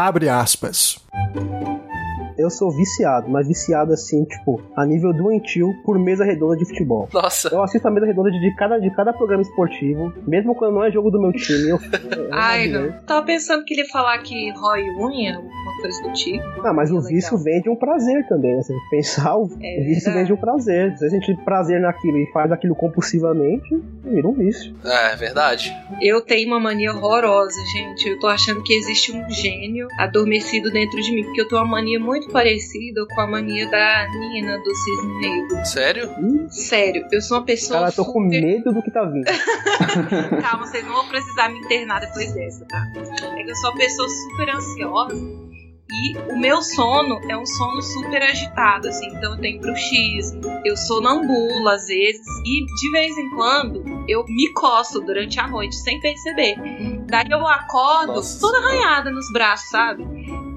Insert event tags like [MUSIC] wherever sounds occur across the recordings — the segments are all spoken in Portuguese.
Abre aspas eu sou viciado, mas viciado assim, tipo, a nível doentio por mesa redonda de futebol. Nossa. Eu assisto a mesa redonda de, de cada, de cada programa esportivo, mesmo quando não é jogo do meu time. Eu, eu Ai, não. Tava pensando que ele ia falar que rói unha, alguma coisa do tipo. Ah, mas o vício vem de um prazer também, né? Se pensar, o, é, vício vem de um prazer. Se a gente tem prazer naquilo e faz aquilo compulsivamente, vira um vício. É, é verdade. Eu tenho uma mania horrorosa, gente. Eu tô achando que existe um gênio adormecido dentro de mim, porque eu tenho uma mania muito muito parecido com a mania da Nina do Cisne Negro. Sério? Sério, eu sou uma pessoa. Cara, eu tô super... com medo do que tá vindo. [LAUGHS] Calma, vocês não vão precisar me internar depois dessa, tá? É que eu sou uma pessoa super ansiosa. E o meu sono é um sono super agitado, assim. Então eu tenho bruxismo, eu sonambulo às vezes. E de vez em quando eu me coço durante a noite sem perceber. Daí eu acordo Nossa. toda arranhada nos braços, sabe?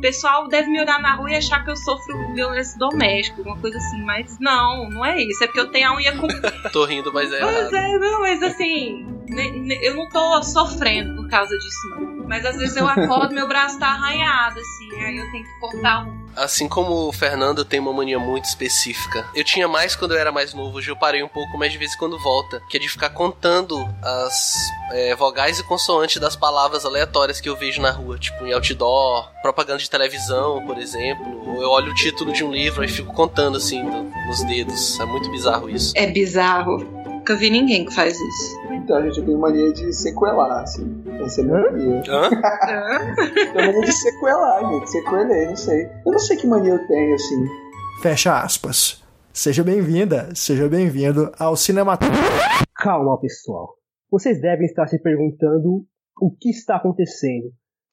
O pessoal deve me olhar na rua e achar que eu sofro violência doméstica, uma coisa assim, mas não, não é isso. É porque eu tenho a unha com. [LAUGHS] tô rindo, mas é. Pois é, não, mas assim, eu não tô sofrendo por causa disso, não. Mas às vezes eu acordo meu braço tá arranhado, assim, aí eu tenho que cortar um. Assim como o Fernando tem uma mania muito específica. Eu tinha mais quando eu era mais novo, hoje eu parei um pouco, mas de vez em quando volta. Que é de ficar contando as é, vogais e consoantes das palavras aleatórias que eu vejo na rua. Tipo, em outdoor, propaganda de televisão, por exemplo. Ou eu olho o título de um livro e fico contando, assim, no, nos dedos. É muito bizarro isso. É bizarro. Nunca vi ninguém que faz isso. Então, a gente tem mania de sequelar, assim. Essa é a minha mania. Hã? [LAUGHS] Tem mania de sequelar, gente. Sequelei, não sei. Eu não sei que mania eu tenho, assim. Fecha aspas. Seja bem-vinda, seja bem-vindo ao Cinema. Calma, pessoal. Vocês devem estar se perguntando o que está acontecendo.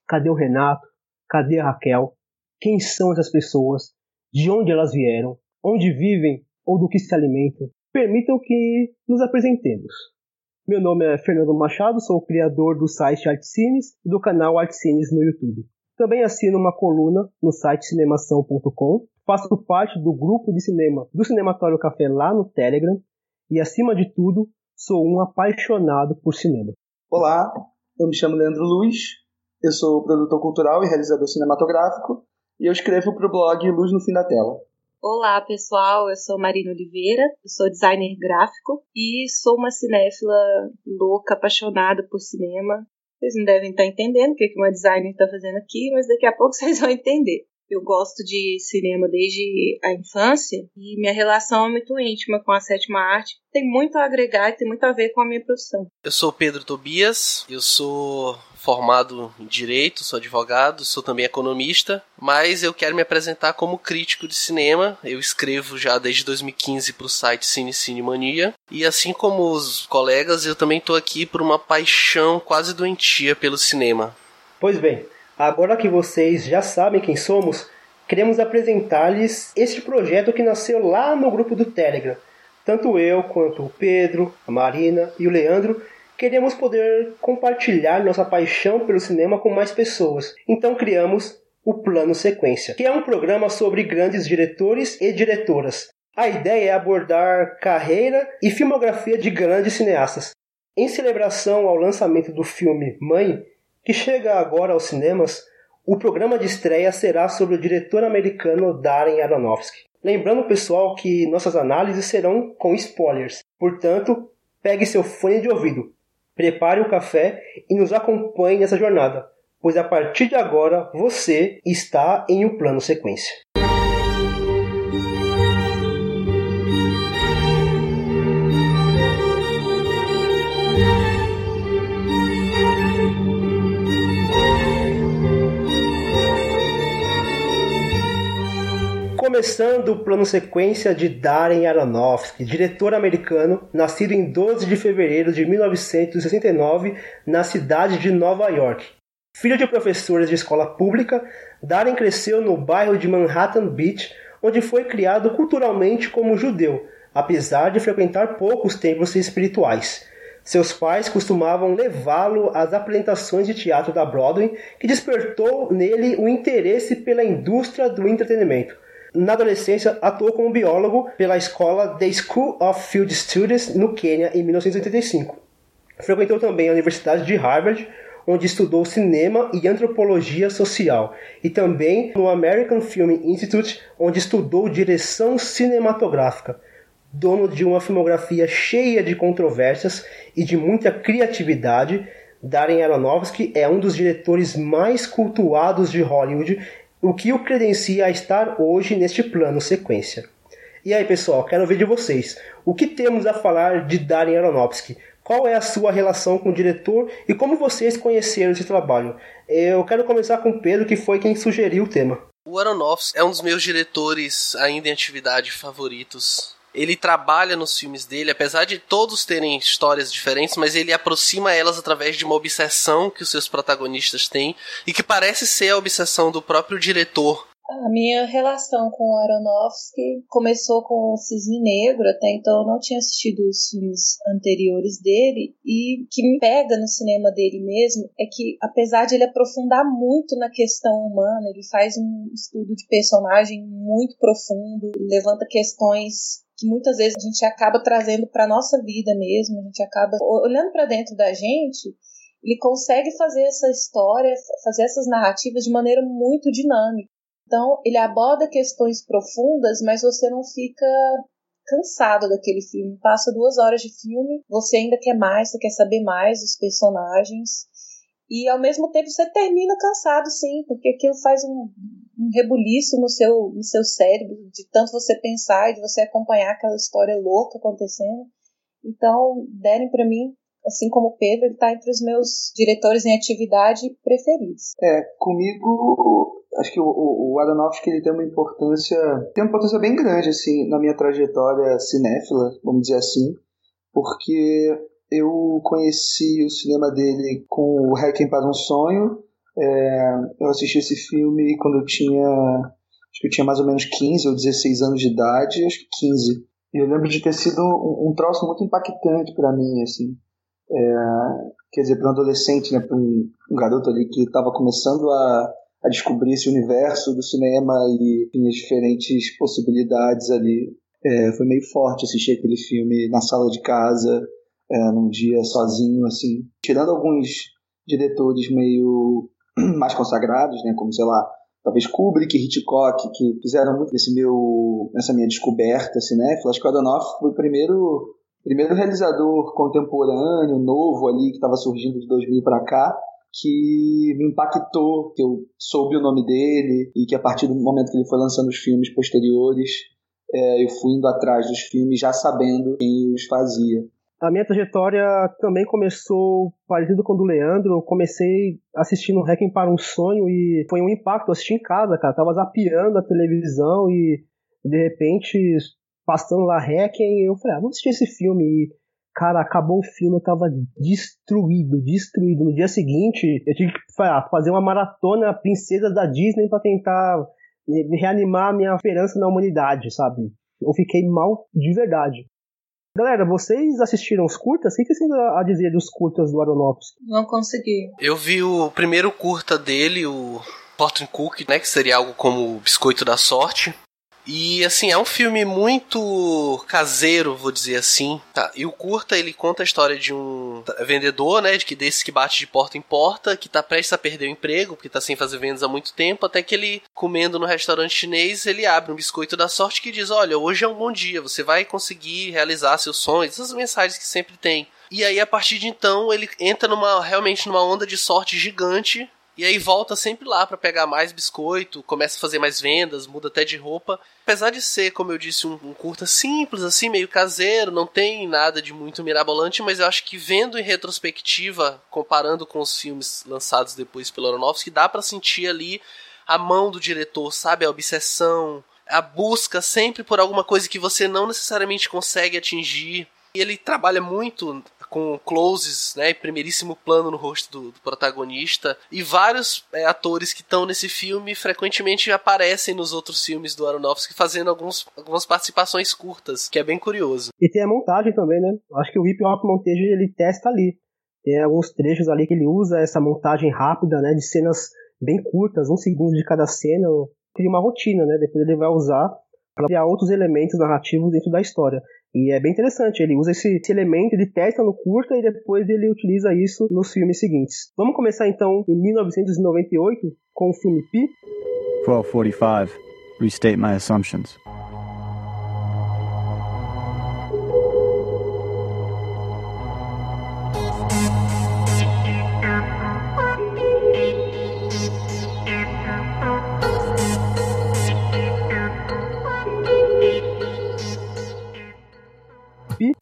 Cadê o Renato? Cadê a Raquel? Quem são essas pessoas? De onde elas vieram? Onde vivem ou do que se alimentam? Permitam que nos apresentemos. Meu nome é Fernando Machado, sou o criador do site Artcines e do canal Artcines no YouTube. Também assino uma coluna no site cinemação.com, faço parte do grupo de cinema do Cinematório Café lá no Telegram e, acima de tudo, sou um apaixonado por cinema. Olá, eu me chamo Leandro Luiz, eu sou produtor cultural e realizador cinematográfico e eu escrevo para o blog Luz no Fim da Tela. Olá, pessoal. Eu sou Marina Oliveira, eu sou designer gráfico e sou uma cinéfila louca, apaixonada por cinema. Vocês não devem estar entendendo o que uma designer está fazendo aqui, mas daqui a pouco [LAUGHS] vocês vão entender. Eu gosto de cinema desde a infância e minha relação é muito íntima com a sétima arte. Tem muito a agregar e tem muito a ver com a minha profissão. Eu sou Pedro Tobias, eu sou formado em direito, sou advogado, sou também economista, mas eu quero me apresentar como crítico de cinema. Eu escrevo já desde 2015 para o site Cine Cine Mania e assim como os colegas, eu também estou aqui por uma paixão quase doentia pelo cinema. Pois bem, agora que vocês já sabem quem somos, queremos apresentar-lhes este projeto que nasceu lá no grupo do Telegram. Tanto eu quanto o Pedro, a Marina e o Leandro queremos poder compartilhar nossa paixão pelo cinema com mais pessoas. Então criamos o Plano Sequência, que é um programa sobre grandes diretores e diretoras. A ideia é abordar carreira e filmografia de grandes cineastas. Em celebração ao lançamento do filme Mãe, que chega agora aos cinemas, o programa de estreia será sobre o diretor americano Darren Aronofsky. Lembrando, pessoal, que nossas análises serão com spoilers. Portanto, pegue seu fone de ouvido, prepare o café e nos acompanhe nessa jornada, pois a partir de agora você está em um plano sequência. Começando o plano sequência de Darren Aronofsky, diretor americano, nascido em 12 de fevereiro de 1969 na cidade de Nova York. Filho de professores de escola pública, Darren cresceu no bairro de Manhattan Beach, onde foi criado culturalmente como judeu, apesar de frequentar poucos templos espirituais. Seus pais costumavam levá-lo às apresentações de teatro da Broadway, que despertou nele o interesse pela indústria do entretenimento na adolescência, atuou como biólogo pela escola The School of Field Studies no Quênia em 1985. Frequentou também a Universidade de Harvard, onde estudou cinema e antropologia social, e também no American Film Institute, onde estudou direção cinematográfica. Dono de uma filmografia cheia de controvérsias e de muita criatividade, Darren Aronofsky é um dos diretores mais cultuados de Hollywood, o que o credencia a estar hoje neste plano sequência. E aí, pessoal, quero ver de vocês. O que temos a falar de Darren Aronofsky? Qual é a sua relação com o diretor e como vocês conheceram esse trabalho? Eu quero começar com o Pedro, que foi quem sugeriu o tema. O Aronofsky é um dos meus diretores ainda em atividade favoritos ele trabalha nos filmes dele, apesar de todos terem histórias diferentes, mas ele aproxima elas através de uma obsessão que os seus protagonistas têm e que parece ser a obsessão do próprio diretor. A minha relação com Aronofsky começou com o Cisne Negro, até então eu não tinha assistido os filmes anteriores dele, e o que me pega no cinema dele mesmo é que, apesar de ele aprofundar muito na questão humana, ele faz um estudo de personagem muito profundo, levanta questões que muitas vezes a gente acaba trazendo para nossa vida mesmo, a gente acaba olhando para dentro da gente, ele consegue fazer essa história, fazer essas narrativas de maneira muito dinâmica. Então, ele aborda questões profundas, mas você não fica cansado daquele filme. Passa duas horas de filme, você ainda quer mais, você quer saber mais dos personagens. E ao mesmo tempo você termina cansado, sim, porque aquilo faz um, um rebuliço no seu, no seu cérebro, de tanto você pensar e de você acompanhar aquela história louca acontecendo. Então, Darren, para mim, assim como o Pedro, ele está entre os meus diretores em atividade preferidos. É, comigo, acho que o, o, Aronofsky ele tem uma importância, tem uma importância bem grande, assim, na minha trajetória cinéfila, vamos dizer assim, porque eu conheci o cinema dele com o Requiem para um Sonho, é, eu assisti esse filme quando eu tinha. Acho que eu tinha mais ou menos 15 ou 16 anos de idade, acho que 15. E eu lembro de ter sido um, um troço muito impactante para mim, assim. É, quer dizer, para um adolescente, né, para um, um, garoto ali que estava começando a, a descobrir esse universo do cinema e as diferentes possibilidades ali. É, foi meio forte assistir aquele filme na sala de casa, é, num dia sozinho, assim. Tirando alguns diretores meio [CLEARS THROAT] mais consagrados, né, como sei lá, talvez Kubrick, Hitchcock, que fizeram muito desse meu, nessa minha descoberta cinéfila. Né? Que o foi o primeiro, primeiro realizador contemporâneo, novo ali, que estava surgindo de 2000 para cá, que me impactou, que eu soube o nome dele e que a partir do momento que ele foi lançando os filmes posteriores, é, eu fui indo atrás dos filmes já sabendo quem os fazia. A minha trajetória também começou parecido com o do Leandro. Eu comecei assistindo Hacking para um Sonho e foi um impacto. Eu assisti em casa, cara. tava zapeando a televisão e de repente passando lá Hacking. Eu falei, ah, vamos assistir esse filme. E, cara, acabou o filme, eu tava destruído, destruído. No dia seguinte, eu tive que fazer uma maratona Princesa da Disney para tentar reanimar a minha esperança na humanidade, sabe? Eu fiquei mal de verdade. Galera, vocês assistiram os curtas? O que vocês têm a dizer dos curtas do Aronofsky? Não consegui. Eu vi o primeiro curta dele, o Fortune Cook, né, que seria algo como o Biscoito da Sorte. E assim, é um filme muito caseiro, vou dizer assim. Tá, e o curta, ele conta a história de um vendedor, né, de que desse que bate de porta em porta, que tá prestes a perder o emprego, porque tá sem fazer vendas há muito tempo, até que ele, comendo no restaurante chinês, ele abre um biscoito da sorte que diz: "Olha, hoje é um bom dia, você vai conseguir realizar seus sonhos". Essas mensagens que sempre tem. E aí, a partir de então, ele entra numa realmente numa onda de sorte gigante e aí volta sempre lá para pegar mais biscoito, começa a fazer mais vendas, muda até de roupa. Apesar de ser, como eu disse, um, um curta simples, assim, meio caseiro, não tem nada de muito mirabolante, mas eu acho que vendo em retrospectiva, comparando com os filmes lançados depois pelo Aronofsky, dá para sentir ali a mão do diretor, sabe? A obsessão, a busca sempre por alguma coisa que você não necessariamente consegue atingir. E ele trabalha muito com closes, né, primeiríssimo plano no rosto do, do protagonista. E vários é, atores que estão nesse filme frequentemente aparecem nos outros filmes do Aronofsky fazendo alguns, algumas participações curtas, que é bem curioso. E tem a montagem também, né? Acho que o Hip Hop Montage ele testa ali. Tem alguns trechos ali que ele usa essa montagem rápida, né, de cenas bem curtas, um segundo de cada cena, cria uma rotina, né? Depois ele vai usar para criar outros elementos narrativos dentro da história. E é bem interessante, ele usa esse, esse, elemento, ele testa no curta e depois ele utiliza isso nos filmes seguintes. Vamos começar então em 1998 com o filme Pi. 1245. Restate my assumptions.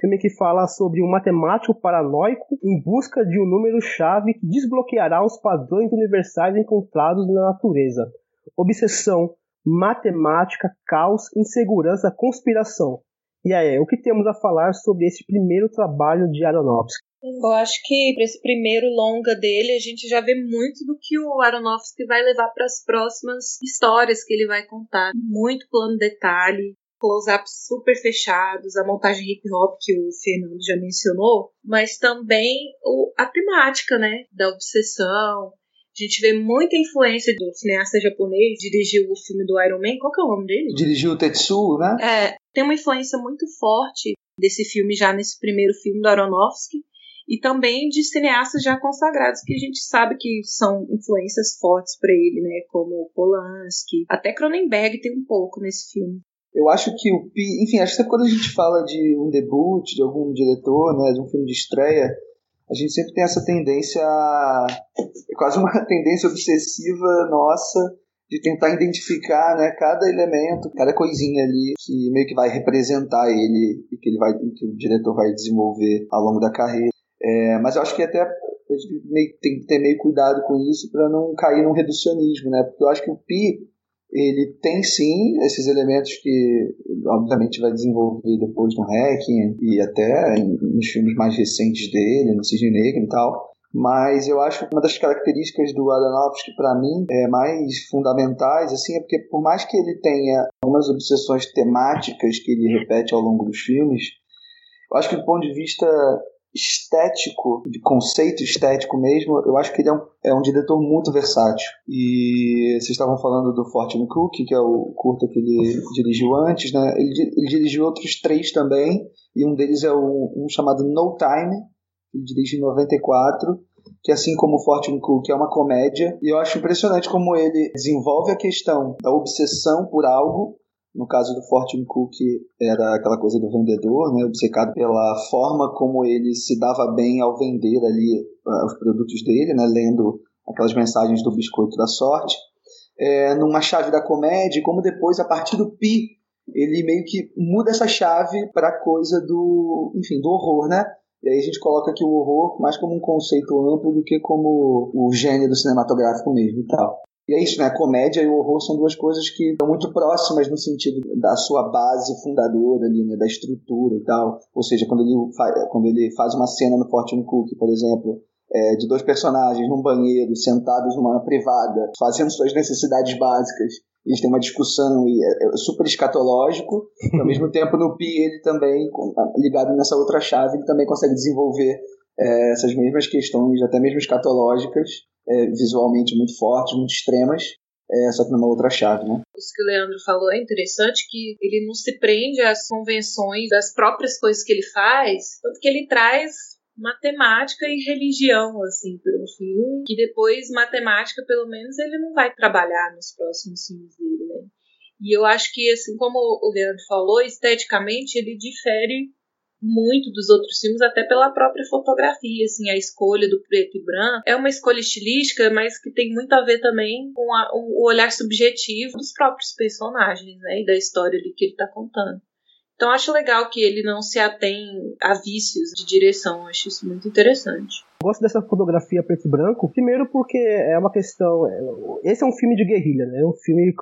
Filme que fala sobre um matemático paranoico em busca de um número-chave que desbloqueará os padrões universais encontrados na natureza. Obsessão, matemática, caos, insegurança, conspiração. E aí, o que temos a falar sobre esse primeiro trabalho de Aronofsky? Eu acho que para esse primeiro longa dele a gente já vê muito do que o Aronofsky vai levar para as próximas histórias que ele vai contar. Muito plano detalhe, close-ups super fechados, a montagem hip hop que o Fernando já mencionou, mas também o, a temática, né, da obsessão. A gente vê muita influência do cineasta japonês, dirigiu o filme do Iron Man, qual que é o nome dele? Dirigiu o Tetsuo, né? É, tem uma influência muito forte desse filme já nesse primeiro filme do Aronofsky e também de cineastas já consagrados que a gente sabe que são influências fortes para ele, né, como Polanski, até Cronenberg tem um pouco nesse filme. Eu acho que o Pi, enfim, acho que quando a gente fala de um debut, de algum diretor, né, de um filme de estreia, a gente sempre tem essa tendência, é quase uma [LAUGHS] tendência obsessiva nossa de tentar identificar, né, cada elemento, cada coisinha ali que meio que vai representar ele e que ele vai, que o diretor vai desenvolver ao longo da carreira. É, mas eu acho que até a gente tem que ter meio cuidado com isso para não cair num reducionismo, né? Porque eu acho que o Pi ele tem sim esses elementos que obviamente vai desenvolver depois no Hacking e até nos filmes mais recentes dele, no Cisne Negro e tal. Mas eu acho que uma das características do Aronofsky para mim é mais fundamentais assim é porque por mais que ele tenha algumas obsessões temáticas que ele repete ao longo dos filmes, eu acho que do ponto de vista estético, de conceito estético mesmo, eu acho que ele é um, é um diretor muito versátil. E vocês estavam falando do Fortune Cook, que é o curta que ele dirigiu antes, né? Ele, ele dirigiu outros três também, e um deles é um, um chamado No Time, ele dirige em 94, que assim como Fortune Cook é uma comédia, e eu acho impressionante como ele desenvolve a questão da obsessão por algo, no caso do Fortune Cook, era aquela coisa do vendedor, né, obcecado pela forma como ele se dava bem ao vender ali uh, os produtos dele, né, lendo aquelas mensagens do biscoito da sorte. É, numa chave da comédia, como depois, a partir do pi, ele meio que muda essa chave para coisa do, enfim, do horror, né? E aí a gente coloca aqui o horror mais como um conceito amplo do que como o gênero cinematográfico mesmo e tal. E é isso, né? A comédia e o horror são duas coisas que estão muito próximas no sentido da sua base fundadora ali, né? Da estrutura e tal. Ou seja, quando ele, faz, quando ele faz uma cena no Fortune Cook, por exemplo, é, de dois personagens num banheiro, sentados numa privada, fazendo suas necessidades básicas, eles têm uma discussão e é, é super escatológico. E ao [LAUGHS] mesmo tempo, no Pi, ele também, ligado nessa outra chave, ele também consegue desenvolver é, essas mesmas questões, até mesmo escatológicas, é, visualmente muito fortes, muito extremas, é, só que numa outra chave, né? Isso que o Leandro falou é interessante, que ele não se prende às convenções das próprias coisas que ele faz, tanto que ele traz matemática e religião, assim, para um filme, que depois matemática, pelo menos, ele não vai trabalhar nos próximos filmes dele, né? E eu acho que, assim como o Leandro falou, esteticamente ele difere muito dos outros filmes, até pela própria fotografia, assim, a escolha do preto e branco. É uma escolha estilística, mas que tem muito a ver também com a, o olhar subjetivo dos próprios personagens, né, e da história ali que ele está contando. Então acho legal que ele não se atém a vícios de direção, acho isso muito interessante. Gosto dessa fotografia preto e branco, primeiro porque é uma questão. É, esse é um filme de guerrilha, né? É um filme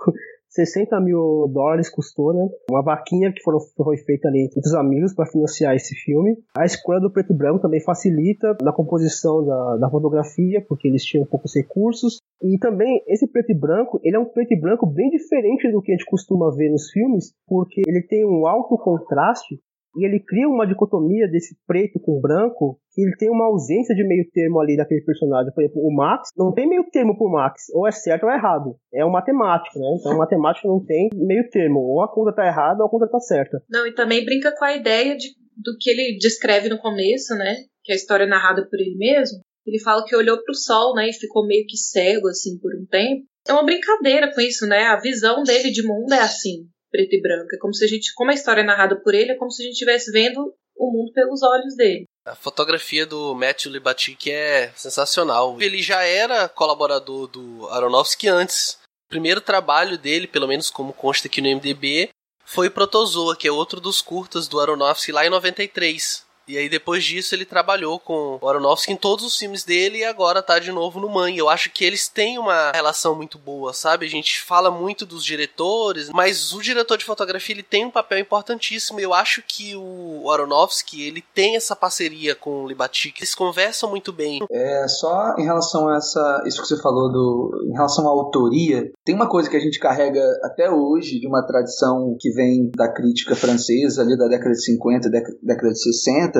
60 mil dólares custou, né? Uma vaquinha que foram, foi feita ali entre os amigos para financiar esse filme. A escolha do preto e branco também facilita na composição da, da fotografia, porque eles tinham poucos recursos. E também esse preto e branco, ele é um preto e branco bem diferente do que a gente costuma ver nos filmes, porque ele tem um alto contraste e ele cria uma dicotomia desse preto com branco que ele tem uma ausência de meio termo ali daquele personagem. Por exemplo, o Max não tem meio termo pro Max, ou é certo ou é errado. É um matemático, né? Então o matemático não tem meio termo, ou a conta tá errada ou a conta tá certa. Não, e também brinca com a ideia de, do que ele descreve no começo, né? Que é a história é narrada por ele mesmo. Ele fala que olhou pro sol, né, e ficou meio que cego assim por um tempo. É uma brincadeira com isso, né? A visão dele de mundo é assim preto e branco. É como se a gente, como a história é narrada por ele, é como se a gente estivesse vendo o mundo pelos olhos dele. A fotografia do Matthew Libatic é sensacional. Ele já era colaborador do Aronofsky antes. O primeiro trabalho dele, pelo menos como consta aqui no MDB, foi Protozoa, que é outro dos curtas do Aronofsky lá em 93. E aí depois disso ele trabalhou com Aronofsky em todos os filmes dele e agora tá de novo no Mãe. Eu acho que eles têm uma relação muito boa, sabe? A gente fala muito dos diretores, mas o diretor de fotografia ele tem um papel importantíssimo. Eu acho que o Aronofsky ele tem essa parceria com o Libatic, eles conversam muito bem. É só em relação a essa isso que você falou do em relação à autoria, tem uma coisa que a gente carrega até hoje de uma tradição que vem da crítica francesa ali da década de 50, década de 60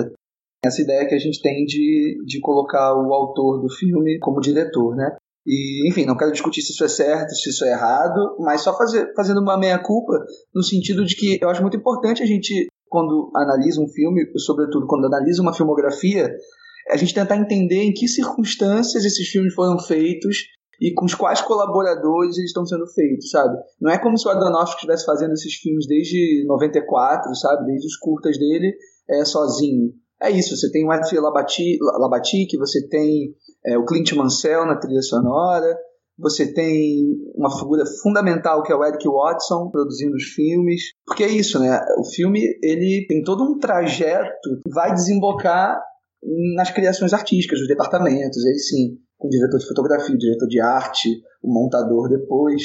essa ideia que a gente tem de, de colocar o autor do filme como diretor, né? E, enfim, não quero discutir se isso é certo, se isso é errado, mas só fazer, fazendo uma meia-culpa no sentido de que eu acho muito importante a gente, quando analisa um filme, sobretudo quando analisa uma filmografia, a gente tentar entender em que circunstâncias esses filmes foram feitos e com os quais colaboradores eles estão sendo feitos, sabe? Não é como se o Aronofsky estivesse fazendo esses filmes desde 94, sabe? Desde os curtas dele, é, sozinho. É isso, você tem o Matthew Labatique, você tem é, o Clint Mansell na trilha sonora, você tem uma figura fundamental que é o Eric Watson produzindo os filmes, porque é isso, né? O filme ele tem todo um trajeto que vai desembocar nas criações artísticas, os departamentos, aí sim, com o diretor de fotografia, o diretor de arte, o montador depois,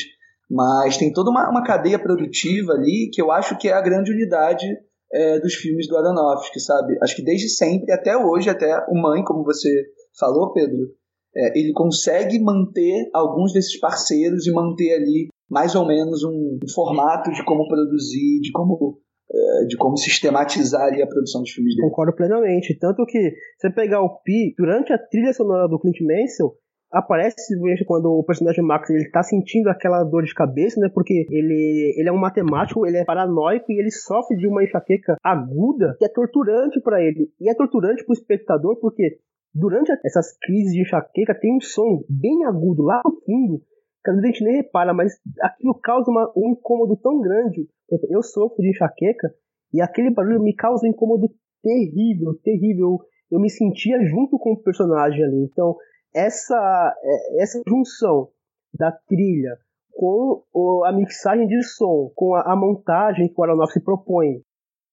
mas tem toda uma, uma cadeia produtiva ali que eu acho que é a grande unidade é, dos filmes do Aronofsky, sabe? Acho que desde sempre, até hoje, até o Mãe, como você falou, Pedro, é, ele consegue manter alguns desses parceiros e manter ali mais ou menos um, um formato de como produzir, de como é, de como sistematizar ali a produção dos filmes dele. Concordo plenamente. Tanto que você pegar o Pi, durante a trilha sonora do Clint Mansell, aparece quando o personagem Max ele tá sentindo aquela dor de cabeça, né? Porque ele, ele é um matemático, ele é paranoico e ele sofre de uma enxaqueca aguda que é torturante para ele. E é torturante pro espectador porque durante essas crises de enxaqueca tem um som bem agudo lá no fundo que a gente nem repara, mas aquilo causa uma, um incômodo tão grande. Eu sofro de enxaqueca e aquele barulho me causa um incômodo terrível, terrível. Eu me sentia junto com o personagem ali. Então, essa, é, essa junção da trilha com a mixagem de som, com a, montagem que o Aronofsky propõe,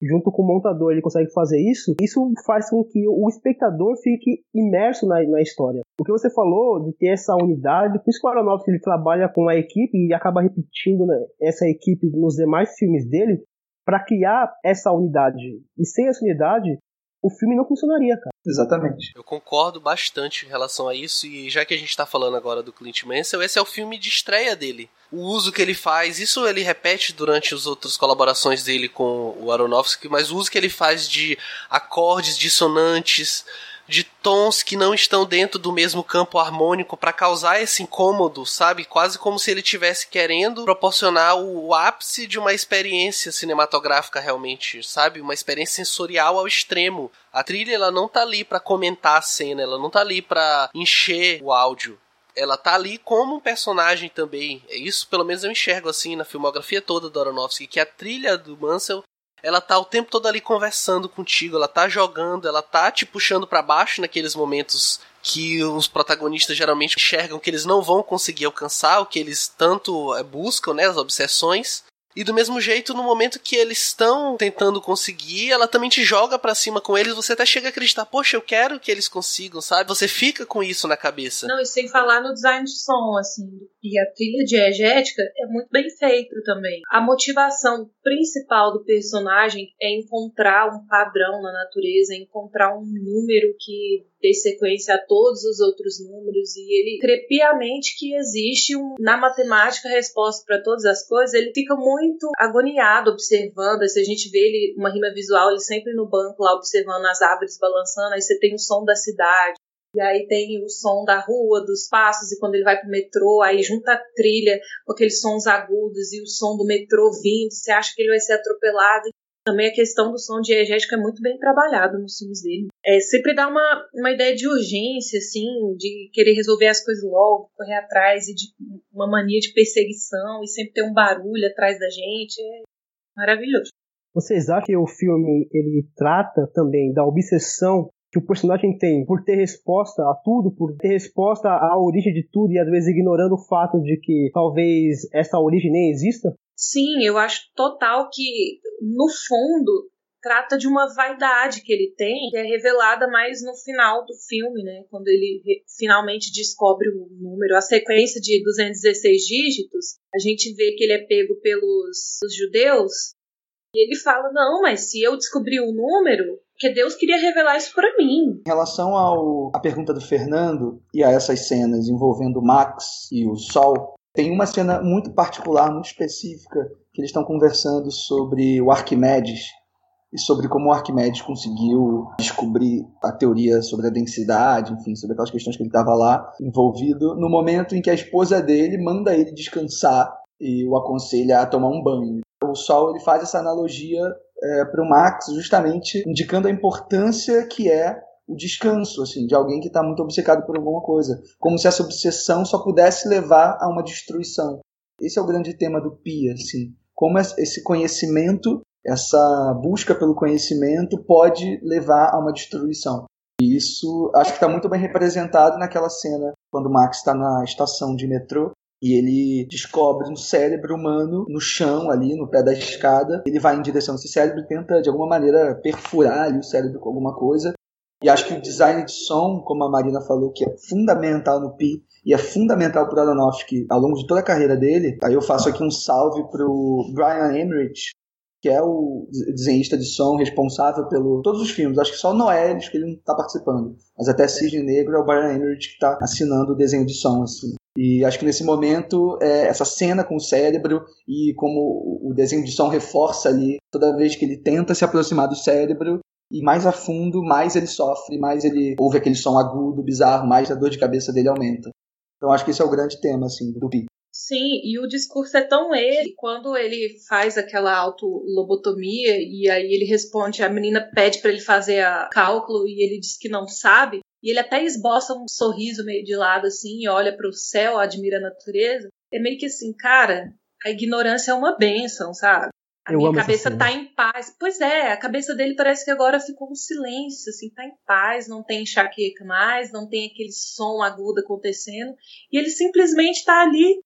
junto com o montador, ele consegue fazer isso, isso faz com que o espectador fique imerso na, na história. O que você falou de ter essa unidade, por isso que o Aronofsky ele trabalha com a equipe e acaba repetindo né, essa equipe nos demais filmes dele para criar essa unidade. E sem essa unidade, o filme não funcionaria, cara. Exatamente. Eu concordo bastante em relação a isso, e já que a gente está falando agora do Clint Mansell, esse é o filme de estreia dele. O uso que ele faz, isso ele repete durante as outras colaborações dele com o Aronofsky, mas o uso que ele faz de acordes dissonantes, de tons que não estão dentro do mesmo campo harmônico para causar esse incômodo, sabe? Quase como se ele estivesse querendo proporcionar o ápice de uma experiência cinematográfica realmente, sabe? Uma experiência sensorial ao extremo. A trilha ela não tá ali para comentar a cena, ela não tá ali para encher o áudio. Ela tá ali como um personagem também. É isso, pelo menos eu enxergo assim na filmografia toda do Aronofsky, que a trilha do Mansell ela tá o tempo todo ali conversando contigo, ela tá jogando, ela tá te puxando para baixo naqueles momentos que os protagonistas geralmente enxergam que eles não vão conseguir alcançar, o que eles tanto é, buscam, né, as obsessões. E do mesmo jeito, no momento que eles estão tentando conseguir, ela também te joga para cima com eles, você até chega a acreditar, poxa, eu quero que eles consigam, sabe? Você fica com isso na cabeça. Não, e sem falar no design de som, assim, e a trilha diegética é muito bem feita também. A motivação principal do personagem é encontrar um padrão na natureza, é encontrar um número que ter sequência a todos os outros números e ele crê piamente que existe um, na matemática resposta para todas as coisas. Ele fica muito agoniado observando. Se a gente vê ele uma rima visual, ele sempre no banco lá observando as árvores balançando. Aí você tem o som da cidade, e aí tem o som da rua, dos passos, e quando ele vai pro metrô, aí junta a trilha com aqueles sons agudos e o som do metrô vindo, você acha que ele vai ser atropelado. Também a questão do som diegético é muito bem trabalhado nos filmes dele. É, sempre dá uma, uma ideia de urgência, assim, de querer resolver as coisas logo, correr atrás, e de uma mania de perseguição, e sempre ter um barulho atrás da gente. É maravilhoso. Vocês acham que o filme ele trata também da obsessão que o personagem tem por ter resposta a tudo, por ter resposta à origem de tudo e às vezes ignorando o fato de que talvez essa origem nem exista? Sim, eu acho total que no fundo trata de uma vaidade que ele tem, que é revelada mais no final do filme, né? Quando ele finalmente descobre o número, a sequência de 216 dígitos, a gente vê que ele é pego pelos judeus e ele fala: Não, mas se eu descobrir o número, porque Deus queria revelar isso para mim. Em relação ao, à pergunta do Fernando e a essas cenas envolvendo Max e o Sol, tem uma cena muito particular, muito específica, que eles estão conversando sobre o Arquimedes e sobre como o Arquimedes conseguiu descobrir a teoria sobre a densidade, enfim, sobre aquelas questões que ele estava lá envolvido, no momento em que a esposa dele manda ele descansar e o aconselha a tomar um banho. O Sol ele faz essa analogia é, para o Max, justamente indicando a importância que é o descanso, assim, de alguém que está muito obcecado por alguma coisa, como se essa obsessão só pudesse levar a uma destruição. Esse é o grande tema do Pia, assim, como esse conhecimento, essa busca pelo conhecimento pode levar a uma destruição. E isso acho que está muito bem representado naquela cena quando o Max está na estação de metrô e ele descobre um cérebro humano no chão ali, no pé da escada. Ele vai em direção a esse cérebro e tenta de alguma maneira perfurar ali o cérebro com alguma coisa. E acho que o design de som, como a Marina falou, que é fundamental no Pi e é fundamental para o Aronofsky ao longo de toda a carreira dele. Aí eu faço aqui um salve para o Brian Emmerich, que é o desenhista de som responsável pelo todos os filmes. Acho que só o Noelis que ele não está participando, mas até Cisne Negro é o Brian Emmerich que está assinando o desenho de som assim. E acho que nesse momento, é, essa cena com o cérebro e como o desenho de som reforça ali, toda vez que ele tenta se aproximar do cérebro, e mais a fundo, mais ele sofre, mais ele ouve aquele som agudo, bizarro, mais a dor de cabeça dele aumenta. Então acho que esse é o grande tema, assim, do Pi. Sim, e o discurso é tão ele, quando ele faz aquela autolobotomia e aí ele responde, a menina pede para ele fazer a cálculo e ele diz que não sabe, e ele até esboça um sorriso meio de lado assim, e olha para o céu, admira a natureza. É meio que assim, cara, a ignorância é uma benção, sabe? A Eu minha cabeça tá em paz. Pois é, a cabeça dele parece que agora ficou um silêncio, assim, tá em paz, não tem enxaqueca mais, não tem aquele som agudo acontecendo. E ele simplesmente tá ali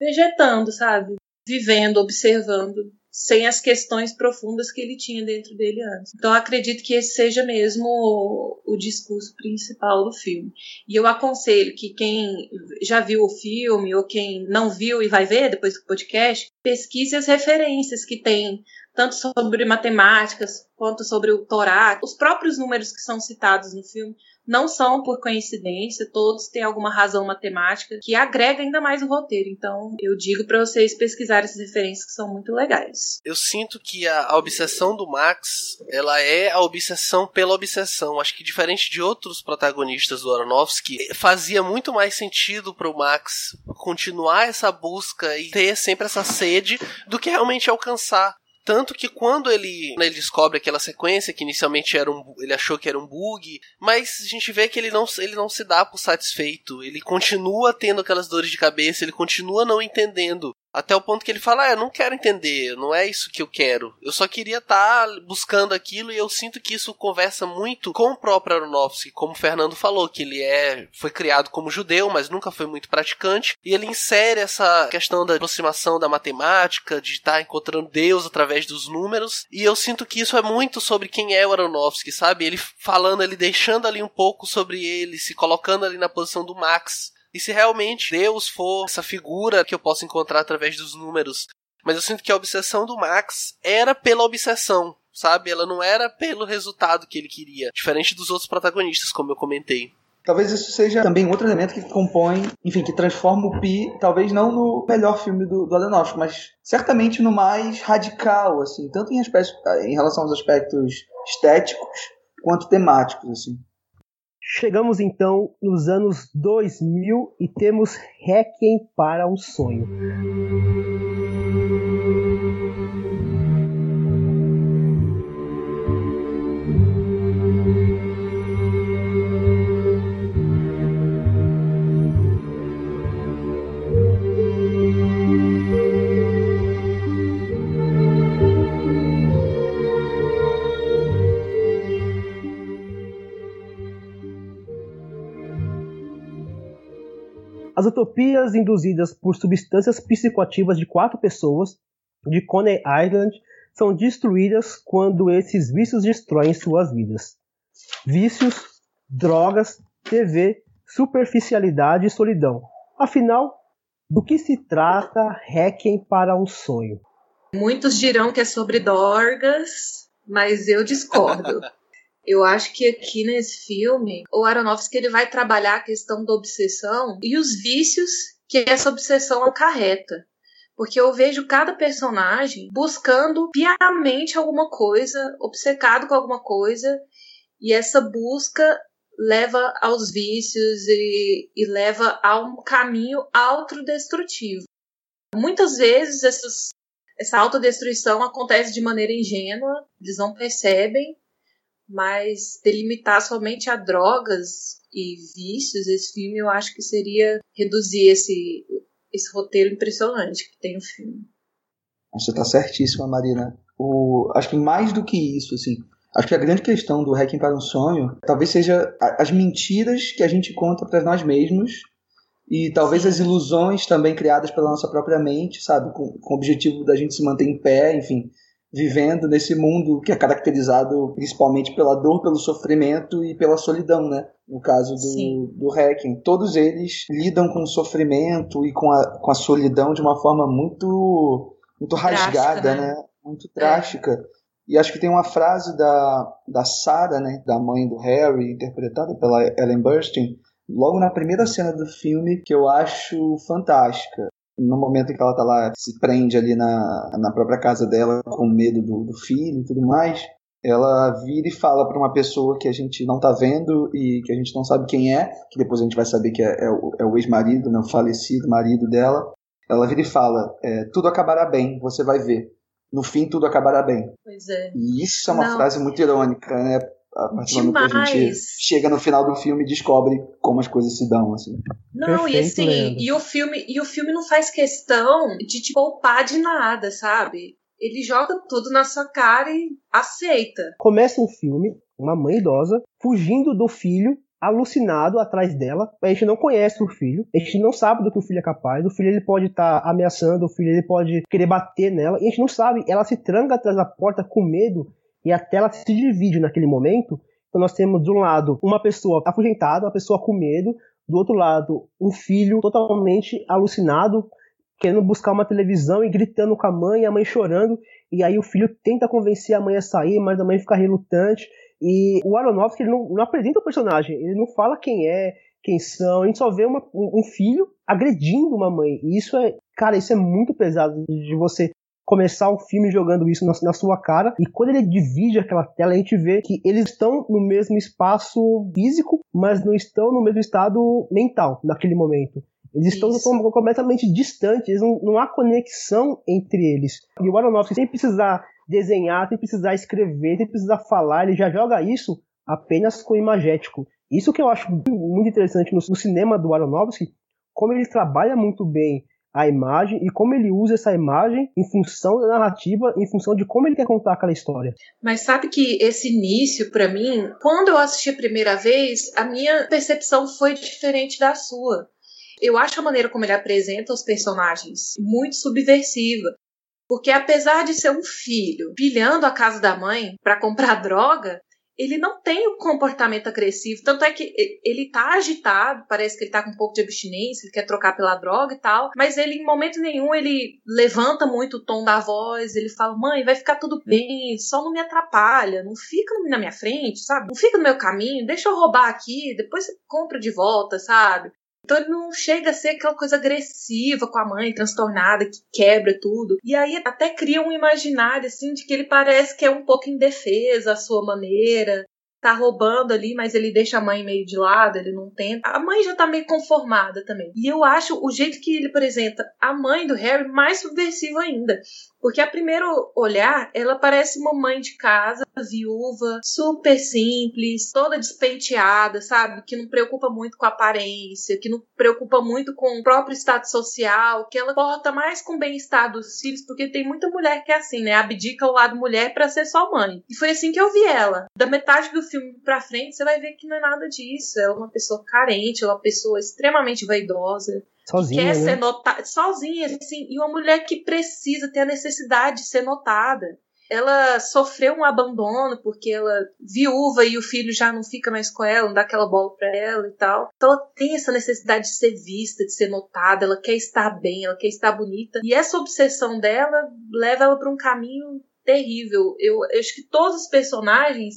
vegetando, sabe? Vivendo, observando sem as questões profundas que ele tinha dentro dele antes. Então acredito que esse seja mesmo o, o, discurso principal do filme. E eu aconselho que quem já viu o filme ou quem não viu e vai ver depois do podcast, pesquise as referências que tem tanto sobre matemáticas quanto sobre o Torá, os próprios números que são citados no filme não são por coincidência, todos têm alguma razão matemática que agrega ainda mais o roteiro. Então, eu digo para vocês pesquisarem essas referências que são muito legais. Eu sinto que a, a, obsessão do Max, ela é a obsessão pela obsessão. Acho que diferente de outros protagonistas do Aronofsky, fazia muito mais sentido para o Max continuar essa busca e ter sempre essa sede do que realmente alcançar. Tanto que quando ele, ele descobre aquela sequência, que inicialmente era um, ele achou que era um bug, mas a gente vê que ele não, ele não se dá por satisfeito. Ele continua tendo aquelas dores de cabeça, ele continua não entendendo até o ponto que ele fala: ah, eu não quero entender, não é isso que eu quero. Eu só queria estar tá buscando aquilo e eu sinto que isso conversa muito com o próprio Aronofsky, como o Fernando falou, que ele é foi criado como judeu, mas nunca foi muito praticante, e ele insere essa questão da aproximação da matemática, de estar tá encontrando Deus através dos números, e eu sinto que isso é muito sobre quem é o Aronofsky, sabe? Ele falando, ele deixando ali um pouco sobre ele, se colocando ali na posição do Max, e se realmente Deus for essa figura que eu posso encontrar através dos números. Mas eu sinto que a obsessão do Max era pela obsessão. sabe? Ela não era pelo resultado que ele queria, diferente dos outros protagonistas, como eu comentei. Talvez isso seja também outro elemento que compõe, enfim, que transforma o Pi, talvez não no melhor filme do, do Aronofsky, mas certamente no mais radical, assim, tanto em, aspectos, em relação aos aspectos estéticos quanto temáticos, assim. Chegamos então nos anos 2000 e temos Requiem para um Sonho. As utopias induzidas por substâncias psicoativas de quatro pessoas de Coney Island são destruídas quando esses vícios destroem suas vidas. Vícios, drogas, TV, superficialidade e solidão. Afinal, do que se trata Requiem para um sonho? Muitos dirão que é sobre drogas, mas eu discordo. [LAUGHS] Eu acho que aqui nesse filme, o Aronofsky ele vai trabalhar a questão da obsessão e os vícios que essa obsessão acarreta. Porque eu vejo cada personagem buscando piamente alguma coisa, obcecado com alguma coisa, e essa busca leva aos vícios e, e leva a um caminho autodestrutivo. Muitas vezes essas, essa autodestruição acontece de maneira ingênua, eles não percebem, mas delimitar somente a drogas e vícios esse filme, eu acho que seria reduzir esse, esse roteiro impressionante que tem o filme. Você está certíssima, Marina. O, acho que mais do que isso, assim, acho que a grande questão do Hacking para um Sonho talvez seja as mentiras que a gente conta para nós mesmos e talvez as ilusões também criadas pela nossa própria mente, sabe, com, com o objetivo da gente se manter em pé, enfim, vivendo nesse mundo que é caracterizado principalmente pela dor, pelo sofrimento e pela solidão, né? No caso do, do Hacking. Todos eles lidam com o sofrimento e com a, com a solidão de uma forma muito, muito rasgada, né? né? Muito trágica. É. E acho que tem uma frase da, da Sarah, né? Da mãe do Harry, interpretada pela Ellen Burstyn, logo na primeira cena do filme, que eu acho fantástica no momento em que ela tá lá, se prende ali na, na própria casa dela com medo do, do filho e tudo mais, ela vira e fala para uma pessoa que a gente não tá vendo e que a gente não sabe quem é, que depois a gente vai saber que é, é o, é o ex-marido, né, o falecido marido dela. Ela vira e fala: é, tudo acabará bem, você vai ver. No fim, tudo acabará bem. Pois é. E isso é uma não. frase muito irônica, né? A partir do momento que a gente chega no final do filme e descobre como as coisas se dão, assim. Não, Perfeito, e assim, e o filme, e o filme não faz questão de te poupar de nada, sabe? Ele joga tudo na sua cara e aceita. Começa um filme, uma mãe idosa, fugindo do filho, alucinado atrás dela. A gente não conhece o filho, a gente não sabe do que o filho é capaz. O filho ele pode estar tá ameaçando, o filho ele pode querer bater nela, e a gente não sabe. Ela se tranca atrás da porta com medo e a tela se divide naquele momento. Então nós temos de um lado uma pessoa afugentada, uma pessoa com medo, do outro lado um filho totalmente alucinado, querendo buscar uma televisão e gritando com a mãe, a mãe chorando, e aí o filho tenta convencer a mãe a sair, mas a mãe fica relutante. E o Aronofsky ele não, não apresenta o personagem, ele não fala quem é, quem são, a gente só vê uma, um, um, filho agredindo uma mãe. E isso é, cara, isso é muito pesado de você começar o filme jogando isso na, na, sua cara. E quando ele divide aquela tela, a gente vê que eles estão no mesmo espaço físico, mas não estão no mesmo estado mental naquele momento. Eles estão, estão completamente distantes, não, não, há conexão entre eles. E o Aronofsky, sem precisar desenhar, sem precisar escrever, sem precisar falar, ele já joga isso apenas com imagético. Isso que eu acho muito interessante no, no cinema do Aronofsky, como ele trabalha muito bem a imagem e como ele usa essa imagem em função da narrativa, em função de como ele quer contar aquela história. Mas sabe que esse início, para mim, quando eu assisti a primeira vez, a minha percepção foi diferente da sua. Eu acho a maneira como ele apresenta os personagens muito subversiva. Porque apesar de ser um filho pilhando a casa da mãe para comprar droga, ele não tem o comportamento agressivo. Tanto é que ele tá agitado, parece que ele tá com um pouco de abstinência, ele quer trocar pela droga e tal. Mas ele, em momento nenhum, ele levanta muito o tom da voz. Ele fala: Mãe, vai ficar tudo bem, só não me atrapalha, não fica na minha frente, sabe? Não fica no meu caminho, deixa eu roubar aqui, depois você compra de volta, sabe? Então ele não chega a ser aquela coisa agressiva com a mãe, transtornada, que quebra tudo. E aí até cria um imaginário, assim, de que ele parece que é um pouco indefesa à sua maneira. Tá roubando ali, mas ele deixa a mãe meio de lado, ele não tenta. A mãe já tá meio conformada também. E eu acho o jeito que ele apresenta a mãe do Harry mais subversivo ainda. Porque a primeiro olhar, ela parece uma mãe de casa, viúva, super simples, toda despenteada, sabe? Que não preocupa muito com a aparência, que não preocupa muito com o próprio status social, que ela porta mais com o bem-estar dos filhos, porque tem muita mulher que é assim, né? Abdica o lado mulher para ser só mãe. E foi assim que eu vi ela. Da metade do filme pra frente, você vai ver que não é nada disso. Ela é uma pessoa carente, ela é uma pessoa extremamente vaidosa Sozinha, quer né? ser notada, sozinha, assim, e uma mulher que precisa ter a necessidade de ser notada. Ela sofreu um abandono porque ela viúva e o filho já não fica mais com ela, não dá aquela bola para ela e tal. Então ela tem essa necessidade de ser vista, de ser notada, ela quer estar bem, ela quer estar bonita. E essa obsessão dela leva ela para um caminho terrível. Eu, eu acho que todos os personagens,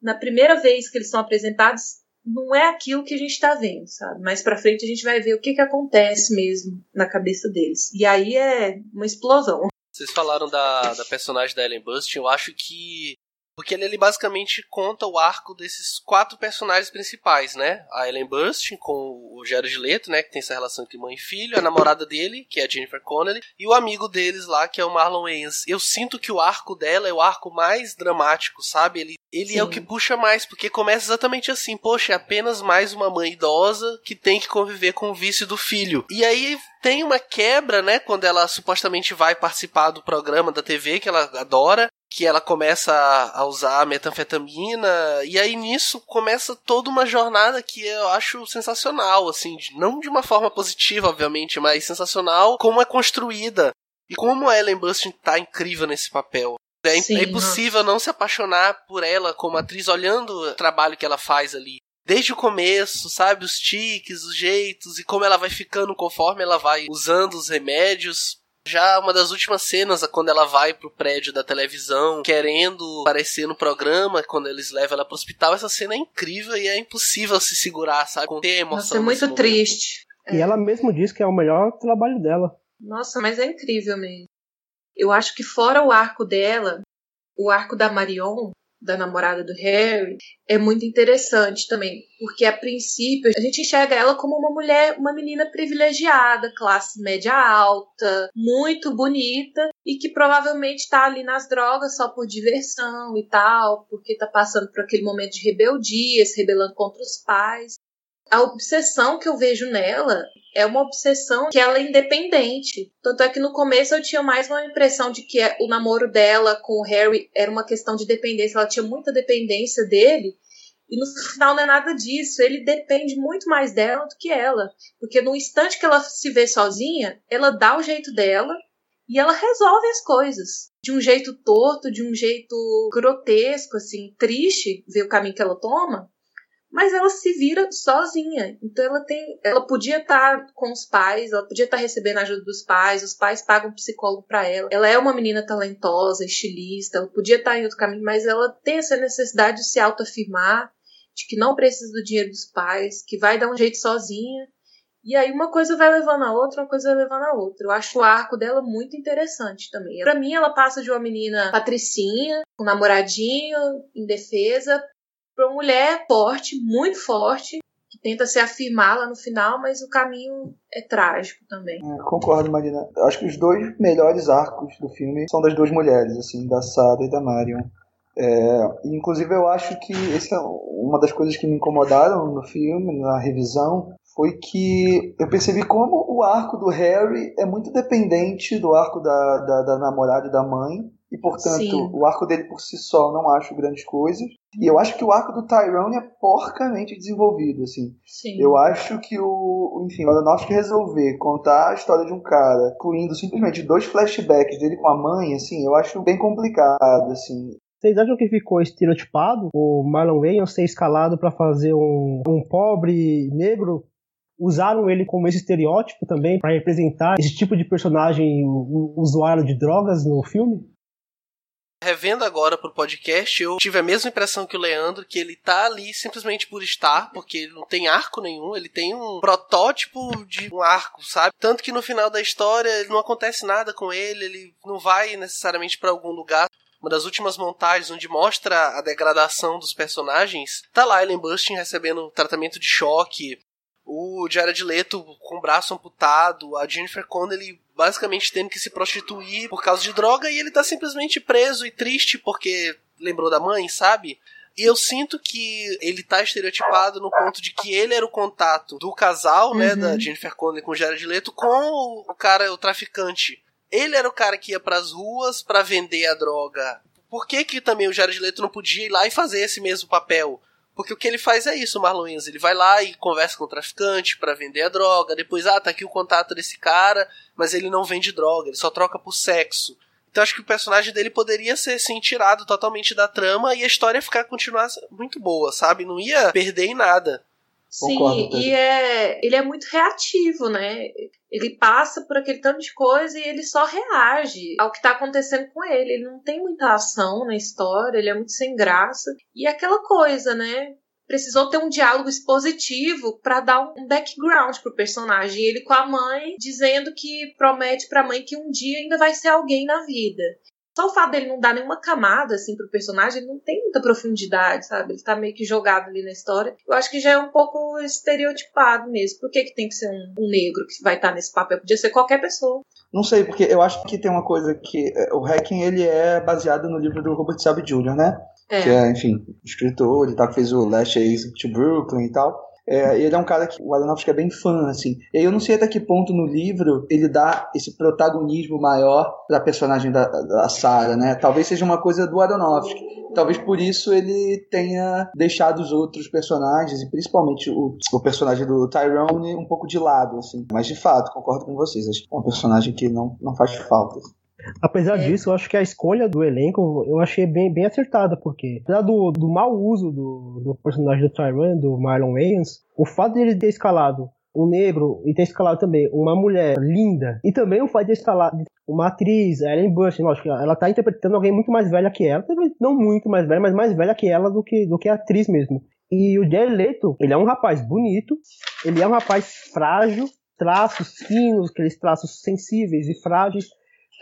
na primeira vez que eles são apresentados, não é aquilo que a gente tá vendo, sabe? Mais pra frente a gente vai ver o que que acontece mesmo na cabeça deles. E aí é uma explosão. Vocês falaram da, da personagem da Ellen Burstyn, eu acho que. Porque ele, ele basicamente conta o arco desses quatro personagens principais, né? A Ellen Burstyn com o Jared Leto, né? Que tem essa relação entre mãe e filho, a namorada dele, que é a Jennifer Connelly, e o amigo deles lá, que é o Marlon Wayans. Eu sinto que o arco dela é o arco mais dramático, sabe? Ele, ele é o que puxa mais, porque começa exatamente assim, poxa, é apenas mais uma mãe idosa que tem que conviver com o vício do filho. E aí tem uma quebra, né, quando ela supostamente vai participar do programa da TV que ela adora, que ela começa a a usar metanfetamina, e aí nisso começa toda uma jornada que eu acho sensacional, assim, não de uma forma positiva, obviamente, mas sensacional como é construída. E como a Ellen Burstyn tá incrível nesse papel. É, im- Sim, é impossível não se apaixonar por ela como atriz olhando o trabalho que ela faz ali. Desde o começo, sabe? Os tiques, os jeitos e como ela vai ficando conforme ela vai usando os remédios. Já uma das últimas cenas, quando ela vai pro prédio da televisão, querendo aparecer no programa, quando eles levam ela pro hospital, essa cena é incrível e é impossível se segurar, sabe? Conter a emoção. Nossa, é muito momento. triste. E ela mesmo diz que é o melhor trabalho dela. Nossa, mas é incrível mesmo. Eu acho que fora o arco dela, o arco da Marion, da namorada do Harry, é muito interessante também, porque a princípio a gente enxerga ela como uma mulher, uma menina privilegiada, classe média alta, muito bonita e que provavelmente está ali nas drogas só por diversão e tal, porque tá passando por aquele momento de rebeldia, se rebelando contra os pais. A obsessão que eu vejo nela é uma obsessão que ela é independente. Tanto é que no começo eu tinha mais uma impressão de que o namoro dela com o Harry era uma questão de dependência. Ela tinha muita dependência dele. E no final não é nada disso. Ele depende muito mais dela do que ela. Porque no instante que ela se vê sozinha, ela dá o jeito dela e ela resolve as coisas. De um jeito torto, de um jeito grotesco, assim, triste, ver o caminho que ela toma mas ela se vira sozinha. Então ela tem, ela podia estar com os pais, ela podia estar recebendo a ajuda dos pais, os pais pagam psicólogo para ela. Ela é uma menina talentosa, estilista, ela podia estar em outro caminho, mas ela tem essa necessidade de se autoafirmar, de que não precisa do dinheiro dos pais, que vai dar um jeito sozinha. E aí uma coisa vai levando a outra, uma coisa vai levando a outra. Eu acho o arco dela muito interessante também. Pra mim, ela passa de uma menina patricinha, com um namoradinho, indefesa, para uma mulher forte, muito forte, que tenta se afirmar lá no final, mas o caminho é trágico também. É, concordo, Marina. Acho que os dois melhores arcos do filme são das duas mulheres, assim, da Sada e da Marion. É, inclusive eu acho que essa é uma das coisas que me incomodaram no filme, na revisão, foi que eu percebi como o arco do Harry é muito dependente do arco da, da, da namorada e da mãe. E, portanto, Sim. o arco dele por si só eu não acho grandes coisas. E eu acho que o arco do Tyrone é porcamente desenvolvido, assim. Sim. Eu acho que o, enfim, o Aronofsky resolver contar a história de um cara, incluindo simplesmente dois flashbacks dele com a mãe, assim, eu acho bem complicado, assim. Vocês acham que ficou estereotipado o Marlon Wayans ser escalado para fazer um, um pobre negro? Usaram ele como esse estereótipo também para representar esse tipo de personagem usuário de drogas no filme? Revendo agora pro podcast, eu tive a mesma impressão que o Leandro, que ele tá ali simplesmente por estar, porque ele não tem arco nenhum, ele tem um protótipo de um arco, sabe? Tanto que no final da história não acontece nada com ele, ele não vai necessariamente para algum lugar uma das últimas montagens onde mostra a degradação dos personagens, tá lá Ellen Bustin recebendo tratamento de choque, o Jared Leto com o braço amputado, a Jennifer Connelly basicamente tendo que se prostituir por causa de droga e ele tá simplesmente preso e triste porque lembrou da mãe, sabe? E eu sinto que ele tá estereotipado no ponto de que ele era o contato do casal, né, uhum. da Jennifer Connelly com o Jared Leto com o cara, o traficante. Ele era o cara que ia pras ruas para vender a droga. Por que que também o Jared Leto não podia ir lá e fazer esse mesmo papel? Porque o que ele faz é isso, Marlon Wayans. Ele vai lá e conversa com o traficante para vender a droga. Depois, ah, tá aqui o contato desse cara, mas ele não vende droga, ele só troca por sexo. Então acho que o personagem dele poderia ser sim tirado totalmente da trama e a história ficar continuar muito boa, sabe? Não ia perder em nada. Sim, e é, ele é muito reativo, né? Ele passa por aquele tanto de coisa e ele só reage ao que tá acontecendo com ele. Ele não tem muita ação na história, ele é muito sem graça. E aquela coisa, né? Precisou ter um diálogo expositivo para dar um background pro personagem. Ele com a mãe dizendo que promete pra mãe que um dia ainda vai ser alguém na vida. Só o fato dele não dar nenhuma camada, assim, pro personagem, ele não tem muita profundidade, sabe? Ele tá meio que jogado ali na história. Eu acho que já é um pouco estereotipado mesmo. Por que, que tem que ser um, um negro que vai estar tá nesse papel? Podia ser qualquer pessoa. Não sei, porque eu acho que tem uma coisa que. É, o Hacking, ele é baseado no livro do Robert Sabe Jr., né? É. Que é, enfim, escritor, ele tá, fez o Last Exit to Brooklyn e tal. É, ele é um cara que o Aronofsky é bem fã, assim. E eu não sei até que ponto no livro ele dá esse protagonismo maior pra personagem da, da Sarah, né? Talvez seja uma coisa do Aronofsky. Talvez por isso ele tenha deixado os outros personagens, e principalmente o, o personagem do Tyrone, um pouco de lado, assim. Mas de fato, concordo com vocês. Acho que é um personagem que não, não faz falta. Apesar é. disso, eu acho que a escolha do elenco eu achei bem, bem acertada, porque apesar do, do mau uso do, do personagem do Tyrone, do Marlon Wayans, o fato de ele ter escalado um negro e ter escalado também uma mulher linda, e também o fato de escalar uma atriz, Ellen Burstyn, lógico, ela tá interpretando alguém muito mais velha que ela, não muito mais velha, mas mais velha que ela do que, do que a atriz mesmo. E o Jared Leto, ele é um rapaz bonito, ele é um rapaz frágil, traços finos, aqueles traços sensíveis e frágeis,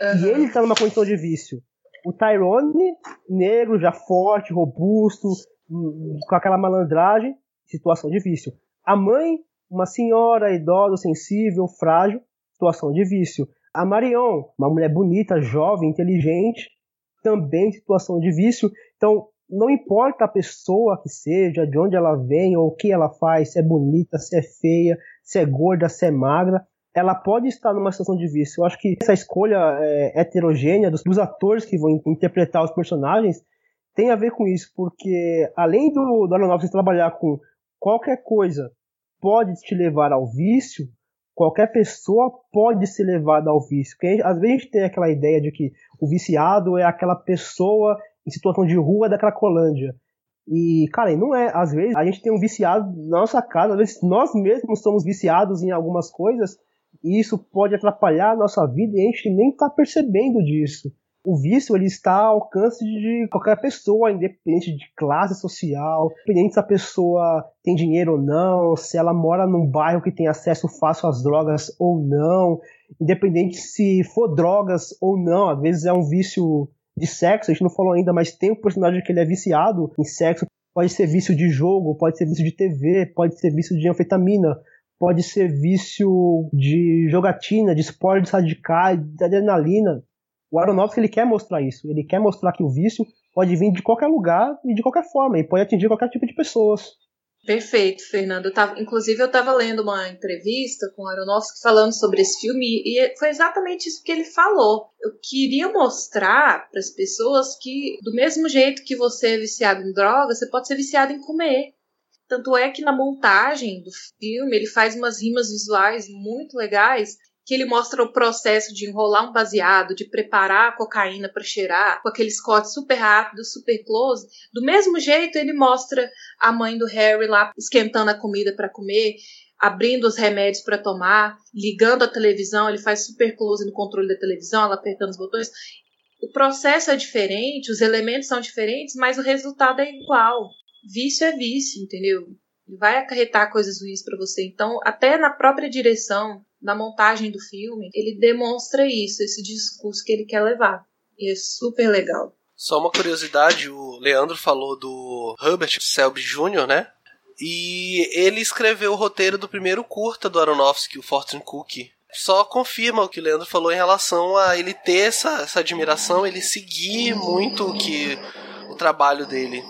Uhum. E ele tá numa condição de vício. O Tyrone, negro, já forte, robusto, hum, com aquela malandragem, situação de vício. A mãe, uma senhora idosa, sensível, frágil, situação de vício. A Marion, uma mulher bonita, jovem, inteligente, também situação de vício. Então, não importa a pessoa que seja, de onde ela vem ou o que ela faz, se é bonita, se é feia, se é gorda, se é magra, ela pode estar numa situação de vício. Eu acho que essa escolha é, heterogênea dos, dos, atores que vão interpretar os personagens tem a ver com isso, porque além do, do Aronofsky trabalhar com qualquer coisa pode te levar ao vício, qualquer pessoa pode ser levada ao vício. Porque às vezes a gente tem aquela ideia de que o viciado é aquela pessoa em situação de rua da Cracolândia. E, cara, não é. Às vezes a gente tem um viciado na nossa casa, às vezes nós mesmos somos viciados em algumas coisas e isso pode atrapalhar a nossa vida e a gente nem está percebendo disso. O vício ele está ao alcance de qualquer pessoa, independente de classe social, independente se a pessoa tem dinheiro ou não, se ela mora num bairro que tem acesso fácil às drogas ou não, independente se for drogas ou não. Às vezes é um vício de sexo, a gente não falou ainda, mas tem um personagem que ele é viciado em sexo. Pode ser vício de jogo, pode ser vício de TV, pode ser vício de anfetamina pode ser vício de jogatina, de esportes radicais, de adrenalina. O Aronofsky ele quer mostrar isso. Ele quer mostrar que o vício pode vir de qualquer lugar e de qualquer forma, e pode atingir qualquer tipo de pessoas. Perfeito, Fernando. Eu tava, inclusive, eu estava lendo uma entrevista com o Aronofsky falando sobre esse filme e foi exatamente isso que ele falou. Eu queria mostrar para as pessoas que, do mesmo jeito que você é viciado em droga, você pode ser viciado em comer. Tanto é que na montagem do filme ele faz umas rimas visuais muito legais que ele mostra o processo de enrolar um baseado, de preparar a cocaína para cheirar, com aqueles cortes super rápidos, super close. Do mesmo jeito, ele mostra a mãe do Harry lá esquentando a comida para comer, abrindo os remédios para tomar, ligando a televisão, ele faz super close no controle da televisão, ela apertando os botões. O processo é diferente, os elementos são diferentes, mas o resultado é igual. Vício é vício, entendeu? Vai acarretar coisas ruins para você. Então, até na própria direção, na montagem do filme, ele demonstra isso, esse discurso que ele quer levar. E é super legal. Só uma curiosidade, o Leandro falou do Herbert Selby Jr., né? E ele escreveu o roteiro do primeiro curta do Aronofsky, o Fortune Cookie. Só confirma o que o Leandro falou em relação a ele ter essa, essa admiração, ele seguir muito o que o trabalho dele.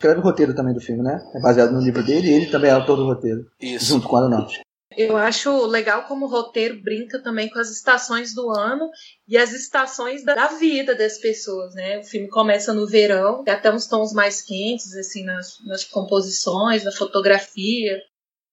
Escreve o roteiro também do filme, né? É baseado no livro dele e ele também é autor do roteiro. Isso. Junto com o Aronofsky. Eu acho legal como o roteiro brinca também com as estações do ano e as estações da vida das pessoas, né? O filme começa no verão, tem até uns tons mais quentes, assim, nas, nas composições, na fotografia.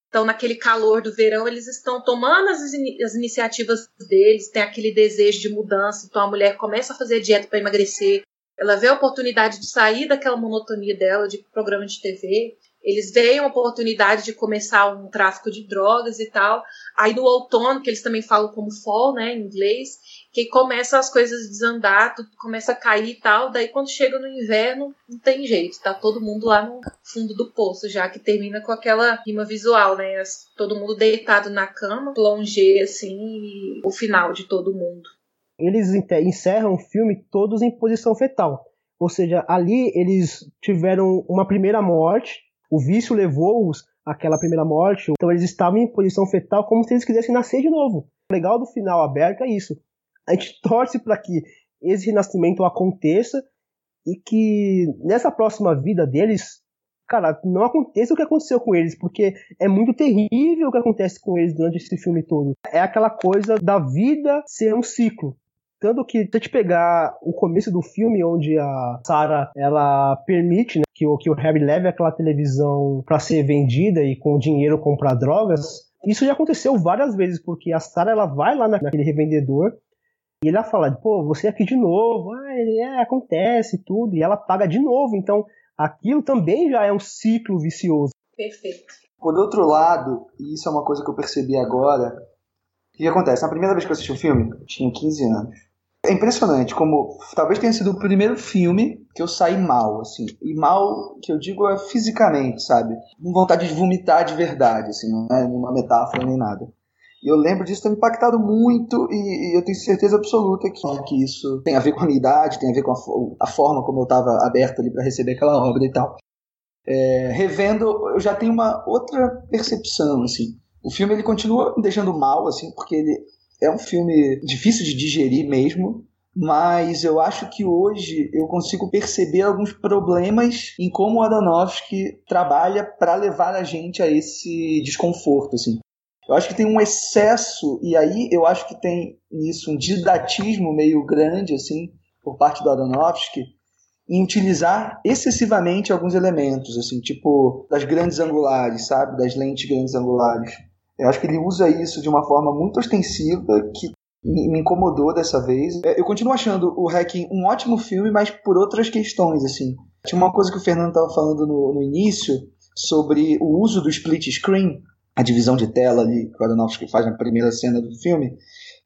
Então, naquele calor do verão, eles estão tomando as, as iniciativas deles, tem aquele desejo de mudança. Então, a mulher começa a fazer dieta para emagrecer, ela vê a oportunidade de sair daquela monotonia dela de programa de TV eles veem a oportunidade de começar um tráfico de drogas e tal. Aí no outono, que eles também falam como fall, né, em inglês, que começa as coisas desandar, tudo começa a cair e tal. Daí quando chega no inverno, não tem jeito, tá todo mundo lá no fundo do poço, já que termina com aquela rima visual, né? Todo mundo deitado na cama, plongé assim, o final de todo mundo. Eles encerram o filme todos em posição fetal. Ou seja, ali eles tiveram uma primeira morte, o vício levou-os àquela primeira morte, então eles estavam em posição fetal como se eles quisessem nascer de novo. O legal do final aberto é isso. A gente [LAUGHS] torce para que esse renascimento aconteça e que nessa próxima vida deles, cara, não aconteça o que aconteceu com eles, porque é muito terrível o que acontece com eles durante esse filme todo. É aquela coisa da vida ser um ciclo. Tanto que, se a gente pegar o começo do filme, onde a Sarah ela permite né, que, o, que o Harry leve aquela televisão para ser vendida e com o dinheiro comprar drogas, isso já aconteceu várias vezes, porque a Sarah ela vai lá naquele revendedor e ele fala, pô, você aqui de novo, ah, é, acontece tudo, e ela paga de novo. Então, aquilo também já é um ciclo vicioso. Perfeito. Por outro lado, e isso é uma coisa que eu percebi agora, o que acontece? Na primeira vez que eu assisti o um filme, eu tinha 15 anos. É impressionante como talvez tenha sido o primeiro filme que eu saí mal, assim. E mal que eu digo é fisicamente, sabe? Com vontade de vomitar de verdade, assim, não é uma metáfora nem nada. E eu lembro disso ter me impactado muito e, e, eu tenho certeza absoluta que, que isso tem a ver com a minha idade, tem a ver com a, a forma como eu estava aberto ali para receber aquela obra e tal. É, revendo, eu já tenho uma outra percepção, assim. O filme ele continua me deixando mal, assim, porque ele é um filme difícil de digerir mesmo, mas eu acho que hoje eu consigo perceber alguns problemas em como o Aronofsky trabalha para levar a gente a esse desconforto, assim. Eu acho que tem um excesso, e aí eu acho que tem nisso um didatismo meio grande, assim, por parte do Aronofsky, em utilizar excessivamente alguns elementos, assim, tipo das grandes angulares, sabe? Das lentes grandes angulares. Eu acho que ele usa isso de uma forma muito ostensiva que me incomodou dessa vez. É, eu continuo achando o Hacking um ótimo filme, mas por outras questões, assim. Tinha uma coisa que o Fernando estava falando no, no, início sobre o uso do split screen, a divisão de tela ali que o Aronofsky faz na primeira cena do filme.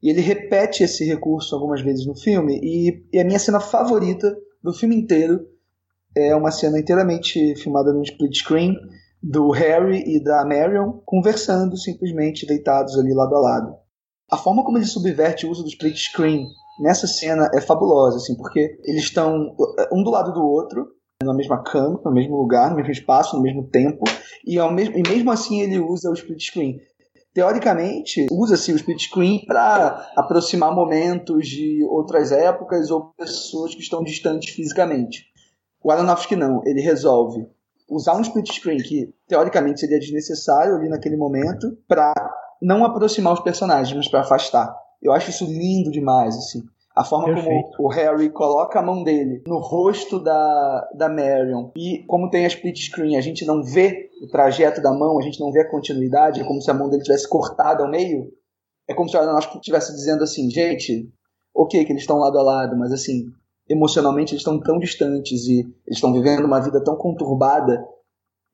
E ele repete esse recurso algumas vezes no filme. E, e a minha cena favorita do filme inteiro é uma cena inteiramente filmada no split screen do Harry e da Marion conversando simplesmente deitados ali lado a lado. A forma como ele subverte o uso do split screen nessa cena é fabulosa, assim, porque eles estão eh, um do lado do outro, na mesma cama, no mesmo lugar, no mesmo espaço, no mesmo tempo, e, ao mesmo, e mesmo assim ele usa o split screen. Teoricamente, usa-se o split screen para aproximar momentos de outras épocas ou pessoas que estão distantes fisicamente. O Aronofsky não, ele resolve usar um split screen que teoricamente seria desnecessário ali naquele momento para não aproximar os personagens, mas para afastar. Eu acho isso lindo demais, assim. A forma Perfeito. como o Harry coloca a mão dele no rosto da, da Marion e como tem a split screen, a gente não vê o trajeto da mão, a gente não vê a continuidade, é como se a mão dele tivesse cortada ao meio. é como se o Aronofsky estivesse dizendo assim, gente, ok que eles estão lado a lado, mas assim, emocionalmente eles estão tão distantes e eles estão vivendo uma vida tão conturbada,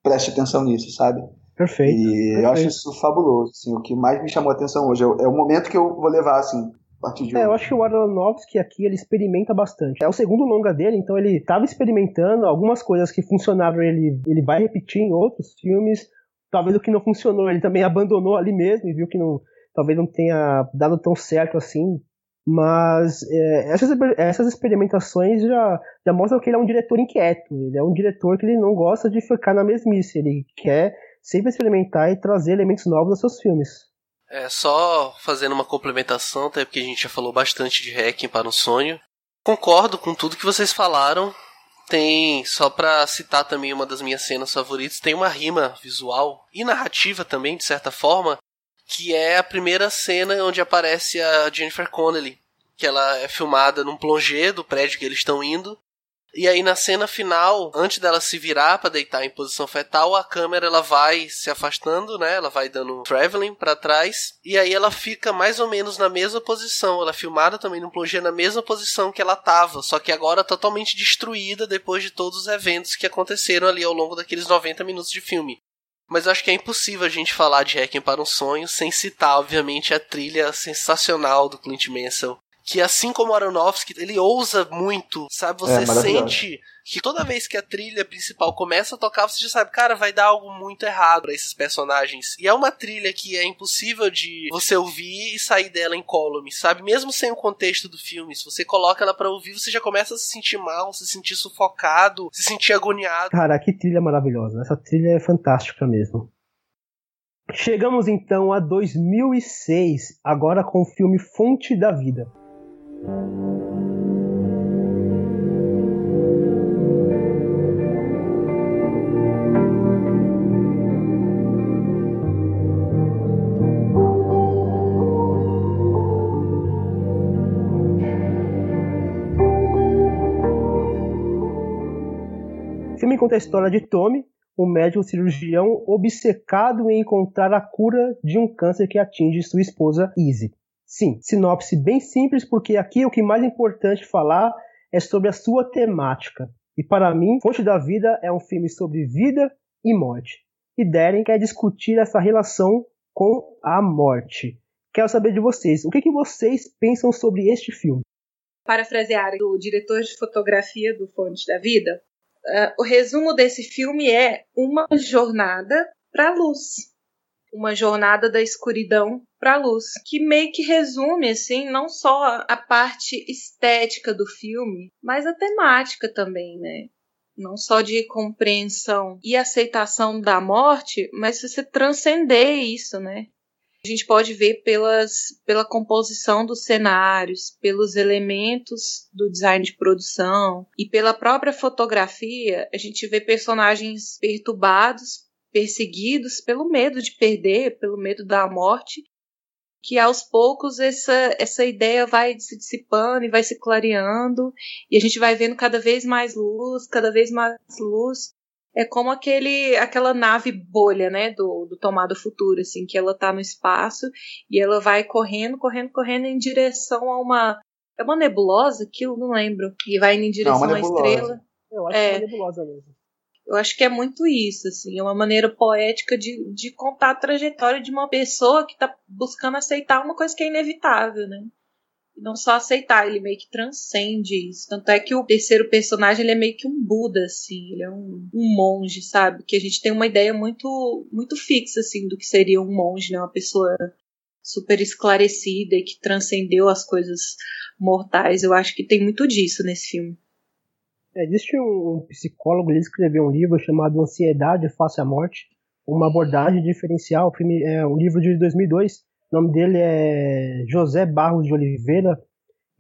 preste atenção nisso, sabe? Perfeito. E perfeito. eu acho isso fabuloso. Assim, o que mais me chamou a atenção hoje é o, é o momento que eu vou levar assim, a partir de É, hoje. eu acho que o Aronofsky aqui ele experimenta bastante. É o segundo longa dele, então ele estava experimentando algumas coisas que funcionaram, ele, ele vai repetir em outros filmes. Talvez o que não funcionou, ele também [LAUGHS] abandonou ali mesmo e viu que não, talvez não tenha dado tão certo assim. Mas é, essas, essas experimentações já, já mostram que ele é um diretor inquieto. Ele é um diretor que ele não gosta de ficar na mesmice. Ele quer sempre experimentar e trazer elementos novos aos seus filmes. É, só fazendo uma complementação, até porque a gente já falou bastante de Hacking para um Sonho. Concordo com tudo que vocês falaram. Tem, só pra citar também uma das minhas cenas favoritas, tem uma rima visual e narrativa também, de certa forma, que é a primeira cena onde aparece a Jennifer Connelly, que ela é filmada num plongé do prédio que eles estão indo. E aí na cena final, antes dela se virar para deitar em posição fetal, a câmera ela vai se afastando, né? Ela vai dando traveling para trás e aí ela fica mais ou menos na mesma posição. Ela é filmada também no plongé na mesma posição que ela tava, só que agora totalmente destruída depois de todos os eventos que aconteceram ali ao longo daqueles 90 minutos de filme. Mas eu acho que é impossível a gente falar de Hacking para um Sonho sem citar, obviamente, a trilha sensacional do Clint Mansell. Que assim como Aronofsky, ele ousa muito, sabe? Você É, sente que toda vez que a trilha principal começa a tocar, você já sabe, cara, vai dar algo muito errado pra esses personagens. E é uma trilha que é impossível de você ouvir e sair dela incólume, sabe? Mesmo sem o contexto do filme, se você coloca ela pra ouvir, você já começa a se sentir mal, se sentir sufocado, se sentir agoniado. Cara, que trilha maravilhosa. Essa trilha é fantástica mesmo. Chegamos então a 2006, agora com o filme Fonte da Vida. O filme conta a história de Tommy, um médico cirurgião obcecado em encontrar a cura de um câncer que atinge sua esposa Izzy. Sim, sinopse bem simples, porque aqui o que mais importante falar é sobre a sua temática. E para mim, Fonte da Vida é um filme sobre vida e morte. E Darren quer discutir essa relação com a morte. Quero saber de vocês, o que, que vocês pensam sobre este filme? Parafrasear o diretor de fotografia do Fonte da Vida, uh, o resumo desse filme é uma jornada para a luz. Uma jornada da escuridão para a luz, que meio que resume assim não só a parte estética do filme, mas a temática também, né? Não só de compreensão e aceitação da morte, mas você transcender isso, né? A gente pode ver pelas, pela composição dos cenários, pelos elementos do design de produção e pela própria fotografia, a gente vê personagens perturbados, perseguidos pelo medo de perder, pelo medo da morte, que aos poucos essa, essa ideia vai se dissipando e vai se clareando, e a gente vai vendo cada vez mais luz, cada vez mais luz. É como aquele, aquela nave bolha, né, do, do Tomado Futuro, assim, que ela tá no espaço e ela vai correndo, correndo, correndo em direção a uma. É uma nebulosa aquilo? Não lembro. E vai indo em direção Não, à estrela. Eu acho É. que é uma nebulosa mesmo. Eu acho que é muito isso, assim, é uma maneira poética de, de contar a trajetória de uma pessoa que está buscando aceitar uma coisa que é inevitável, né? E não só aceitar, ele meio que transcende isso. Tanto é que o terceiro personagem ele é meio que um Buda, assim, ele é um, um monge, sabe? Que a gente tem uma ideia muito, muito fixa, assim, do que seria um monge, né? Uma pessoa super esclarecida e que transcendeu as coisas mortais. Eu acho que tem muito disso nesse filme. É, existe um, um psicólogo, ele escreveu um livro chamado Ansiedade Face à Morte, uma abordagem diferencial, é um livro de 2002, o nome dele é José Barros de Oliveira,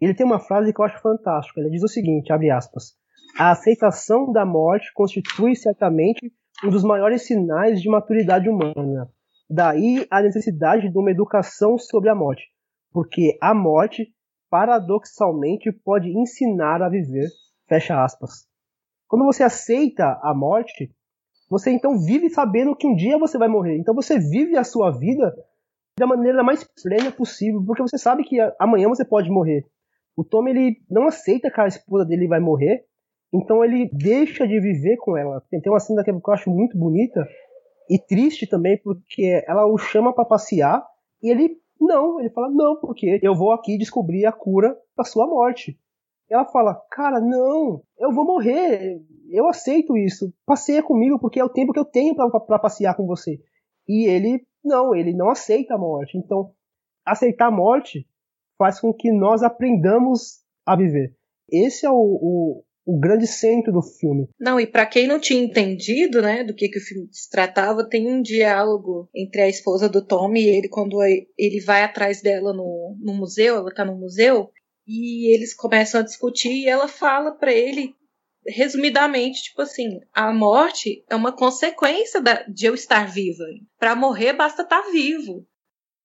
ele tem uma frase que eu acho fantástica, ele diz o seguinte, abre aspas, a aceitação da morte constitui certamente um dos maiores sinais de maturidade humana, daí a necessidade de uma educação sobre a morte, porque a morte, paradoxalmente, pode ensinar a viver Fecha aspas. Quando você aceita a morte, você então vive sabendo que um dia você vai morrer. Então você vive a sua vida da maneira mais plena possível, porque você sabe que amanhã você pode morrer. O Tom ele não aceita que a esposa dele vai morrer, então ele deixa de viver com ela. Tem uma cena que eu acho muito bonita e triste também, porque ela o chama para passear e ele não, ele fala não, porque eu vou aqui descobrir a cura para sua morte. Ela fala, cara, não, eu vou morrer, eu aceito isso, passeia comigo porque é o tempo que eu tenho para passear com você. E ele, não, ele não aceita a morte. Então, aceitar a morte faz com que nós aprendamos a viver. Esse é o, o, o grande centro do filme. Não, e para quem não tinha entendido, né, do que, que o filme se tratava, tem um diálogo entre a esposa do Tom e ele quando ele vai atrás dela no, no museu, ela tá no museu, e eles começam a discutir e ela fala para ele resumidamente, tipo assim, a morte é uma consequência da, de eu estar viva. Para morrer basta estar tá vivo.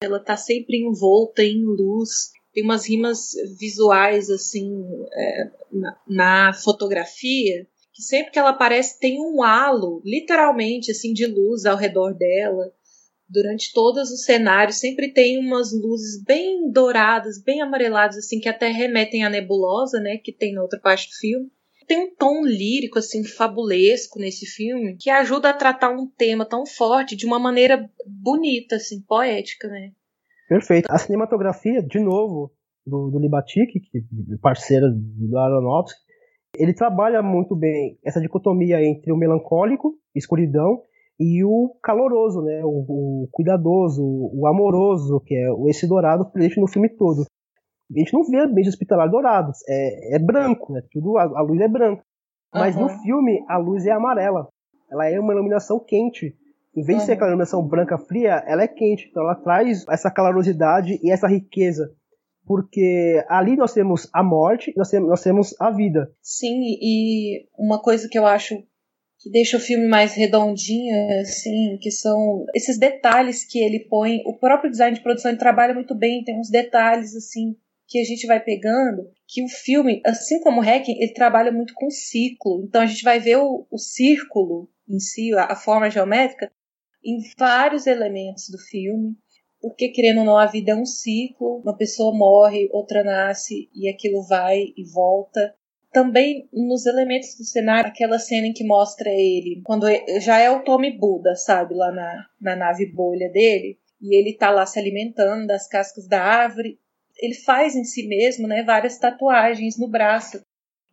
Ela tá sempre envolta em luz. Tem umas rimas visuais assim é, na, na fotografia que sempre que ela aparece tem um halo, literalmente assim, de luz ao redor dela durante todos os cenários sempre tem umas luzes bem douradas, bem amareladas, assim, que até remetem à nebulosa, né, que tem na outra parte do filme. Tem um tom lírico, assim, fabulesco nesse filme, que ajuda a tratar um tema tão forte de uma maneira bonita, assim, poética, né. Perfeito. A cinematografia, de novo, do, do Libatic, que é do Aronofsky, ele trabalha muito bem essa dicotomia entre o melancólico, escuridão, e o caloroso, né? O, o cuidadoso, o amoroso, que é esse dourado presente no filme todo. A gente não vê ambiente hospitalar dourados, é, é branco, né? Tudo, a, a luz é branca. Mas uhum. no filme a luz é amarela. Ela é uma iluminação quente. Em vez uhum. de ser aquela iluminação branca fria, ela é quente. Então ela traz essa calorosidade e essa riqueza. Porque ali nós temos a morte, nós temos, nós temos a vida. Sim, e uma coisa que eu acho que deixa o filme mais redondinho, assim, que são esses detalhes que ele põe. O próprio design de produção ele trabalha muito bem, tem uns detalhes assim que a gente vai pegando, que o filme, assim como o Hacking, ele trabalha muito com ciclo. Então a gente vai ver o, o círculo em si, a, a forma geométrica, em vários elementos do filme. Porque, querendo ou não, a vida é um ciclo. Uma pessoa morre, outra nasce, e aquilo vai e volta também nos elementos do cenário, aquela cena em que mostra ele, quando já é o Tommy Buda, sabe, lá na, na nave bolha dele, e ele tá lá se alimentando das cascas da árvore. Ele faz em si mesmo, né, várias tatuagens no braço.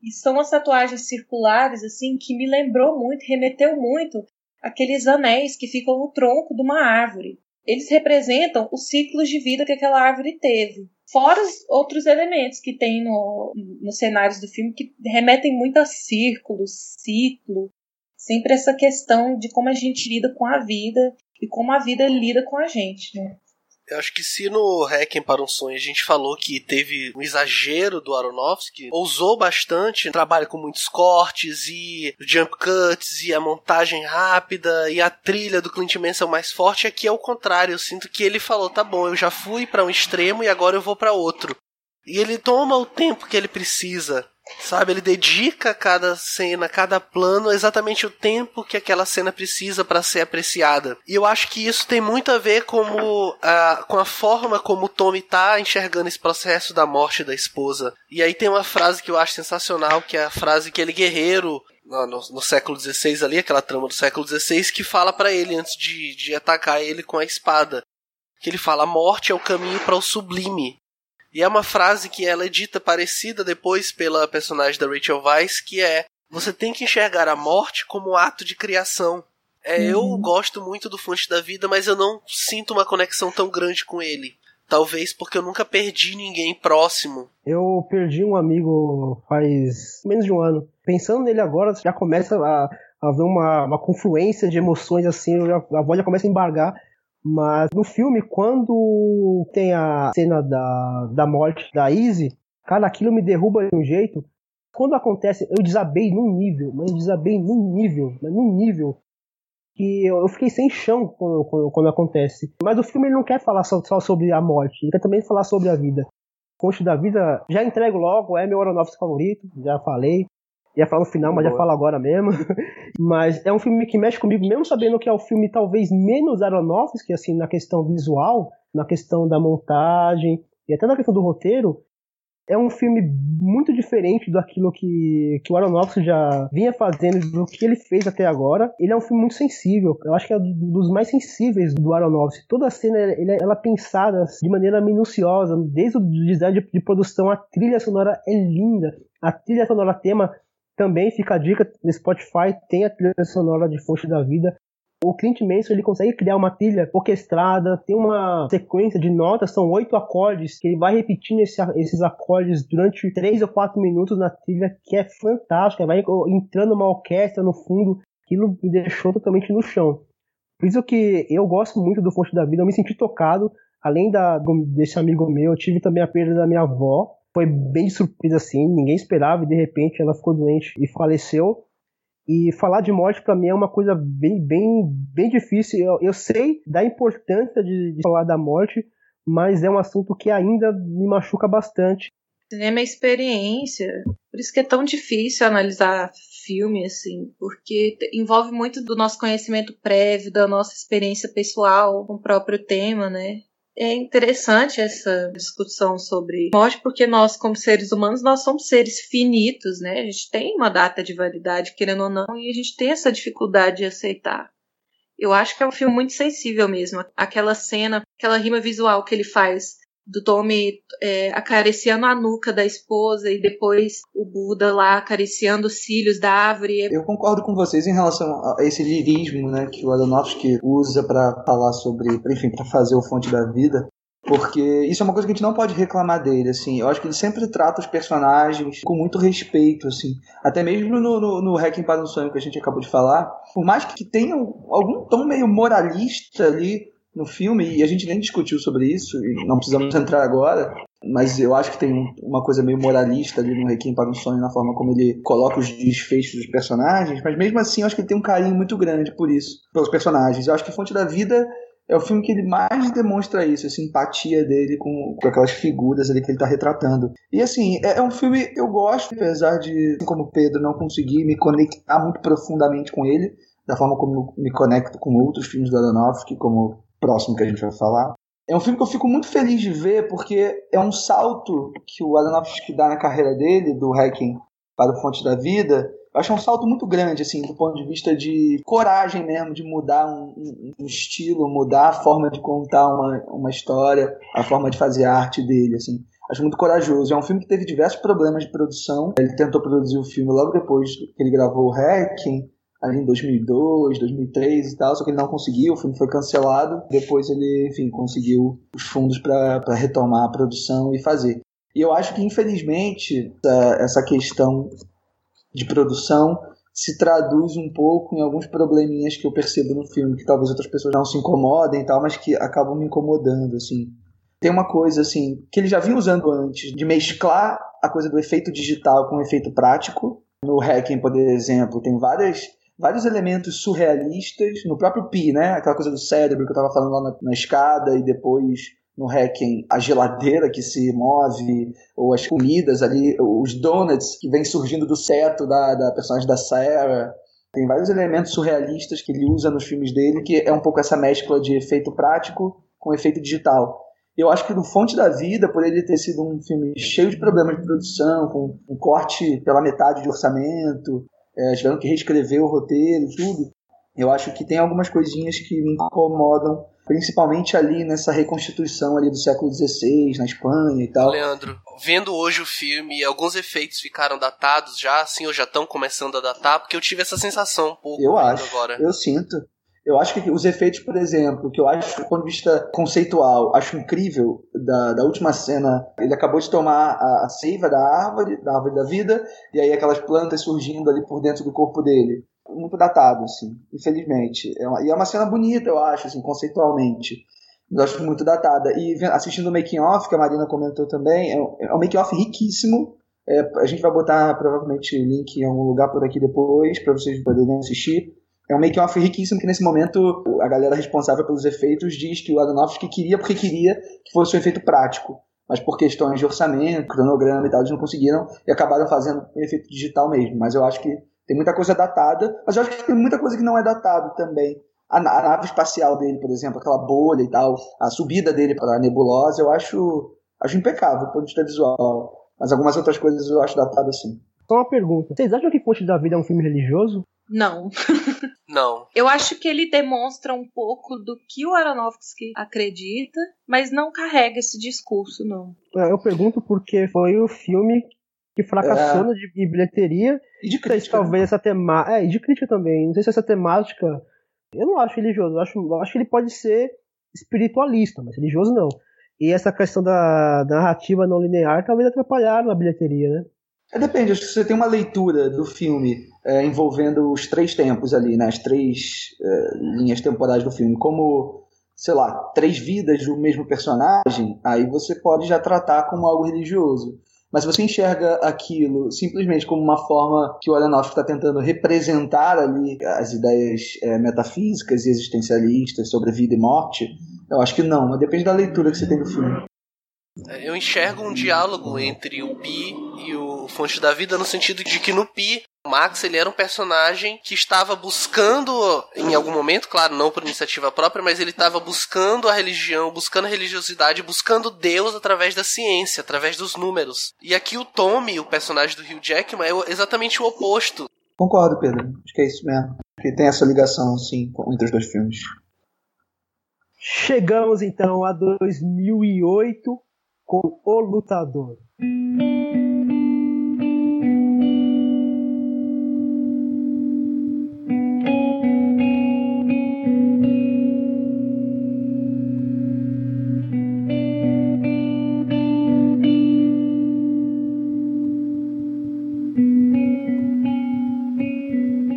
E são as tatuagens circulares, assim, que me lembrou muito, remeteu muito aqueles anéis que ficam no tronco de uma árvore. Eles representam os ciclos de vida que aquela árvore teve. Fora os outros elementos que tem no, nos cenários do filme que remetem muito a círculos, ciclo. Sempre essa questão de como a gente lida com a vida e como a vida lida com a gente, né? Eu acho que se no Hacking para um Sonho a gente falou que teve um exagero do Aronofsky, ousou bastante, trabalha com muitos cortes e jump cuts e a montagem rápida e a trilha do Clint Mansell mais forte, aqui é o contrário. Eu sinto que ele falou, tá bom, eu já fui para um extremo e agora eu vou para outro. E ele toma o tempo que ele precisa Sabe, ele dedica cada cena, cada plano exatamente o tempo que aquela cena precisa para ser apreciada. E eu acho que isso tem muito a ver como, uh, com a forma como o Tommy tá enxergando esse processo da morte da esposa. E aí tem uma frase que eu acho sensacional, que é a frase que ele guerreiro no, no, século XVI ali, aquela trama do século XVI, que fala para ele antes de, de atacar ele com a espada. Que ele fala: a morte é o caminho para o sublime. E é uma frase que ela é dita parecida depois pela personagem da Rachel Weisz, que é: Você tem que enxergar a morte como um ato de criação. É, Eu uhum. gosto muito do Fonte da Vida, mas eu não sinto uma conexão tão grande com ele. Talvez porque eu nunca perdi ninguém próximo. Eu perdi um amigo faz menos de um ano. Pensando nele agora, já começa a, haver uma, uma confluência de emoções assim, a voz já começa a embargar. Mas no filme, quando tem a cena da, da morte da Izzy, cara, aquilo me derruba de um jeito. Quando acontece, eu desabei num nível, mas desabei num nível, mas num nível que eu, fiquei sem chão quando, quando, quando, acontece. Mas o filme ele não quer falar só, só, sobre a morte, ele quer também falar sobre a vida. Conte da vida, já entrego logo, é meu Aronofsky favorito, já falei. Ia falar no final, mas Boa. já falo agora mesmo. [LAUGHS] mas é um filme que mexe comigo, mesmo sabendo que é o filme talvez menos Aronofsky, assim, na questão visual, na questão da montagem e até na questão do roteiro, é um filme muito diferente daquilo que, que o Aronofsky já vinha fazendo, do que ele fez até agora. Ele é um filme muito sensível. Eu acho que é um dos mais sensíveis do Aronofsky. Toda a cena ele, ela é pensada de maneira minuciosa, desde o design de, de produção, a trilha sonora é linda. A trilha sonora tema também fica a dica no Spotify, tem a trilha sonora de Fonte da Vida. O Clint Mason ele consegue criar uma trilha orquestrada, tem uma sequência de notas, são oito acordes, que ele vai repetindo esse, esses acordes durante três ou quatro minutos na trilha, que é fantástica, vai entrando uma orquestra no fundo, aquilo me deixou totalmente no chão. Por isso que eu gosto muito do Fonte da Vida, eu me senti tocado, além da, desse amigo meu, eu tive também a perda da minha avó, foi bem surpresa assim, ninguém esperava e de repente ela ficou doente e faleceu. E falar de morte para mim é uma coisa bem, bem, bem difícil. Eu, eu sei da importância de, de, falar da morte, mas é um assunto que ainda me machuca bastante. Cinema é experiência, por isso que é tão difícil analisar filme assim, porque envolve muito do nosso conhecimento prévio, da nossa experiência pessoal com o próprio tema, né? É interessante essa discussão sobre morte, porque nós, como seres humanos, nós somos seres finitos, né? A gente tem uma data de validade, querendo ou não, e a gente tem essa dificuldade de aceitar. Eu acho que é um filme muito sensível mesmo. Aquela cena, aquela rima visual que ele faz do Tommy é, acariciando a nuca da esposa e depois o Buda lá acariciando os cílios da árvore. Eu concordo com vocês em relação a esse lirismo, né, que o Aronofsky usa para falar sobre, enfim, para fazer o Fonte da Vida. Porque isso é uma coisa que a gente não pode reclamar dele, assim. Eu acho que ele sempre trata os personagens com muito respeito, assim. Até mesmo no, no, no Hacking para um Sonho que a gente acabou de falar. Por mais que tenha algum tom meio moralista ali, no filme, e a gente nem discutiu sobre isso, e não precisamos entrar agora, mas eu acho que tem uma coisa meio moralista ali no Requiem para um Sonho, na forma como ele coloca os desfechos dos personagens, mas mesmo assim eu acho que ele tem um carinho muito grande por isso, pelos personagens. Eu acho que Fonte da Vida é o filme que ele mais demonstra isso, essa empatia dele com, com aquelas figuras ali que ele está retratando. E assim, é, é, um filme eu gosto, apesar de, assim como Pedro, não conseguir me conectar muito profundamente com ele, da forma como me conecto com outros filmes do Aronofsky, como próximo que a gente vai falar. É um filme que eu fico muito feliz de ver porque é um salto que o Aronofsky dá na carreira dele, do Hacking para o Fonte da Vida. Eu acho um salto muito grande, assim, do ponto de vista de coragem mesmo, de mudar um, um, um estilo, mudar a forma de contar uma, uma história, a forma de fazer a arte dele, assim. Acho muito corajoso. É um filme que teve diversos problemas de produção. Ele tentou produzir o filme logo depois que ele gravou o Hacking ali em 2002, 2003 e tal, só que ele não conseguiu, o filme foi cancelado. Depois ele, enfim, conseguiu os fundos para retomar a produção e fazer. E eu acho que, infelizmente, essa questão de produção se traduz um pouco em alguns probleminhas que eu percebo no filme, que talvez outras pessoas não se incomodem e tal, mas que acabam me incomodando, assim. Tem uma coisa, assim, que ele já vinha usando antes, de mesclar a coisa do efeito digital com o efeito prático. No Hacking, por exemplo, tem várias vários elementos surrealistas no próprio Pi, né? Aquela coisa do cérebro que eu tava falando lá na, na escada e depois no Hacking a geladeira que se move, ou as comidas ali, os donuts que vem surgindo do seto da, da personagem da Sarah. Tem vários elementos surrealistas que ele usa nos filmes dele, que é um pouco essa mescla de efeito prático com efeito digital. Eu acho que no Fonte da Vida, por ele ter sido um filme cheio de problemas de produção, com um corte pela metade de orçamento, é, tiveram que reescrever o roteiro tudo. Eu acho que tem algumas coisinhas que me incomodam, principalmente ali nessa reconstituição ali do século XVI, na Espanha e tal. Leandro, vendo hoje o filme, alguns efeitos ficaram datados já, assim, ou já estão começando a datar, porque eu tive essa sensação um pouco eu acho, agora. Eu sinto. Eu acho que os efeitos, por exemplo, que eu acho, do ponto de vista conceitual, acho incrível, da, da última cena, ele acabou de tomar a, a seiva da árvore, da árvore da vida, e aí aquelas plantas surgindo ali por dentro do corpo dele. Muito datado, assim, infelizmente. É uma, e é uma cena bonita, eu acho, assim, conceitualmente. Mas eu acho muito datada. E assistindo o making off, que a Marina comentou também, é um, é um making off riquíssimo. É, a gente vai botar provavelmente link em algum lugar por aqui depois, para vocês poderem assistir é um make-off riquíssimo que nesse momento a galera responsável pelos efeitos diz que o Aronofsky queria porque queria que fosse um efeito prático. mas por questões de orçamento, cronograma e tal, eles não conseguiram e acabaram fazendo um efeito digital mesmo. Mas eu acho que tem muita coisa datada, mas eu acho que tem muita coisa que não é datada também. A, nave espacial dele, por exemplo, aquela bolha e tal, a subida dele para a nebulosa, eu acho, acho impecável do ponto de vista visual. Mas algumas outras coisas eu acho datado assim. Só uma pergunta. Vocês acham que Fonte da Vida é um filme religioso? Não. Não. Eu acho que ele demonstra um pouco do que o Aronofsky acredita, mas não carrega esse discurso, não. É, eu pergunto porque foi o filme que fracassou é. de bilheteria. E de crítica. talvez essa temática. É, e de crítica também. Não sei se essa temática. Eu não acho religioso. Eu acho, eu acho que ele pode ser espiritualista, mas religioso não. E essa questão da, da narrativa não linear talvez atrapalharam a bilheteria, né? É, depende, acho que você tem uma leitura do filme é, envolvendo os três tempos ali, né, as três é, linhas temporais do filme, como, sei lá, três vidas do mesmo personagem, aí você pode já tratar como algo religioso. Mas se você enxerga aquilo simplesmente como uma forma que o Aronofsky está tentando representar ali as ideias é, metafísicas e existencialistas sobre vida e morte, eu acho que não, mas depende da leitura que você tem do filme. Eu enxergo um diálogo entre o Pi e o Fonte da Vida no sentido de que no Pi o Max ele era um personagem que estava buscando em algum momento, claro, não por iniciativa própria, mas ele estava buscando a religião, buscando a religiosidade, buscando Deus através da ciência, através dos números. E aqui o Tommy, o personagem do Hugh Jackman, é exatamente o oposto. Concordo, Pedro. Acho que é isso mesmo. Que tem essa ligação, sim, entre os dois filmes. Chegamos então a 2008 com O Lutador.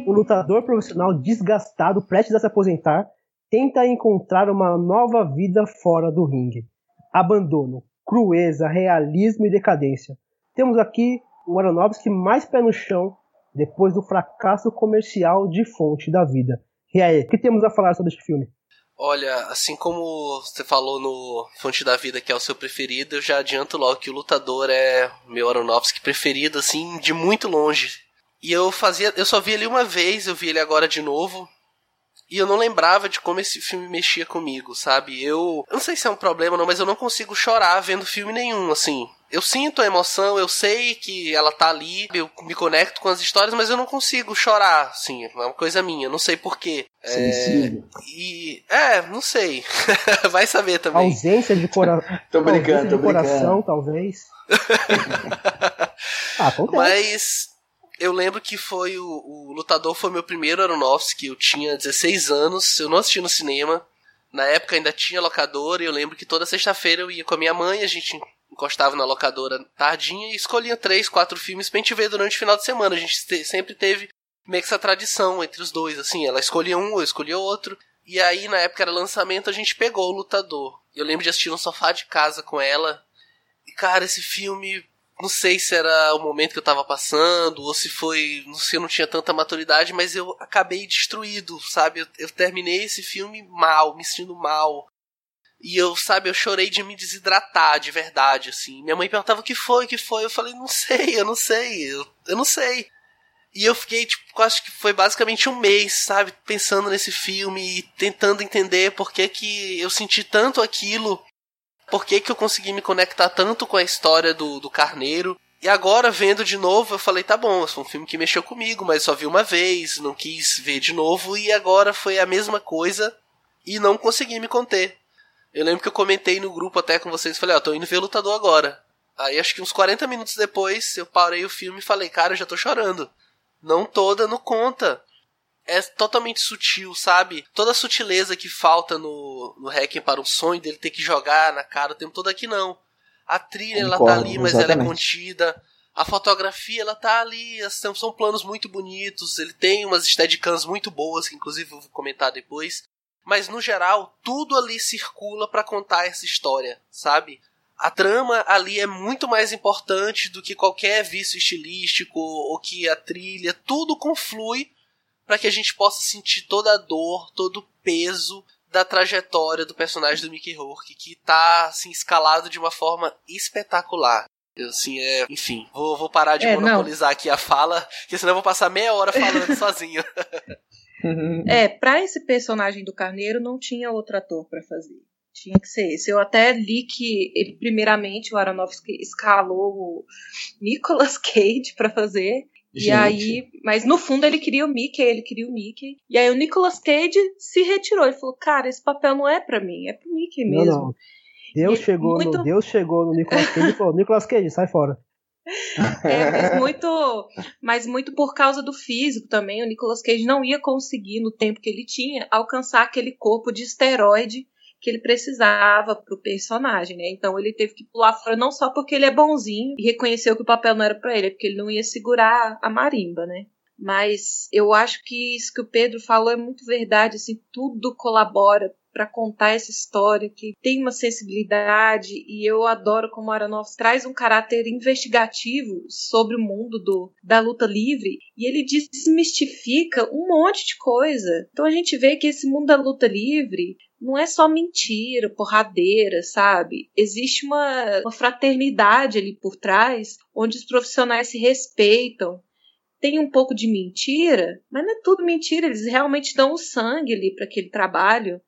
O lutador profissional desgastado, prestes a se aposentar, tenta encontrar uma nova vida fora do ringue. Abandono, crueza, realismo e decadência. Temos aqui o Aronofsky mais pé no chão depois do fracasso comercial de Fonte da Vida. E aí, o que temos a falar sobre este filme? Olha, assim como você falou no Fonte da Vida, que é o seu preferido, eu já adianto logo que o Lutador é meu Aronofsky preferido, assim, de muito longe. E eu fazia, eu só vi ele uma vez, eu vi ele agora de novo, e eu não lembrava de como esse filme mexia comigo, sabe? Eu, eu não sei se é um problema não, mas eu não consigo chorar vendo filme nenhum, assim. Eu sinto a emoção, eu sei que ela tá ali, eu me conecto com as histórias, mas eu não consigo chorar, assim, é uma coisa minha, não sei porquê. É, e é, não sei. [LAUGHS] Vai saber também. ausência de, cora... [LAUGHS] tô brincando, tô de coração, talvez. [LAUGHS] ah, acontece. Mas eu lembro que foi o, o Lutador foi meu primeiro Aronofsky, eu tinha 16 anos, eu não assisti no cinema. Na época ainda tinha locadora e eu lembro que toda sexta-feira eu ia com a minha mãe, a gente encostava na locadora tardinha e escolhia três, quatro filmes pra gente ver durante o final de semana. A gente te, sempre teve meio que essa tradição entre os dois, assim, ela escolhia um, eu escolhia outro. E aí, na época era lançamento, a gente pegou o Lutador. Eu lembro de assistir no sofá de casa com ela. E, cara, esse filme não sei se era o momento que eu tava passando, ou se foi. Não sei, eu não tinha tanta maturidade, mas eu acabei destruído, sabe? Eu, eu terminei esse filme mal, me sentindo mal. E eu, sabe, eu chorei de me desidratar, de verdade, assim. Minha mãe perguntava o que foi, o que foi. Eu falei, não sei, eu não sei, eu, eu não sei. E eu fiquei, tipo, acho que foi basicamente um mês, sabe, pensando nesse filme e tentando entender por que que eu senti tanto aquilo por que, que eu consegui me conectar tanto com a história do, do Carneiro. E agora, vendo de novo, eu falei, tá bom, foi um filme que mexeu comigo, mas só vi uma vez, não quis ver de novo, e agora foi a mesma coisa e não consegui me conter. Eu lembro que eu comentei no grupo até com vocês, falei, ó, oh, tô indo ver Lutador agora. Aí acho que uns 40 minutos depois, eu parei o filme e falei, cara, eu já tô chorando. Não tô dando conta é totalmente sutil, sabe? Toda a sutileza que falta no, no Hacking para um sonho dele ter que jogar na cara o tempo todo aqui não. A trilha Concordo, ela tá ali, mas exatamente. ela é contida. A fotografia ela tá ali, são, são planos muito bonitos, ele tem umas steadicams muito boas, que inclusive eu vou comentar depois. Mas no geral, tudo ali circula para contar essa história, sabe? A trama ali é muito mais importante do que qualquer vício estilístico ou que a trilha, tudo conflui para que a gente possa sentir toda a dor, todo o peso da trajetória do personagem do Mickey Rourke, que tá assim, escalado de uma forma espetacular. Assim, é, enfim, vou, vou parar de É, monopolizar aqui a fala, porque senão eu vou passar meia hora falando [LAUGHS] sozinho. É, pra esse personagem do Carneiro não tinha outro ator pra fazer. Tinha que ser esse. Eu até li que ele, primeiramente, o Aronofsky escalou o Nicolas [LAUGHS] Cage pra fazer. E Gente. aí, mas no fundo ele queria o Mickey, ele queria o Mickey. E aí o Nicolas Cage se retirou. Ele falou: "Cara, esse papel não é pra mim, é pro Mickey Não, mesmo". não. Deus E chegou, muito- no, Deus chegou no Nicolas Cage e falou, Nicolas Cage, sai fora. É, mas muito, mas muito por causa do físico também. O Nicolas Cage não ia conseguir, no tempo que ele tinha, alcançar aquele corpo de esteroide que ele precisava pro personagem, né? Então ele teve que pular fora não só porque ele é bonzinho e reconheceu que o papel não era pra ele, é porque ele não ia segurar a marimba, né? Mas eu acho que isso que o Pedro falou é muito verdade, assim, tudo colabora pra contar essa história que tem uma sensibilidade e eu adoro como Aronofsky traz um caráter investigativo sobre o mundo do, da luta livre e ele desmistifica um monte de coisa. Então a gente vê que esse mundo da luta livre não é só mentira, porradeira, sabe? Existe uma, uma fraternidade ali por trás, onde os profissionais se respeitam. Tem um pouco de mentira, mas não é tudo mentira, eles realmente dão o sangue ali para aquele trabalho.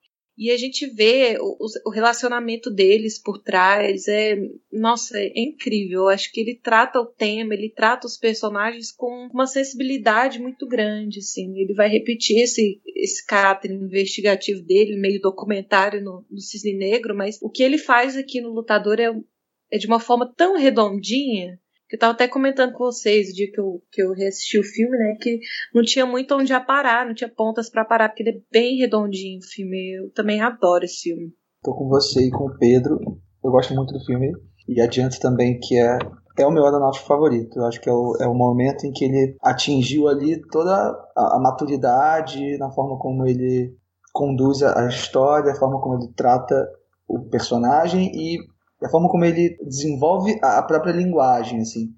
E a gente vê o, o relacionamento deles por trás. É, nossa, é incrível. Acho que ele trata o tema, ele trata os personagens com uma sensibilidade muito grande. Assim. Ele vai repetir esse, esse caráter investigativo dele, meio documentário no, no Cisne Negro, mas o que ele faz aqui no Lutador é, é de uma forma tão redondinha. Eu tava até comentando com vocês o dia que eu, que eu reassisti o filme, né? Que não tinha muito onde parar, não tinha pontas pra parar, porque ele é bem redondinho o filme. Eu também adoro esse filme. Tô com você e com o Pedro. Eu gosto muito do filme. E adianto também que é, é o meu Aronofsky favorito. Eu acho que é o, é o momento em que ele atingiu ali toda a, a maturidade na forma como ele conduz a, a história, a forma como ele trata o personagem e a forma como ele desenvolve a, própria linguagem, assim.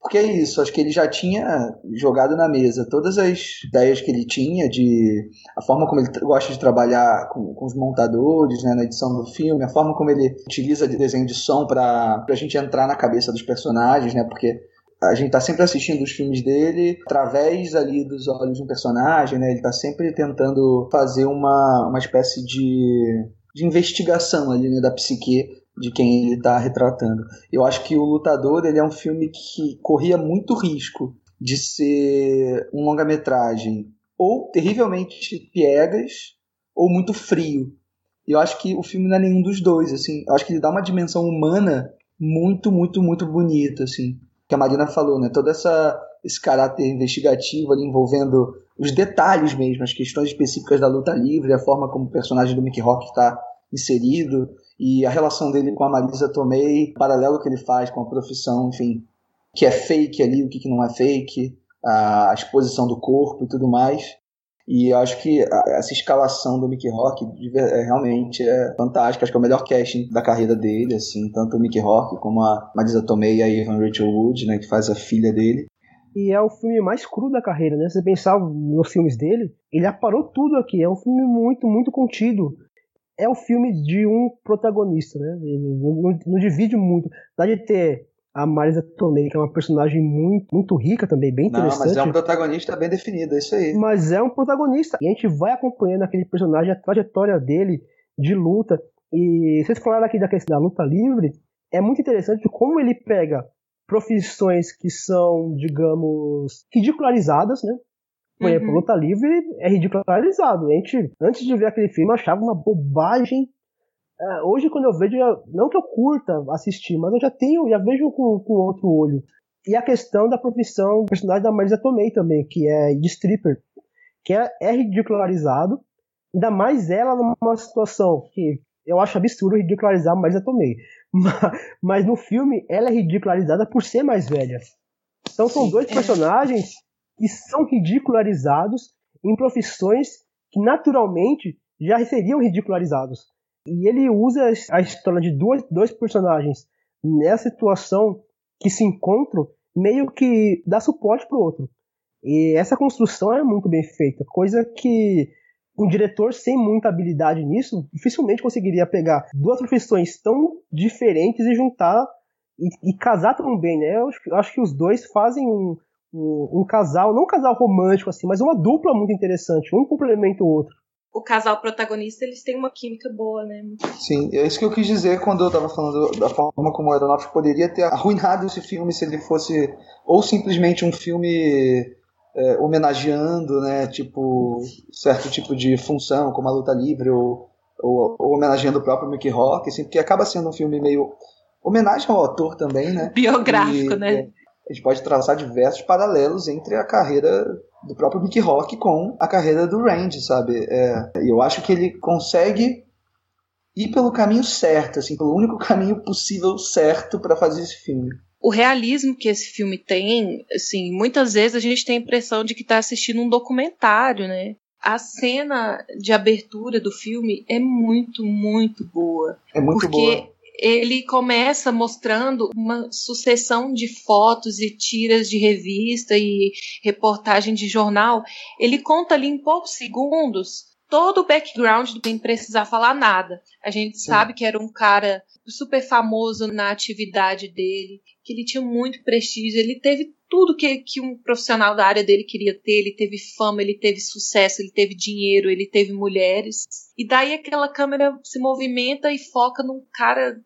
Porque é isso, acho que ele já tinha jogado na mesa todas as ideias que ele tinha de a forma como ele gosta de trabalhar com, com os montadores né, na edição do filme, a forma como ele utiliza de desenho de som para a gente entrar na cabeça dos personagens, né? Porque a gente tá sempre assistindo os filmes dele através ali dos olhos de um personagem, né? Ele tá sempre tentando fazer uma, uma espécie de, de investigação ali, né, da psique de quem ele está retratando. Eu acho que o Lutador ele é um filme que corria muito risco de ser um longa-metragem ou terrivelmente piegas ou muito frio. Eu acho que o filme não é nenhum dos dois, assim. Eu acho que ele dá uma dimensão humana muito, muito, muito bonita, assim. Que a Marina falou, né? Todo essa, esse caráter investigativo ali envolvendo os detalhes mesmo, as questões específicas da luta livre, a forma como o personagem do Mickey Rock está inserido e a relação dele com a Marisa Tomei, o paralelo que ele faz com a profissão, enfim, que é fake ali, o que, que não é fake, a exposição do corpo e tudo mais. E acho que essa escalação do Mickey Rock é, realmente é fantástica. Acho que é o melhor casting da carreira dele, assim, tanto o Mickey Rock como a Marisa Tomei e a Evan Rachel Wood, né, que faz a filha dele. E é o filme mais cru da carreira, né? Se você pensar nos filmes dele, ele aparou tudo aqui. É um filme muito, muito contido. É o filme de um protagonista, né? Não, não- não divide muito. Dá de ter a Marisa Tomei, que é uma personagem muito, muito rica também, bem Não, interessante. mas é um protagonista bem definido, é isso aí. mas é um protagonista. E a gente vai acompanhando aquele personagem, a trajetória dele de luta. E vocês falaram aqui da questão da luta livre. É muito interessante como ele pega profissões que são, digamos, ridicularizadas, né? Por exemplo, Uhum. luta livre é ridicularizado. A gente, antes de ver aquele filme, eu achava uma bobagem. É, hoje, quando eu vejo, eu- não que eu curta assistir, mas eu já tenho, já vejo com, com outro olho. E a questão da profissão, o personagem da Marisa Tomei também, que é de stripper, que é, é ridicularizado, ainda mais ela numa situação que eu acho absurdo ridicularizar a Marisa Tomei. [LAUGHS] Mas, mas no filme, ela é ridicularizada por ser mais velha. Então são dois personagens que são ridicularizados em profissões que naturalmente já seriam ridicularizados. E ele usa a história de duas, dois personagens nessa situação que se encontram, meio que dá suporte pro outro. E essa construção é muito bem feita, coisa que um diretor sem muita habilidade nisso dificilmente conseguiria pegar duas profissões tão diferentes e juntar e, e casar tão bem, né? Eu acho, eu acho, que os dois fazem um, um, casal, não um casal romântico assim, mas uma dupla muito interessante, um complementa o outro. O casal protagonista, eles têm uma química boa, né? Sim, é isso que eu quis dizer quando eu tava falando da forma como o Aronofsky poderia ter arruinado esse filme se ele fosse ou simplesmente um filme é, homenageando, né, tipo, certo tipo de função, como a luta livre, ou, ou, ou homenageando o próprio Mickey Rock, assim, porque acaba sendo um filme meio homenagem ao autor também, né? Biográfico, e, né? É, a gente pode traçar diversos paralelos entre a carreira do próprio Mickey Rock com a carreira do Randy, sabe? É, eu acho que ele consegue ir pelo caminho certo, assim, pelo único [LAUGHS] caminho possível certo para fazer esse filme o realismo que esse filme tem, assim, muitas vezes a gente tem a impressão de que está assistindo um documentário, né? A cena de abertura do filme é muito, muito boa. É muito porque boa. Ele começa mostrando uma sucessão de fotos e tiras de revista e reportagem de jornal. Ele conta ali em poucos segundos todo o background do sem precisar falar nada. A gente Sim. sabe que era um cara super famoso na atividade dele, que ele tinha muito prestígio, ele teve tudo que, que um profissional da área dele queria ter, ele teve fama, ele teve sucesso, ele teve dinheiro, ele teve mulheres. E daí aquela câmera se movimenta e foca num cara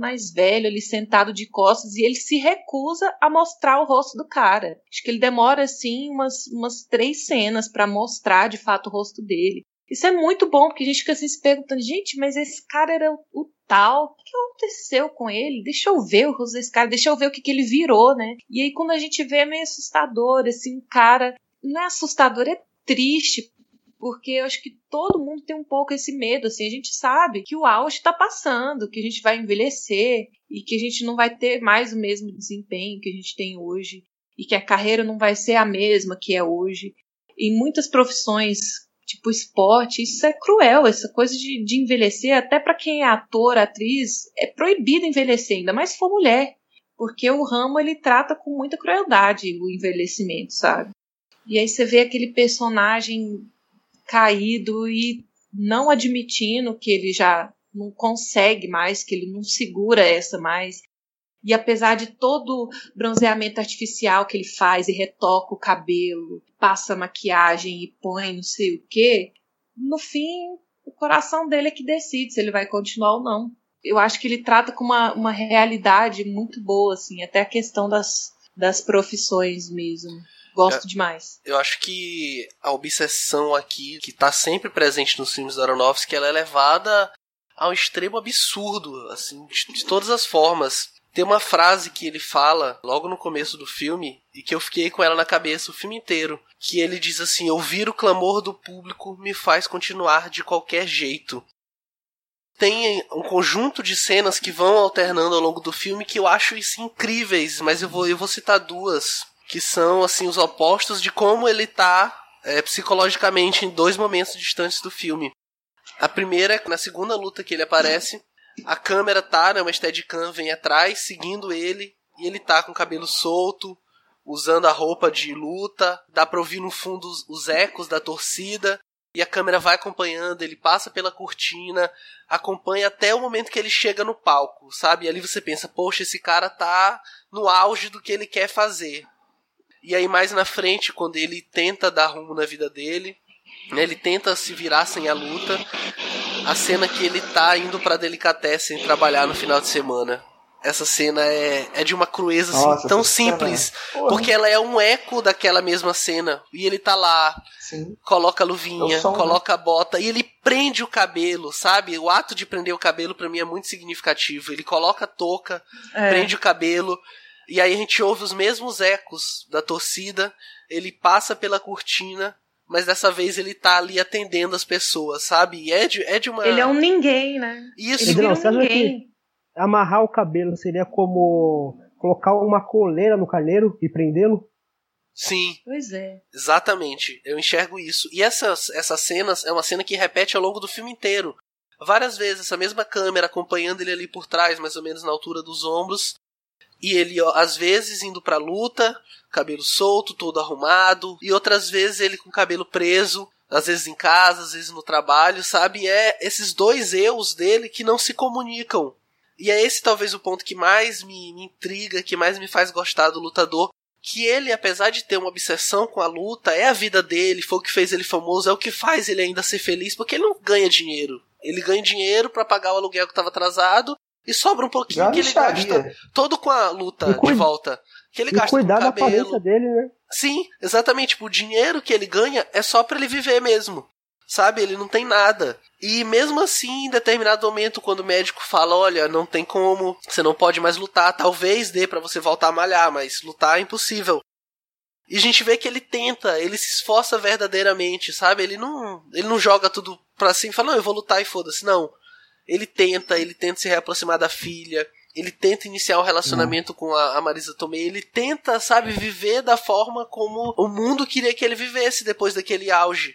mais velho ali sentado de costas e ele se recusa a mostrar o rosto do cara. Acho que ele demora assim umas, umas três cenas para mostrar de fato o rosto dele. Isso é muito bom, porque a gente fica assim se perguntando, gente, mas esse cara era o, tal, o que aconteceu com ele? Deixa eu ver o rosto desse cara, deixa eu ver o que, que ele virou, né? E aí quando a gente vê é meio assustador, assim, cara, não é assustador, é triste, porque eu acho que todo mundo tem um pouco esse medo, assim, a gente sabe que o auge está passando, que a gente vai envelhecer e que a gente não vai ter mais o mesmo desempenho que a gente tem hoje e que a carreira não vai ser a mesma que é hoje. Em muitas profissões tipo esporte, isso é cruel, essa coisa de, de envelhecer, até para quem é ator, atriz, é proibido envelhecer, ainda mais se for mulher, porque o ramo ele trata com muita crueldade o envelhecimento, sabe? E aí você vê aquele personagem caído e não admitindo que ele já não consegue mais, que ele não segura essa mais. E apesar de todo o bronzeamento artificial que ele faz e retoca o cabelo, passa maquiagem e põe não sei o que, no fim o coração dele é que decide se ele vai continuar ou não. Eu acho que ele trata com uma, uma realidade muito boa, assim, até a questão das, das profissões mesmo. Gosto eu, demais. Eu acho que a obsessão aqui, que está sempre presente nos filmes da Aronofsky, ela é levada ao extremo absurdo, assim, de, de todas as formas. Tem uma frase que ele fala logo no começo do filme e que eu fiquei com ela na cabeça o filme inteiro, que ele diz assim: "Ouvir o clamor do público me faz continuar de qualquer jeito". Tem um conjunto de cenas que vão alternando ao longo do filme que eu acho isso incríveis, mas eu vou eu vou citar duas que são assim os opostos de como ele tá é, psicologicamente em dois momentos distantes do filme. A primeira é na segunda luta que ele aparece, a câmera tá, né, uma steadicam vem atrás, seguindo ele, e ele tá com o cabelo solto, usando a roupa de luta, dá pra ouvir no fundo os, os ecos da torcida, e a câmera vai acompanhando, ele passa pela cortina, acompanha até o momento que ele chega no palco, sabe? E ali você pensa, poxa, esse cara tá no auge do que ele quer fazer. E aí mais na frente, quando ele tenta dar rumo na vida dele, né, ele tenta se virar sem a luta, a cena que ele tá indo pra Delicatessen trabalhar no final de semana. Essa cena é, é de uma crueza assim, Nossa, tão simples, porque ela é um eco daquela mesma cena. E ele tá lá, Sim. coloca a luvinha, som, coloca né? a bota e ele prende o cabelo, sabe? O ato de prender o cabelo para mim é muito significativo. Ele coloca a touca, é. prende o cabelo, e aí a gente ouve os mesmos ecos da torcida. Ele passa pela cortina mas dessa vez ele tá ali atendendo as pessoas, sabe? E é de, é de uma. Ele é um ninguém, né? Isso. Ele não, um ninguém. amarrar o cabelo seria como colocar uma coleira no carneiro e prendê-lo? Sim. Pois é. Exatamente. Eu enxergo isso. E essas, essas cenas é uma cena que repete ao longo do filme inteiro. Várias vezes, essa mesma câmera acompanhando ele ali por trás, mais ou menos na altura dos ombros. E ele, às vezes, indo pra luta, cabelo solto, todo arrumado, e outras vezes ele com cabelo preso, às vezes em casa, às vezes no trabalho, sabe? É esses dois eus dele que não se comunicam. E é esse talvez o ponto que mais me, me intriga, que mais me faz gostar do lutador. Que ele, apesar de ter uma obsessão com a luta, é a vida dele, foi o que fez ele famoso, é o que faz ele ainda ser feliz, porque ele não ganha dinheiro. Ele ganha dinheiro para pagar o aluguel que estava atrasado e sobra um pouquinho Já que ele gasta todo com a luta de volta. Que ele gasta cuidar com o cabelo. da dele, né? Sim, exatamente. Tipo, o dinheiro que ele ganha é só para ele viver mesmo. Sabe? Ele não tem nada. E mesmo assim, em determinado momento, quando o médico fala: Olha, não tem como, você não pode mais lutar, talvez dê para você voltar a malhar, mas lutar é impossível. E a gente vê que ele tenta, ele se esforça verdadeiramente, sabe? Ele não, ele não joga tudo pra cima e fala: Não, eu vou lutar e foda-se. Não. Ele tenta, ele tenta se reaproximar da filha, ele tenta iniciar o um relacionamento com a, a, Marisa Tomei, ele tenta, sabe, viver da forma como o mundo queria que ele vivesse depois daquele auge.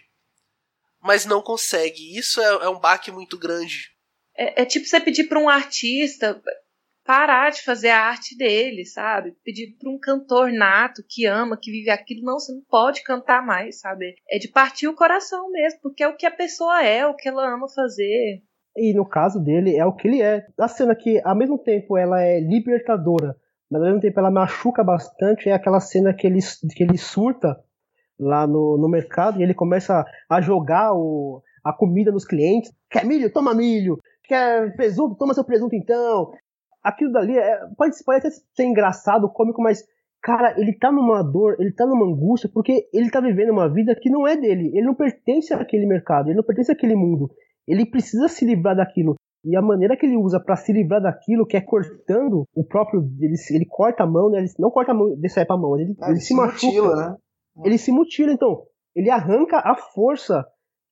Mas não consegue. Isso é, é um baque muito grande. É, é tipo você pedir para um artista parar de fazer a arte dele, sabe? Pedir para um cantor nato que ama, que vive aquilo, não, você não pode cantar mais, sabe? É de partir o coração mesmo, porque é o que a pessoa é, é o que ela ama fazer. E no caso dele, é o que ele é. A cena que, ao mesmo tempo, ela é libertadora, mas ao mesmo tempo ela machuca bastante, é aquela cena que ele, que ele surta lá no, no mercado e ele começa a jogar o, a comida nos clientes. Quer milho? Toma milho. Quer presunto? Toma seu presunto então. Aquilo dali é, pode, pode até ser engraçado, cômico, mas cara, ele tá numa dor, ele tá numa angústia, porque ele tá vivendo uma vida que não é dele. Ele não pertence àquele mercado, ele não pertence àquele mundo. Ele precisa se livrar daquilo. E a maneira que ele usa para se livrar daquilo, que é cortando o próprio. Ele, ele corta a mão, né? Ele não corta a mão, decepa a mão, ele, ah, ele, se, se machuca. Mutila, né? Ele se mutila, então. Ele arranca a força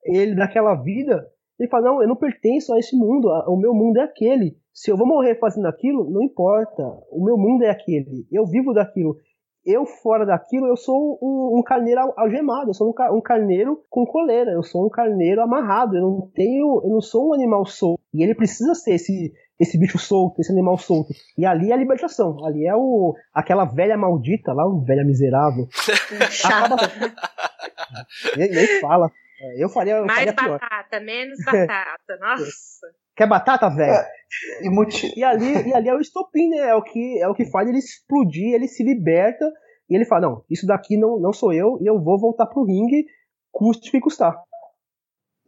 ele daquela vida. Ele fala: Não, eu não pertenço a esse mundo. O meu mundo é aquele. Se eu vou morrer fazendo aquilo, não importa. O meu mundo é aquele. Eu vivo daquilo eu fora daquilo, eu sou um, um carneiro algemado, eu sou um, um, carneiro com coleira, eu sou um carneiro amarrado, eu não tenho, eu não sou um animal solto. E ele precisa ser esse, esse bicho solto, esse animal solto. E ali é a libertação, ali é o aquela velha maldita lá, o velha miserável. Acaba... nem, nem fala. Eu faria. Eu Mais faria batata, pior. menos batata. [LAUGHS] Nossa. Quer batata, velho? E, multi... e, ali, e ali é o estopim, né? É o, que, é o que faz ele explodir, ele se liberta e ele fala: Não, isso daqui não, não sou eu e eu vou voltar pro ringue, custe o que custar.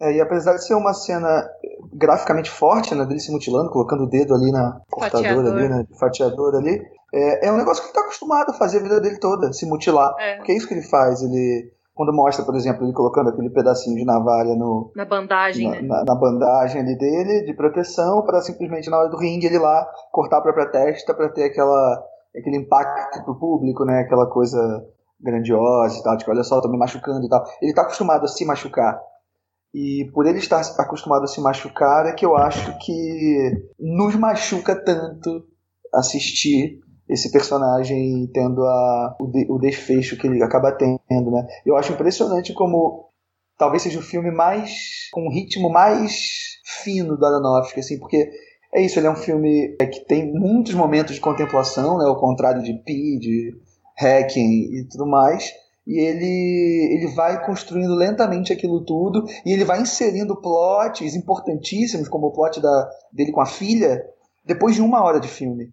É, e apesar de ser uma cena graficamente forte, né, dele se mutilando, colocando o dedo ali na cortadora, ali, né, fatiador ali, é, é um negócio que ele tá acostumado a fazer a vida dele toda, se mutilar. É. Porque é isso que ele faz, ele quando mostra, por exemplo, ele colocando aquele pedacinho de navalha no, na bandagem, na, né? na, na bandagem ali dele, de proteção, para simplesmente na hora do ringue ele lá cortar a própria testa para ter aquela, aquele impacto pro público, né? Aquela coisa grandiosa e tal, tipo, olha só, tô me machucando e tal. Ele tá acostumado a se machucar. E por ele estar acostumado a se machucar é que eu acho que nos machuca tanto assistir esse personagem tendo a, o, de, o desfecho que ele acaba tendo, né? Eu acho impressionante como talvez seja o filme mais com um ritmo mais fino do Aronofsky, assim, porque é isso, ele é um filme que tem muitos momentos de contemplação, né, ao contrário de Pi, de Hacking e tudo mais, e ele, ele vai construindo lentamente aquilo tudo, e ele vai inserindo plots importantíssimos, como o plot da, dele com a filha, depois de uma hora de filme.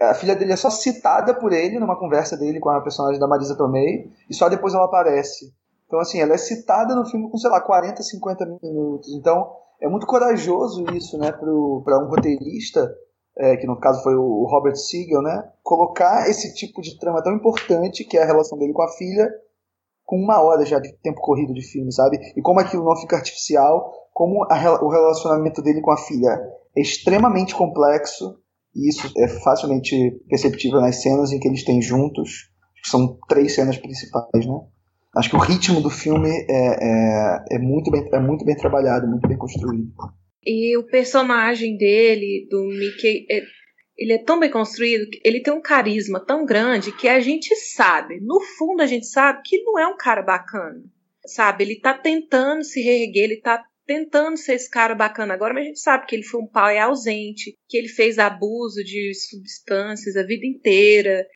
A filha dele é só citada por ele numa conversa dele com a personagem da Marisa Tomei, e só depois ela aparece. Então, assim, ela é citada no filme com, sei lá, 40, 50 minutos. Então, é muito corajoso isso, né, para um roteirista, é, que no caso foi o Robert Siegel, né, colocar esse tipo de trama tão importante, que é a relação dele com a filha, com uma hora já de tempo corrido de filme, sabe? E como aquilo não fica artificial, como a, o relacionamento dele com a filha é extremamente complexo, e isso é facilmente perceptível nas cenas em que eles têm juntos. São três cenas principais, né? Acho que o ritmo do filme é, é, é, muito, bem, é muito bem trabalhado, muito bem construído. E o personagem dele, do Mickey, é, ele é tão bem construído, ele tem um carisma tão grande que a gente sabe, no fundo a gente sabe que não é um cara bacana. Sabe, ele tá tentando se reerguer, ele tá tentando ser esse cara bacana agora, mas a gente sabe que ele foi um pai ausente, que ele fez abuso de substâncias a vida inteira,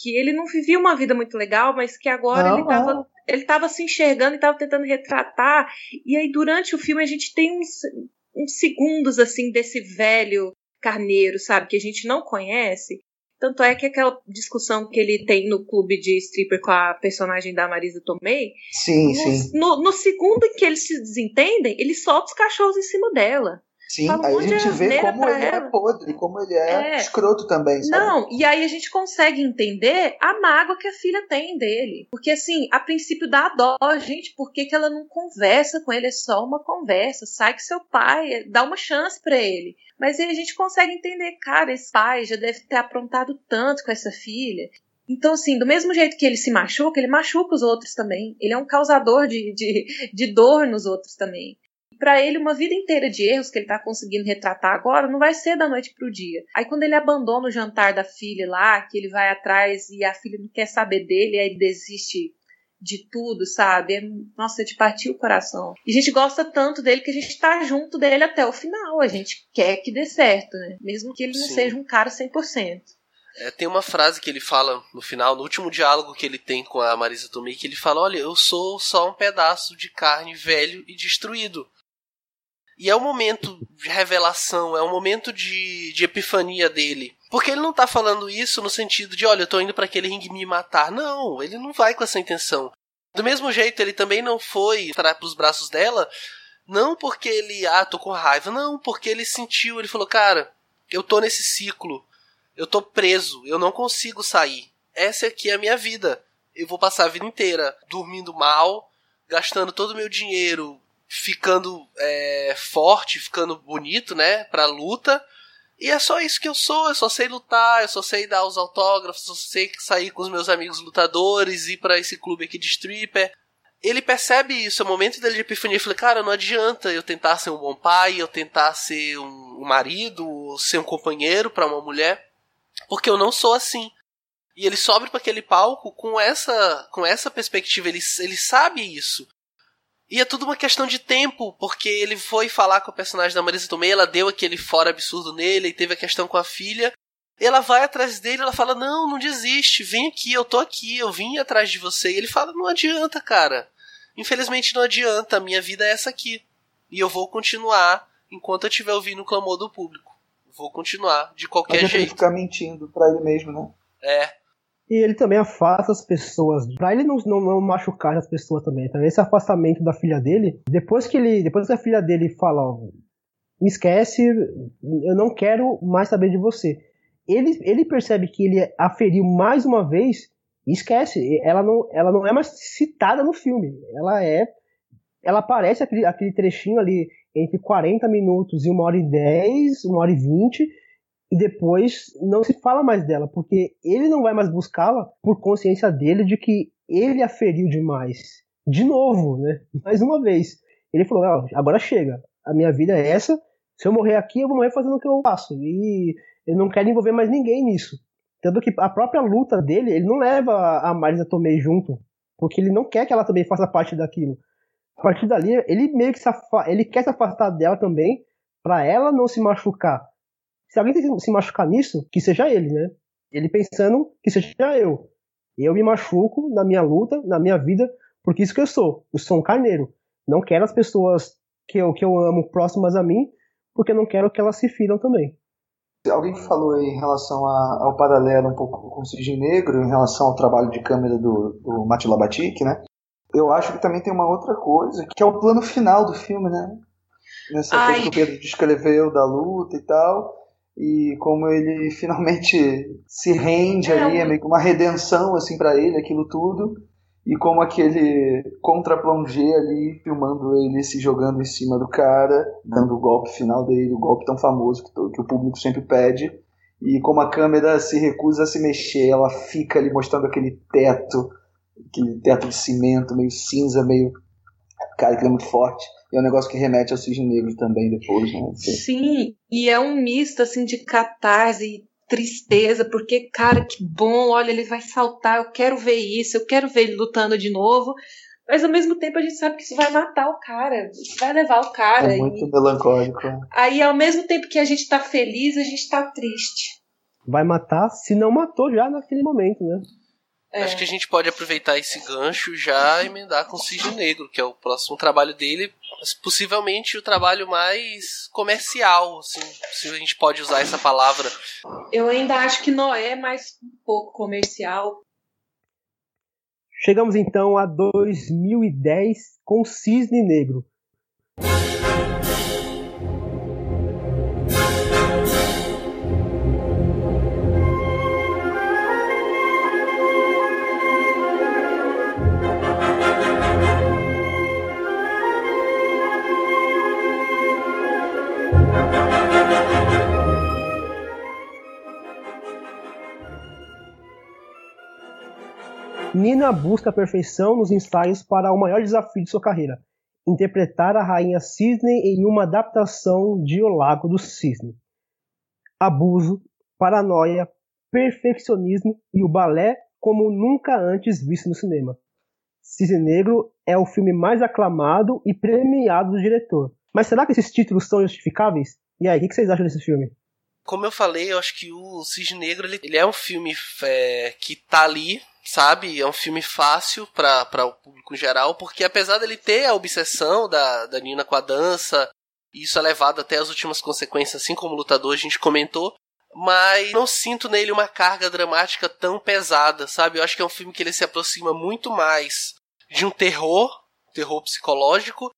que ele não vivia uma vida muito legal, mas que agora Não, ele tava não. ele se enxergando e tava tentando retratar. E aí durante o filme a gente tem uns, uns segundos assim desse velho carneiro, sabe, que a gente não conhece. Tanto é que aquela discussão que ele tem no clube de stripper com a personagem da Marisa Tomei, Sim, sim. no, no segundo em que eles se desentendem, ele solta os cachorros em cima dela. Sim, Fala aí a gente vê como ele ela. é podre, como ele é, É. escroto também, sabe? Não, e aí a gente consegue entender a mágoa que a filha tem dele. Porque, assim, a princípio dá dó, gente, por que, que ela não conversa com ele? É só uma conversa. Sai com seu pai, dá uma chance pra ele. Mas aí a gente consegue entender, cara, esse pai já deve ter aprontado tanto com essa filha. Então, assim, do mesmo jeito que ele se machuca, ele machuca os outros também. Ele é um causador de, de, de dor nos outros também. Pra ele, uma vida inteira de erros que ele tá conseguindo retratar agora não vai ser da noite pro dia. Aí, quando ele abandona o jantar da filha lá, que ele vai atrás e a filha não quer saber dele, aí ele desiste de tudo, sabe? É, nossa, de partir o coração. E a gente gosta tanto dele que a gente tá junto dele até o final. A gente quer que dê certo, né? Mesmo que ele não Sim. seja um cara 100%. É, tem uma frase que ele fala no final, no último diálogo que ele tem com a Marisa Tomei, que ele fala: Olha, eu sou só um pedaço de carne velho e destruído. E é um momento de revelação, é um momento de, de epifania dele. Porque ele não tá falando isso no sentido de, olha, eu tô indo para aquele ringue me matar. Não, ele não vai com essa intenção. Do mesmo jeito, ele também não foi para pros braços dela, não porque ele, ah, tô com raiva, não, porque ele sentiu, ele falou, cara, eu tô nesse ciclo, eu tô preso, eu não consigo sair. Essa aqui é a minha vida. Eu vou passar a vida inteira dormindo mal, gastando todo o meu dinheiro, ficando é, forte, ficando bonito, né, pra luta. E é só isso que eu sou, eu só sei lutar, eu só sei dar os autógrafos, eu sei sair com os meus amigos lutadores, ir pra esse clube aqui de stripper. Ele percebe isso, é o momento dele de epifania. Eu falei, cara, não adianta eu tentar ser um bom pai, eu tentar ser um, marido, ou ser um companheiro pra uma mulher, porque eu não sou assim. E ele sobe para aquele palco com essa, com essa perspectiva, ele, ele sabe isso. E é tudo uma questão de tempo, porque ele foi falar com o personagem da Marisa Tomei, ela deu aquele fora absurdo nele, e teve a questão com a filha. Ela vai atrás dele, ela fala: Não, não desiste, vem aqui, eu tô aqui, eu vim atrás de você. E ele fala: Não adianta, cara. Infelizmente não adianta, a minha vida é essa aqui. E eu vou continuar enquanto eu estiver ouvindo o clamor do público. Vou continuar, de qualquer ele jeito. ficar mentindo pra ele mesmo, né? É, E ele também afasta as pessoas, pra ele não, não, não machucar as pessoas também. Então, esse afastamento da filha dele, depois que ele, depois que a filha dele fala, ó, me esquece, eu não quero mais saber de você. Ele, ele percebe que ele aferiu mais uma vez e esquece. Ela não, ela não é mais citada no filme. Ela é, ela aparece aquele, aquele trechinho ali entre 40 minutos e uma hora e 10, uma hora e 20 e depois não se fala mais dela, porque ele não vai mais buscá-la por consciência dele de que ele a feriu demais. De novo, né? Mais uma vez. Ele falou: "Não, agora chega, a minha vida é essa, se eu morrer aqui, eu vou morrer fazendo o que eu faço. E eu não quero envolver mais ninguém nisso. Tanto que a própria luta dele, ele não leva a Marisa Tomei junto, porque ele não quer que ela também faça parte daquilo. A partir dali, ele meio que se, ele quer se afastar dela também, pra ela não se machucar se alguém tem que se machucar nisso, que seja ele, né? Ele pensando que seja eu. Eu me machuco na minha luta, na minha vida, porque isso que eu sou. Eu sou um carneiro. Não quero as pessoas que eu, que eu amo próximas a mim, porque eu não quero que elas se firam também. Alguém falou aí em relação a- ao paralelo um pouco com o Cisne Negro, em relação ao trabalho de câmera do, do Mati Labatic, né? Eu acho que também tem uma outra coisa, que é o plano final do filme, né? Nessa Ai. coisa que o Pedro descreveu da luta e tal. E como ele [LAUGHS] finalmente se rende É, ali, é meio que uma redenção assim para ele, aquilo tudo. E como aquele contra-plongé ali, filmando ele se jogando em cima do cara, dando o golpe final dele, o golpe tão famoso que, que o público sempre pede. E como a câmera se recusa a se mexer, ela fica ali mostrando aquele teto, aquele teto de cimento, meio cinza, meio. Cara, que é muito forte. E é um negócio que remete ao Cisne Negro também depois, né? Sim, e é um misto assim de catarse e tristeza, porque, cara, que bom, olha, ele vai saltar, eu quero ver isso, eu quero ver ele lutando de novo. Mas ao mesmo tempo a gente sabe que isso vai matar o cara, isso vai levar o cara. É muito e melancólico. aí, ao mesmo tempo que a gente tá feliz, a gente tá triste. vai matar, se não matou já naquele momento, né? É. Acho que a gente pode aproveitar esse gancho já emendar com o Cisne Negro, que é o próximo trabalho dele, possivelmente o trabalho mais comercial, assim, se a gente pode usar essa palavra. Eu ainda acho que Noé é mais um pouco comercial. Chegamos então a 2010 com Cisne Negro. Nina busca a perfeição nos ensaios para o maior desafio de sua carreira: interpretar a rainha Cisne em uma adaptação de O Lago do Cisne. Abuso, paranoia, perfeccionismo e o balé como nunca antes visto no cinema. Cisne Negro é o filme mais aclamado e premiado do diretor. Mas será que esses títulos são justificáveis? E aí, o que vocês acham desse filme? Como eu falei, eu acho que o Cisne Negro ele, ele é um filme é, que tá ali sabe? É um filme fácil para o público em geral, porque apesar dele ter a obsessão da, da Nina com a dança, e isso é levado até as últimas consequências, assim como o lutador a gente comentou, mas não sinto nele uma carga dramática tão pesada, sabe? Eu acho que é um filme que ele se aproxima muito mais de um terror, terror psicológico,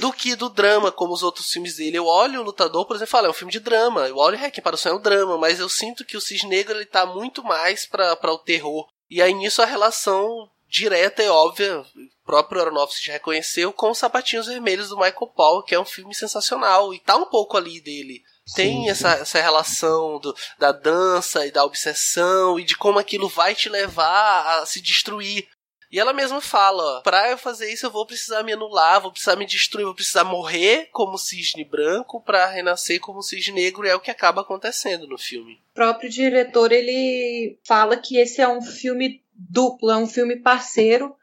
do que do drama, como os outros filmes dele. Eu olho o Lutador, por exemplo, e falo, é um filme de drama. Eu olho Requiem para o Sonho é um drama, mas eu sinto que o Cisne Negro ele tá muito mais para o terror. E aí nisso a relação direta e óbvia, o próprio Aronofsky já reconheceu, com os Sapatinhos Vermelhos do Michael Paul, que é um filme sensacional. E tá um pouco ali dele. Tem sim, essa, sim. essa relação do, da dança e da obsessão e de como aquilo vai te levar a se destruir. E ela mesma fala, ó, pra eu fazer isso eu vou precisar me anular, vou precisar me destruir, vou precisar morrer como cisne branco para renascer como cisne negro, e é o que acaba acontecendo no filme. O próprio diretor, ele fala que esse é um filme duplo, é um filme parceiro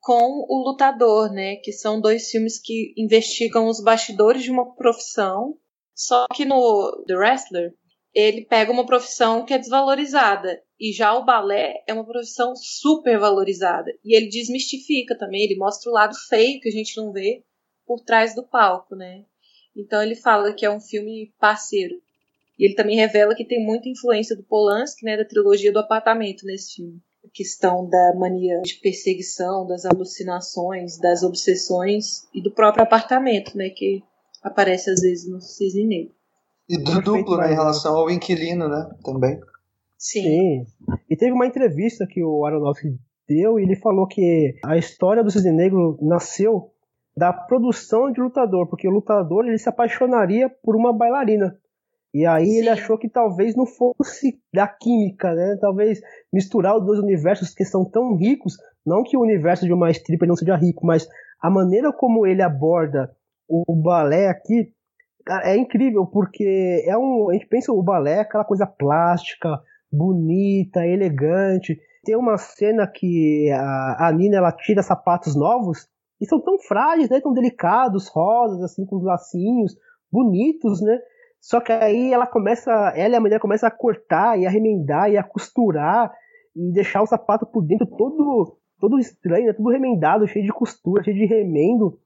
com o Lutador, né, que são dois filmes que investigam os bastidores de uma profissão, só que no The Wrestler, ele pega uma profissão que é desvalorizada e já o balé é uma profissão super valorizada. E ele desmistifica também, ele mostra o lado feio que a gente não vê por trás do palco, né? Então ele fala que é um filme parceiro. E ele também revela que tem muita influência do Polanski, né, da trilogia do apartamento nesse filme. A questão da mania de perseguição, das alucinações, das obsessões e do próprio apartamento, né, que aparece às vezes no Cisne Negro. E do duplo, né, em relação ao inquilino, né, também. Sim. Sim. E teve uma entrevista que o Aronofsky deu e ele falou que a história do Cisne Negro nasceu da produção de lutador, porque o lutador ele se apaixonaria por uma bailarina. E aí Sim. ele achou que talvez não fosse da química, né? Talvez misturar os dois universos que são tão ricos, não que o universo de uma stripper não seja rico, mas a maneira como ele aborda o balé aqui é incrível, porque é um, a gente pensa o balé aquela coisa plástica, bonita, elegante. Tem uma cena que a, Nina ela tira sapatos novos e são tão frágeis, né? Tão delicados, rosas, assim, com os lacinhos, bonitos, né? Só que aí ela começa, ela e a mulher começam a cortar e a remendar e a costurar e deixar o sapato por dentro todo, todo estranho, né? tudo remendado, cheio de costura, cheio de remendo.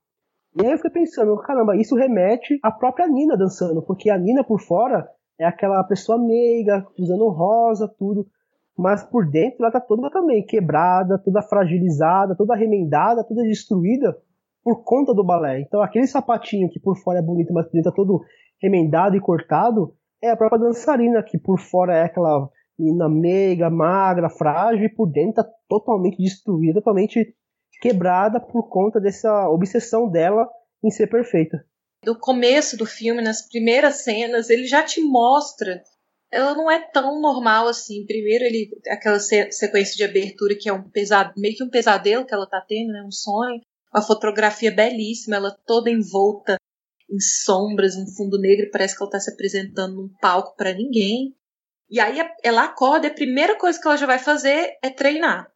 E aí eu fiquei pensando, caramba, isso remete à própria Nina dançando, porque a Nina por fora é aquela pessoa meiga, usando rosa, tudo. Mas por dentro ela tá toda também quebrada, toda fragilizada, toda remendada, toda destruída por conta do balé. Então aquele sapatinho que por fora é bonito, mas por dentro tá todo remendado e cortado, é a própria dançarina, que por fora é aquela menina meiga, magra, frágil, e por dentro tá totalmente destruída, totalmente quebrada por conta dessa obsessão dela em ser perfeita do começo do filme, nas primeiras cenas, ele já te mostra. Ela não é tão normal assim. Primeiro, ele aquela sequência de abertura que é um pesado, meio que um pesadelo que ela tá tendo, né? Um sonho. Uma fotografia belíssima, ela toda envolta em sombras, um fundo negro, parece que ela tá se apresentando num palco para ninguém. E aí ela acorda e a primeira coisa que ela já vai fazer é treinar.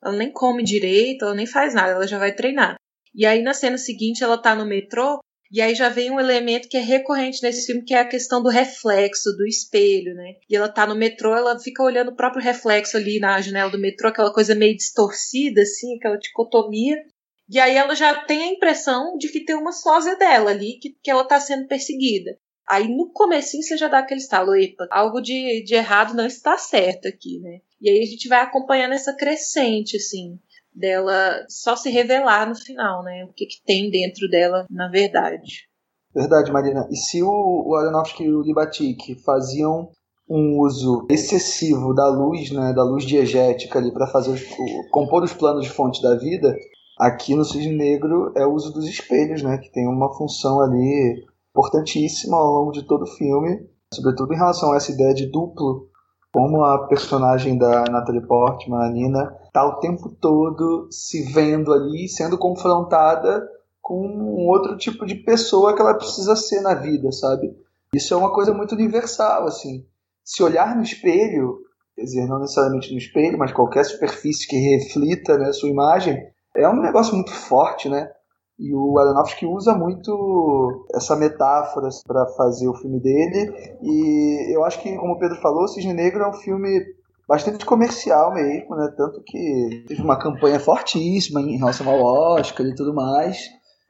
Ela nem come direito, ela nem faz nada, ela já vai treinar. E aí na cena seguinte ela tá no metrô E aí já vem um elemento que é recorrente nesse filme, que é a questão do reflexo, do espelho, né? E ela tá no metrô, ela fica olhando o próprio reflexo ali na janela do metrô, aquela coisa meio distorcida, assim, aquela dicotomia. E aí ela já tem a impressão de que tem uma sósia dela ali, que, que ela tá sendo perseguida. Aí no comecinho você já dá aquele estalo, epa, algo de, de errado não está certo aqui, né? E aí a gente vai acompanhando essa crescente, assim dela só se revelar no final, né? O que, que tem dentro dela, na verdade. Verdade, Marina. E se o, o Aronofsky e o Libatic faziam um uso excessivo da luz, né, da luz diegética ali para fazer os, o, compor os planos de fonte da vida, aqui no Cisne Negro é o uso dos espelhos, né, que tem uma função ali importantíssima ao longo de todo o filme, sobretudo em relação a essa ideia de duplo como a personagem da Natalie Portman, a Nina, tá o tempo todo se vendo ali, sendo confrontada com um outro tipo de pessoa que ela precisa ser na vida, sabe? Isso é uma coisa muito universal, assim. Se olhar no espelho, quer dizer, não necessariamente no espelho, mas qualquer superfície que reflita né, sua imagem, é um negócio muito forte, né? E o Aronofsky usa muito essa metáfora para fazer o filme dele. E eu acho que, como o Pedro falou, Cisne Negro é um filme bastante comercial mesmo, né? Tanto que teve uma campanha fortíssima em relação ao Oscar e tudo mais.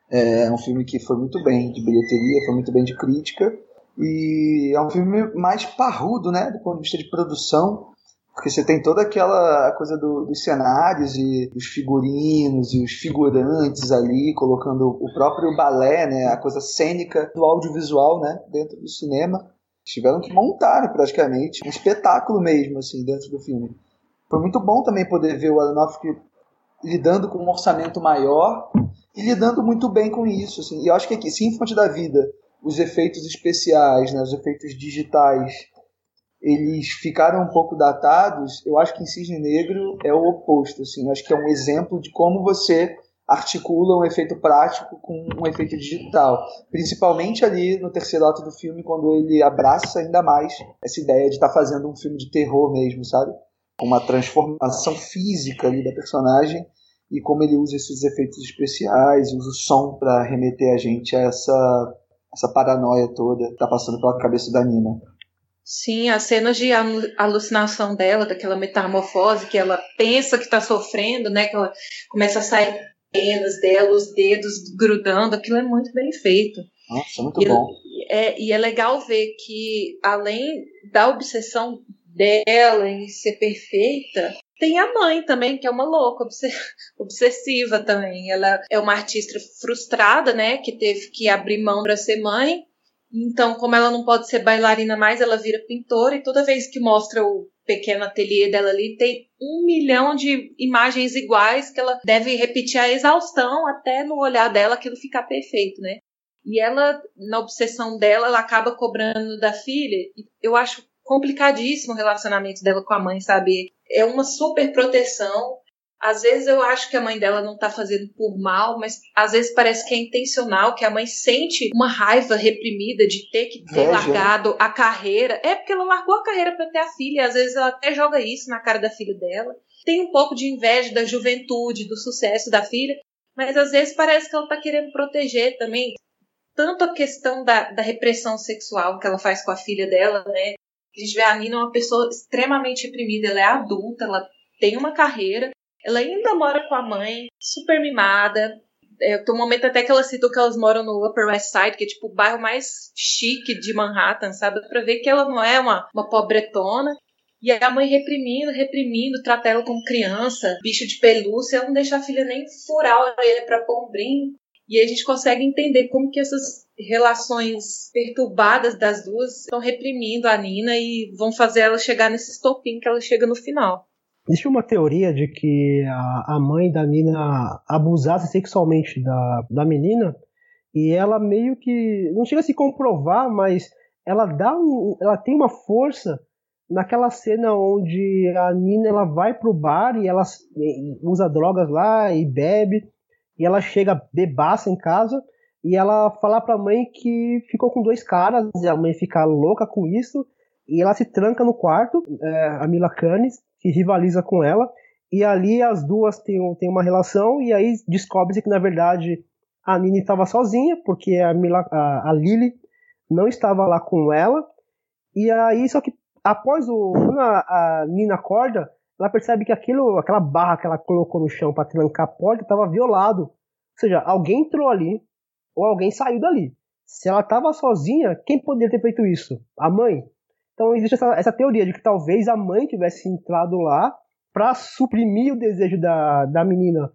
É um filme que foi muito bem de bilheteria, foi muito bem de crítica. E é um filme mais parrudo, né? Do ponto de vista de produção. Porque você tem toda aquela coisa do, dos cenários e dos figurinos e os figurantes ali, colocando o próprio balé, né, a coisa cênica do audiovisual né, dentro do cinema. Tiveram que montar praticamente um espetáculo mesmo assim dentro do filme. Foi muito bom também poder ver o Aronofsky lidando com um orçamento maior e lidando muito bem com isso. Assim. E eu acho que aqui, sim, Fonte da Vida, os efeitos especiais, né, os efeitos digitais eles ficaram um pouco datados, eu acho que em Cisne Negro é o oposto. Assim, acho que é um exemplo de como você articula um efeito prático com um efeito digital. Principalmente ali no terceiro ato do filme, quando ele abraça ainda mais essa ideia de estar tá fazendo um filme de terror mesmo, sabe? Uma transformação física ali da personagem e como ele usa esses efeitos especiais, usa o som para remeter a gente a essa, essa paranoia toda que está passando pela cabeça da Nina. Sim, as cenas de alucinação dela, daquela metamorfose que ela pensa que está sofrendo, né? Que ela começa a sair penas dela, os dedos grudando, aquilo é muito bem feito. Nossa, muito e, bom. É, e é legal ver que, além da obsessão dela em ser perfeita, tem a mãe também, que é uma louca, [LAUGHS] obsessiva também. Ela é uma artista frustrada, né? Que teve que abrir mão para ser mãe então, como ela não pode ser bailarina mais, ela vira pintora e toda vez que mostra o pequeno ateliê dela ali, tem um milhão de imagens iguais que ela deve repetir a exaustão até no olhar dela aquilo ficar perfeito, né? E ela, na obsessão dela, ela acaba cobrando da filha. Eu acho complicadíssimo o relacionamento dela com a mãe, sabe? É uma super proteção às vezes eu acho que a mãe dela não tá fazendo por mal, mas às vezes parece que é intencional, que a mãe sente uma raiva reprimida de ter que ter Veja. largado a carreira. É porque ela largou a carreira para ter a filha, às vezes ela até joga isso na cara da filha dela. Tem um pouco de inveja da juventude, do sucesso da filha, mas às vezes parece que ela tá querendo proteger também tanto a questão da, da repressão sexual que ela faz com a filha dela, né? A gente vê a Nina uma pessoa extremamente reprimida, ela é adulta, ela tem uma carreira, ela ainda mora com a mãe, super mimada. É, tem um momento até que ela citou que elas moram no Upper West Side, que é tipo o bairro mais chique de Manhattan, sabe? Pra ver que ela não é uma, uma pobretona. E a mãe reprimindo, reprimindo, trata ela como criança, bicho de pelúcia, ela não deixa a filha nem furar a orelha pra pôr. E a gente consegue entender como que essas relações perturbadas das duas estão reprimindo a Nina e vão fazer ela chegar nesse estopim que ela chega no final. Existe uma teoria de que a, a mãe da Nina abusasse sexualmente da, da menina e ela meio que não chega a se comprovar, mas ela dá um, ela tem uma força naquela cena onde a Nina ela vai pro bar e ela usa drogas lá e bebe e ela chega bebaça em casa e ela fala pra mãe que ficou com dois caras e a mãe fica louca com isso e ela se tranca no quarto, é, a Mila Kunis, que rivaliza com ela, e ali as duas têm, têm uma relação, e aí descobre-se que, na verdade, a Nina estava sozinha, porque a, Mila, a, a Lily não estava lá com ela. E aí, só que após o. Quando a, a Nina acorda, ela percebe que aquilo, aquela barra que ela colocou no chão para trancar a porta estava violado. Ou seja, alguém entrou ali ou alguém saiu dali. Se ela estava sozinha, quem poderia ter feito isso? A mãe? Então existe essa, essa teoria de que talvez a mãe tivesse entrado lá para suprimir o desejo da, da menina,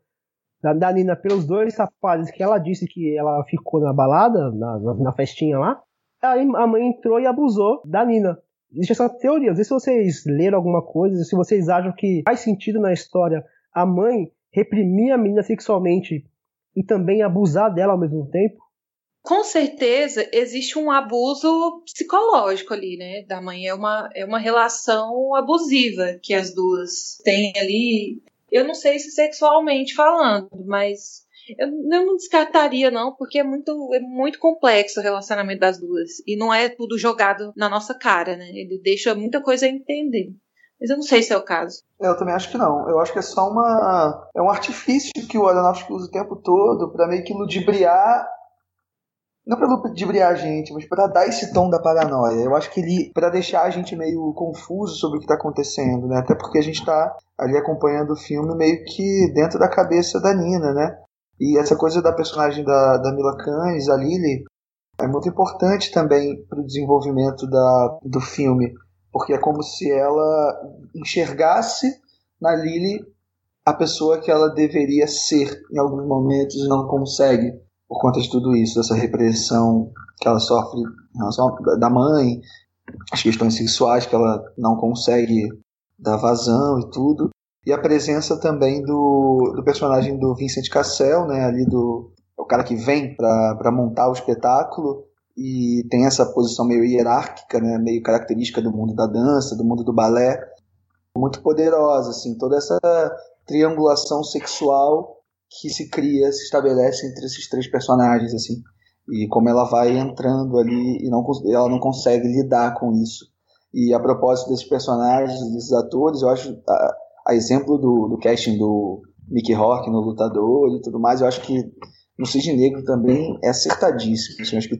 da, da Nina, pelos dois rapazes que ela disse que ela ficou na balada, na, na festinha lá. Aí a mãe entrou e abusou da Nina. Existe essa teoria. Não sei se vocês leram alguma coisa, se vocês acham que faz sentido na história a mãe reprimir a menina sexualmente e também abusar dela ao mesmo tempo. Com certeza existe um abuso psicológico ali, né? Da mãe é uma, é uma relação abusiva que as duas têm ali. Eu não sei se sexualmente falando, mas eu, não descartaria, não, porque é muito, é muito complexo o relacionamento das duas. E não é tudo jogado na nossa cara, né? Ele deixa muita coisa a entender. Mas eu não sei se é o caso. Eu também acho que não. Eu acho que é só uma. É um artifício que o Aronofsky usa o tempo todo para meio que ludibriar. Não pra ludibriar a gente, mas para dar esse tom da paranoia. Eu acho que ele. para deixar a gente meio confuso sobre o que tá acontecendo, né? Até porque a gente tá ali acompanhando o filme meio que dentro da cabeça da Nina, né? E essa coisa da personagem da, da Mila Kunis, a Lily, é muito importante também para o desenvolvimento da, do filme, porque é como se ela enxergasse na Lily a pessoa que ela deveria ser em alguns momentos e não consegue por conta de tudo isso, dessa repressão que ela sofre em relação da mãe, as questões sexuais que ela não consegue dar vazão e tudo. E a presença também do, do personagem do Vincent Cassel, né, ali do é o cara que vem para montar o espetáculo e tem essa posição meio hierárquica, né, meio característica do mundo da dança, do mundo do balé, muito poderosa, assim, toda essa triangulação sexual que se cria, se estabelece entre esses três personagens, assim, e como ela vai entrando ali e não, ela não consegue lidar com isso. E a propósito desses personagens, desses atores, eu acho a exemplo do, do casting do Mickey Rourke no Lutador e tudo mais, eu acho que no Cisne Negro também é acertadíssimo. Assim, eu acho que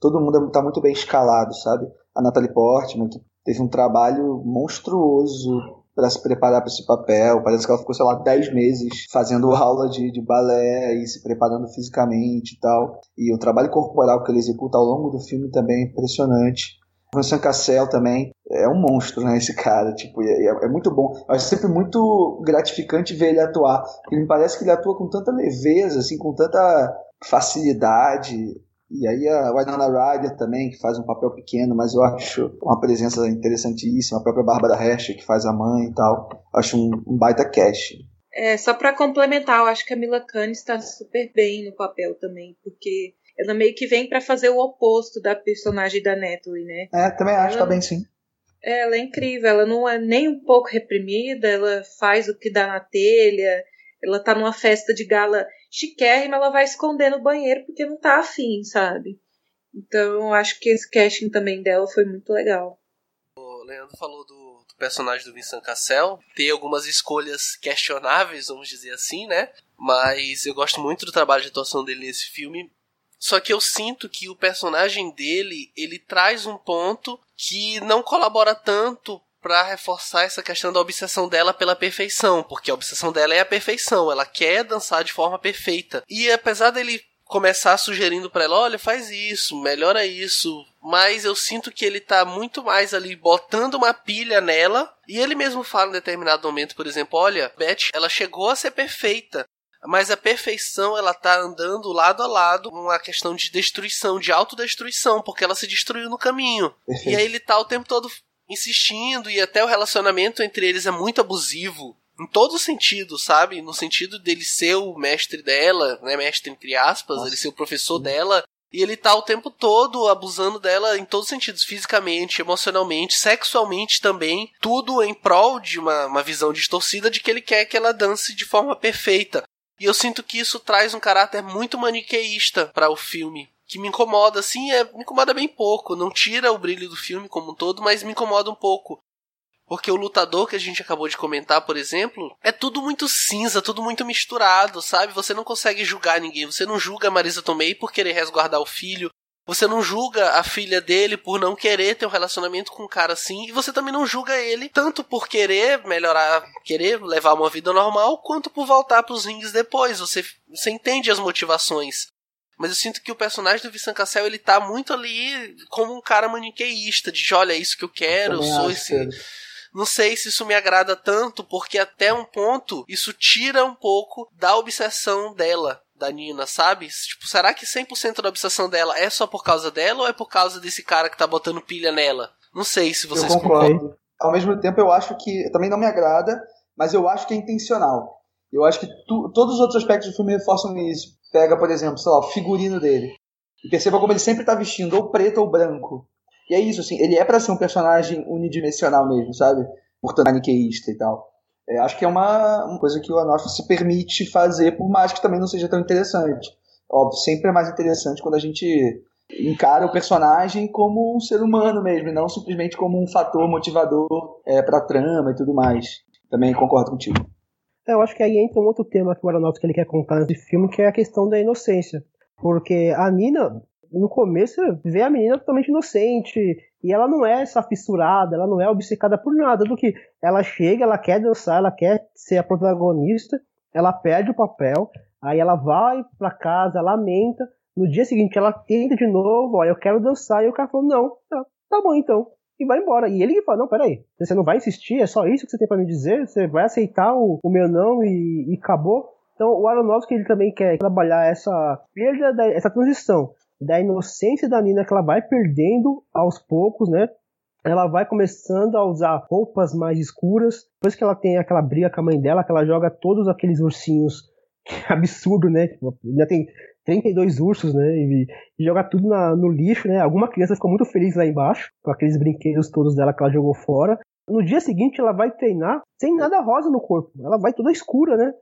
todo mundo está muito bem escalado, sabe? A Natalie Portman, que teve um trabalho monstruoso para se preparar para esse papel. Parece que ela ficou, sei lá, 10 meses fazendo [LAUGHS] aula de, de balé e se preparando fisicamente e tal. E o trabalho corporal que ele executa ao longo do filme também é impressionante. Vincent Cassel também é um monstro, né? Esse cara, tipo, é, é, muito bom. Acho sempre muito gratificante ver ele atuar. Porque me parece que ele atua com tanta leveza, assim, com tanta facilidade. E aí a Winona Ryder também, que faz um papel pequeno, mas eu acho uma presença interessantíssima. A própria Bárbara Hershey, que faz a mãe e tal. Acho um, um baita cast. É, só para complementar, eu acho que a Mila Kunis está super bem no papel também, porque ela meio que vem para fazer o oposto da personagem da Natalie, né? É, também acho, ela, tá bem sim. É, ela é incrível, ela não é nem um pouco reprimida, ela faz o que dá na telha, ela tá numa festa de gala chiquérrima, ela vai esconder no banheiro porque não tá afim, sabe? Então, acho que esse casting também dela foi muito legal. O Leandro falou do, do personagem do Vincent Cassel, tem algumas escolhas questionáveis, vamos dizer assim, né? Mas eu gosto muito do trabalho de atuação dele nesse filme, só que eu sinto que o personagem dele, ele traz um ponto que não colabora tanto para reforçar essa questão da obsessão dela pela perfeição, porque a obsessão dela é a perfeição, ela quer dançar de forma perfeita. E apesar dele começar sugerindo para ela, olha, faz isso, melhora isso, mas eu sinto que ele tá muito mais ali botando uma pilha nela, e ele mesmo fala em determinado momento, por exemplo, olha, Beth, ela chegou a ser perfeita, mas a perfeição ela tá andando lado a lado com uma questão de destruição, de autodestruição, porque ela se destruiu no caminho. [LAUGHS] E aí ele tá o tempo todo insistindo e até o relacionamento entre eles é muito abusivo. Em todo sentido, sabe? No sentido dele ser o mestre dela, né? Mestre entre aspas, Nossa. ele ser o professor dela. E ele tá o tempo todo abusando dela em todos os sentidos, fisicamente, emocionalmente, sexualmente também. Tudo em prol de uma, uma visão distorcida de que ele quer que ela dance de forma perfeita. E eu sinto que isso traz um caráter muito maniqueísta para o filme. Que me incomoda, assim, é, me incomoda bem pouco. Não tira o brilho do filme como um todo, mas me incomoda um pouco. Porque o lutador que a gente acabou de comentar, por exemplo, é tudo muito cinza, tudo muito misturado, sabe? Você não consegue julgar ninguém. Você não julga a Marisa Tomei por querer resguardar o filho. Você não julga a filha dele por não querer ter um relacionamento com um cara assim, e você também não julga ele tanto por querer melhorar, querer levar uma vida normal, quanto por voltar para os rings depois. Você, você entende as motivações. Mas eu sinto que o personagem do Vincent Cassel, ele tá muito ali como um cara maniqueísta, de olha, é isso que eu quero, eu sou esse. Não sei se isso me agrada tanto, porque até um ponto isso tira um pouco da obsessão dela da Nina, sabe? Tipo, será que 100% da obsessão dela é só por causa dela ou é por causa desse cara que tá botando pilha nela? Não sei se vocês eu concordo. Concordam. Ao mesmo tempo, eu acho que também não me agrada, mas eu acho que é intencional. Eu acho que tu, todos os outros aspectos do filme reforçam isso. Pega, por exemplo, sei lá, o figurino dele. E perceba como ele sempre tá vestindo ou preto ou branco. E é isso, assim, ele é para ser um personagem unidimensional mesmo, sabe? Portanto, maniqueísta e tal. É, acho que é uma, uma coisa que o Anosf se permite fazer, por mais que também não seja tão interessante. Óbvio, sempre é mais interessante quando a gente encara o personagem como um ser humano mesmo, e não simplesmente como um fator motivador é, para trama e tudo mais. Também concordo contigo. Eu acho que aí entra um outro tema que o Aronofsky ele quer contar nesse filme, que é a questão da inocência. Porque a Nina, no começo, vê a menina totalmente inocente, e ela não é essa fissurada, ela não é obcecada por nada. Do que ela chega, ela quer dançar, ela quer ser a protagonista, ela perde o papel, aí ela vai para casa, lamenta, no dia seguinte ela tenta de novo, ó, eu quero dançar, e o cara falou, não, tá, tá bom então, e vai embora. E ele fala, não, peraí, você não vai insistir, é só isso que você tem para me dizer, você vai aceitar o, o meu não e, e acabou? Então o Aronofsky ele também quer trabalhar essa perda, da, essa transição da inocência da Nina que ela vai perdendo aos poucos, né? Ela vai começando a usar roupas mais escuras. Depois que ela tem aquela briga com a mãe dela, que ela joga todos aqueles ursinhos. Que é absurdo, né? Tipo, ainda tem 32 ursos, né? E, e joga tudo na, no lixo, né? Alguma criança ficou muito feliz lá embaixo, com aqueles brinquedos todos dela que ela jogou fora. No dia seguinte, ela vai treinar sem nada rosa no corpo. Ela vai toda escura, né?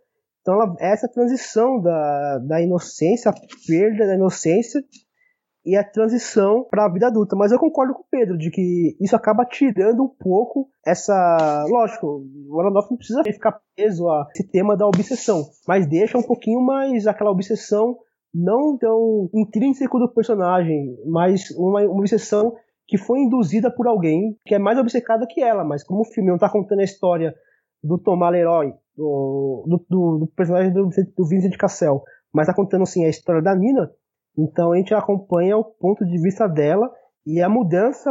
Então, ela, essa transição da, da inocência, a perda da inocência, e a transição para a vida adulta. Mas eu concordo com o Pedro de que isso acaba tirando um pouco essa. Lógico, o Aronofsky não precisa ficar preso a esse tema da obsessão, mas deixa um pouquinho mais aquela obsessão não tão intrínseco do personagem, mas uma, uma obsessão que foi induzida por alguém que é mais obcecada que ela. Mas como o filme não está contando a história do Tomás do, do, do, do personagem do, do Vincent Cassel, mas está contando assim a história da Nina então a gente acompanha o ponto de vista dela e a mudança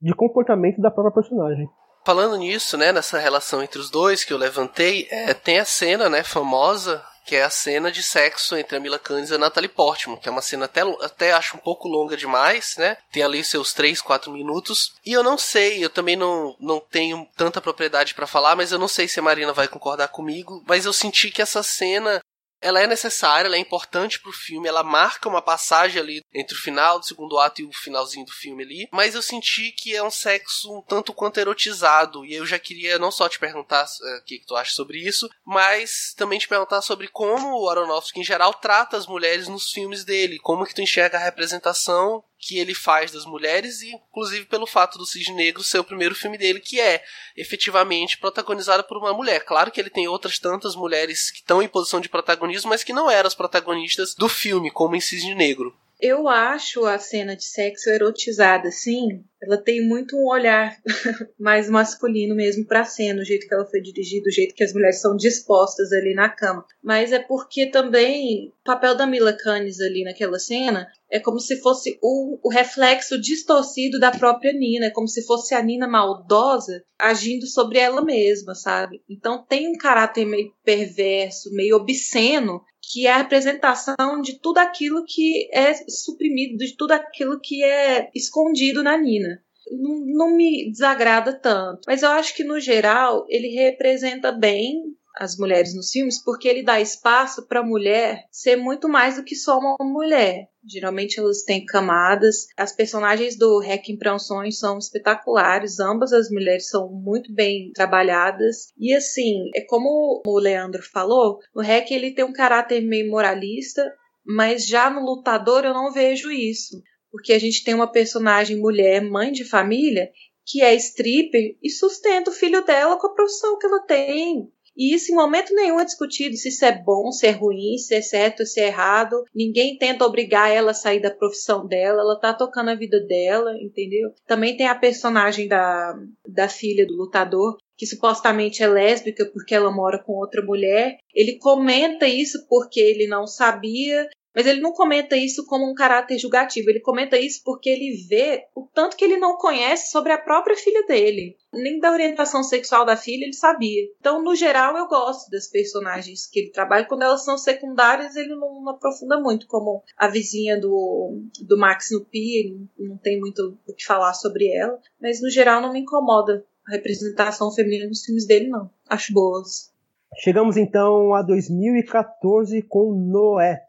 de comportamento da própria personagem. Falando nisso, né, nessa relação entre os dois que eu levantei, é, tem a cena, né, famosa, que é a cena de sexo entre a Mila Kunis e a Natalie Portman, que é uma cena até, até acho um pouco longa demais, né? Tem ali seus 3, 4 minutos. E eu não sei, eu também não, não tenho tanta propriedade para falar, mas eu não sei se a Marina vai concordar comigo, mas eu senti que essa cena ela é necessária, ela é importante pro filme, ela marca uma passagem ali entre o final do segundo ato e o finalzinho do filme ali, mas eu senti que é um sexo um tanto quanto erotizado, e eu já queria não só te perguntar uh, o que, que tu acha sobre isso, mas também te perguntar sobre como o Aronofsky em geral trata as mulheres nos filmes dele, como que tu enxerga a representação que ele faz das mulheres, e inclusive pelo fato do Cisne Negro ser o primeiro filme dele que é efetivamente protagonizado por uma mulher. Claro que ele tem outras tantas mulheres que estão em posição de protagonismo, mas que não eram as protagonistas do filme, como em Cisne Negro. Eu acho a cena de sexo erotizada, assim, ela tem muito um olhar [LAUGHS] mais masculino mesmo pra cena, o jeito que ela foi dirigida, o jeito que as mulheres são dispostas ali na cama. Mas é porque também o papel da Mila Kunis ali naquela cena é como se fosse o, o, reflexo distorcido da própria Nina, é como se fosse a Nina maldosa agindo sobre ela mesma, sabe? Então tem um caráter meio perverso, meio obsceno, que é a representação de tudo aquilo que é suprimido, de tudo aquilo que é escondido na Nina. Não, não me desagrada tanto, mas eu acho que no geral ele representa bem as mulheres nos filmes porque ele dá espaço para a mulher ser muito mais do que só uma mulher. Geralmente elas têm camadas. As personagens do Hacking para um Sonho são espetaculares. Ambas as mulheres são muito bem trabalhadas. E assim, é como o Leandro falou, o Hack ele tem um caráter meio moralista, mas já no Lutador eu não vejo isso. Porque a gente tem uma personagem mulher, mãe de família, que é stripper e sustenta o filho dela com a profissão que ela tem. E isso em momento nenhum é discutido se isso é bom, se é ruim, se é certo, se é errado. Ninguém tenta obrigar ela a sair da profissão dela, ela tá tocando a vida dela, entendeu? Também tem a personagem da, da filha do lutador, que supostamente é lésbica porque ela mora com outra mulher. Ele comenta isso porque ele não sabia mas ele não comenta isso como um caráter julgativo, ele comenta isso porque ele vê o tanto que ele não conhece sobre a própria filha dele. Nem da orientação sexual da filha ele sabia. Então, no geral, eu gosto das personagens que ele trabalha. Quando elas são secundárias, ele não, não aprofunda muito, como a vizinha do, do Max no Pi, ele não tem muito o que falar sobre ela. Mas, no geral, não me incomoda a representação feminina nos filmes dele, não. Acho boas. Chegamos então a 2014 com Noé,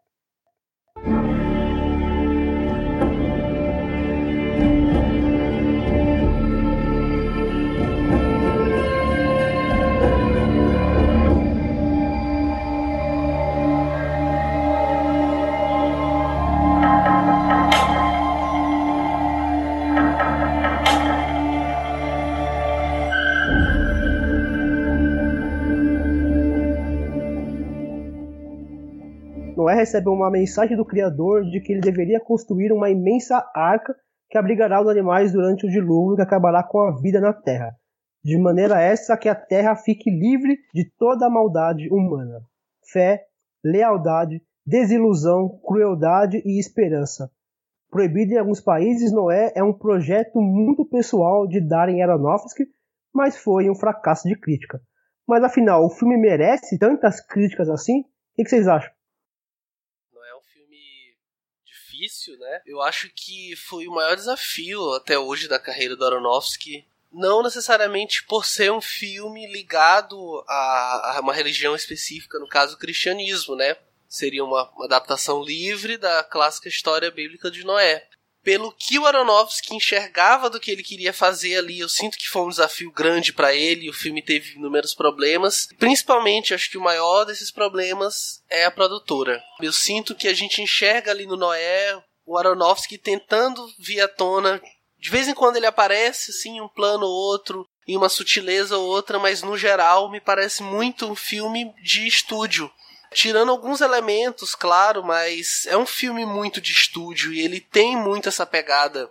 Noé recebe uma mensagem do Criador de que ele deveria construir uma imensa arca que abrigará os animais durante o dilúvio que acabará com a vida na terra, de maneira essa que a terra fique livre de toda a maldade humana. Fé, lealdade, desilusão, crueldade e esperança. Proibido em alguns países, Noé é um projeto muito pessoal de Darren Aronofsky, mas foi um fracasso de crítica. Mas afinal, o filme merece tantas críticas assim? O que vocês acham? Difícil, né? Eu acho que foi o maior desafio até hoje da carreira do Aronofsky. Não necessariamente por ser um filme ligado a, a uma religião específica, no caso o cristianismo, né? Seria uma, uma adaptação livre da clássica história bíblica de Noé pelo que o Aronofsky enxergava do que ele queria fazer ali. Eu sinto que foi um desafio grande para ele. O filme teve inúmeros problemas. Principalmente, acho que o maior desses problemas é a produtora. Eu sinto que a gente enxerga ali no Noé o Aronofsky tentando vir à tona. De vez em quando ele aparece, assim, um plano ou outro, em uma sutileza ou outra, mas no geral me parece muito um filme de estúdio Tirando alguns elementos, claro, mas é um filme muito de estúdio e ele tem muito essa pegada.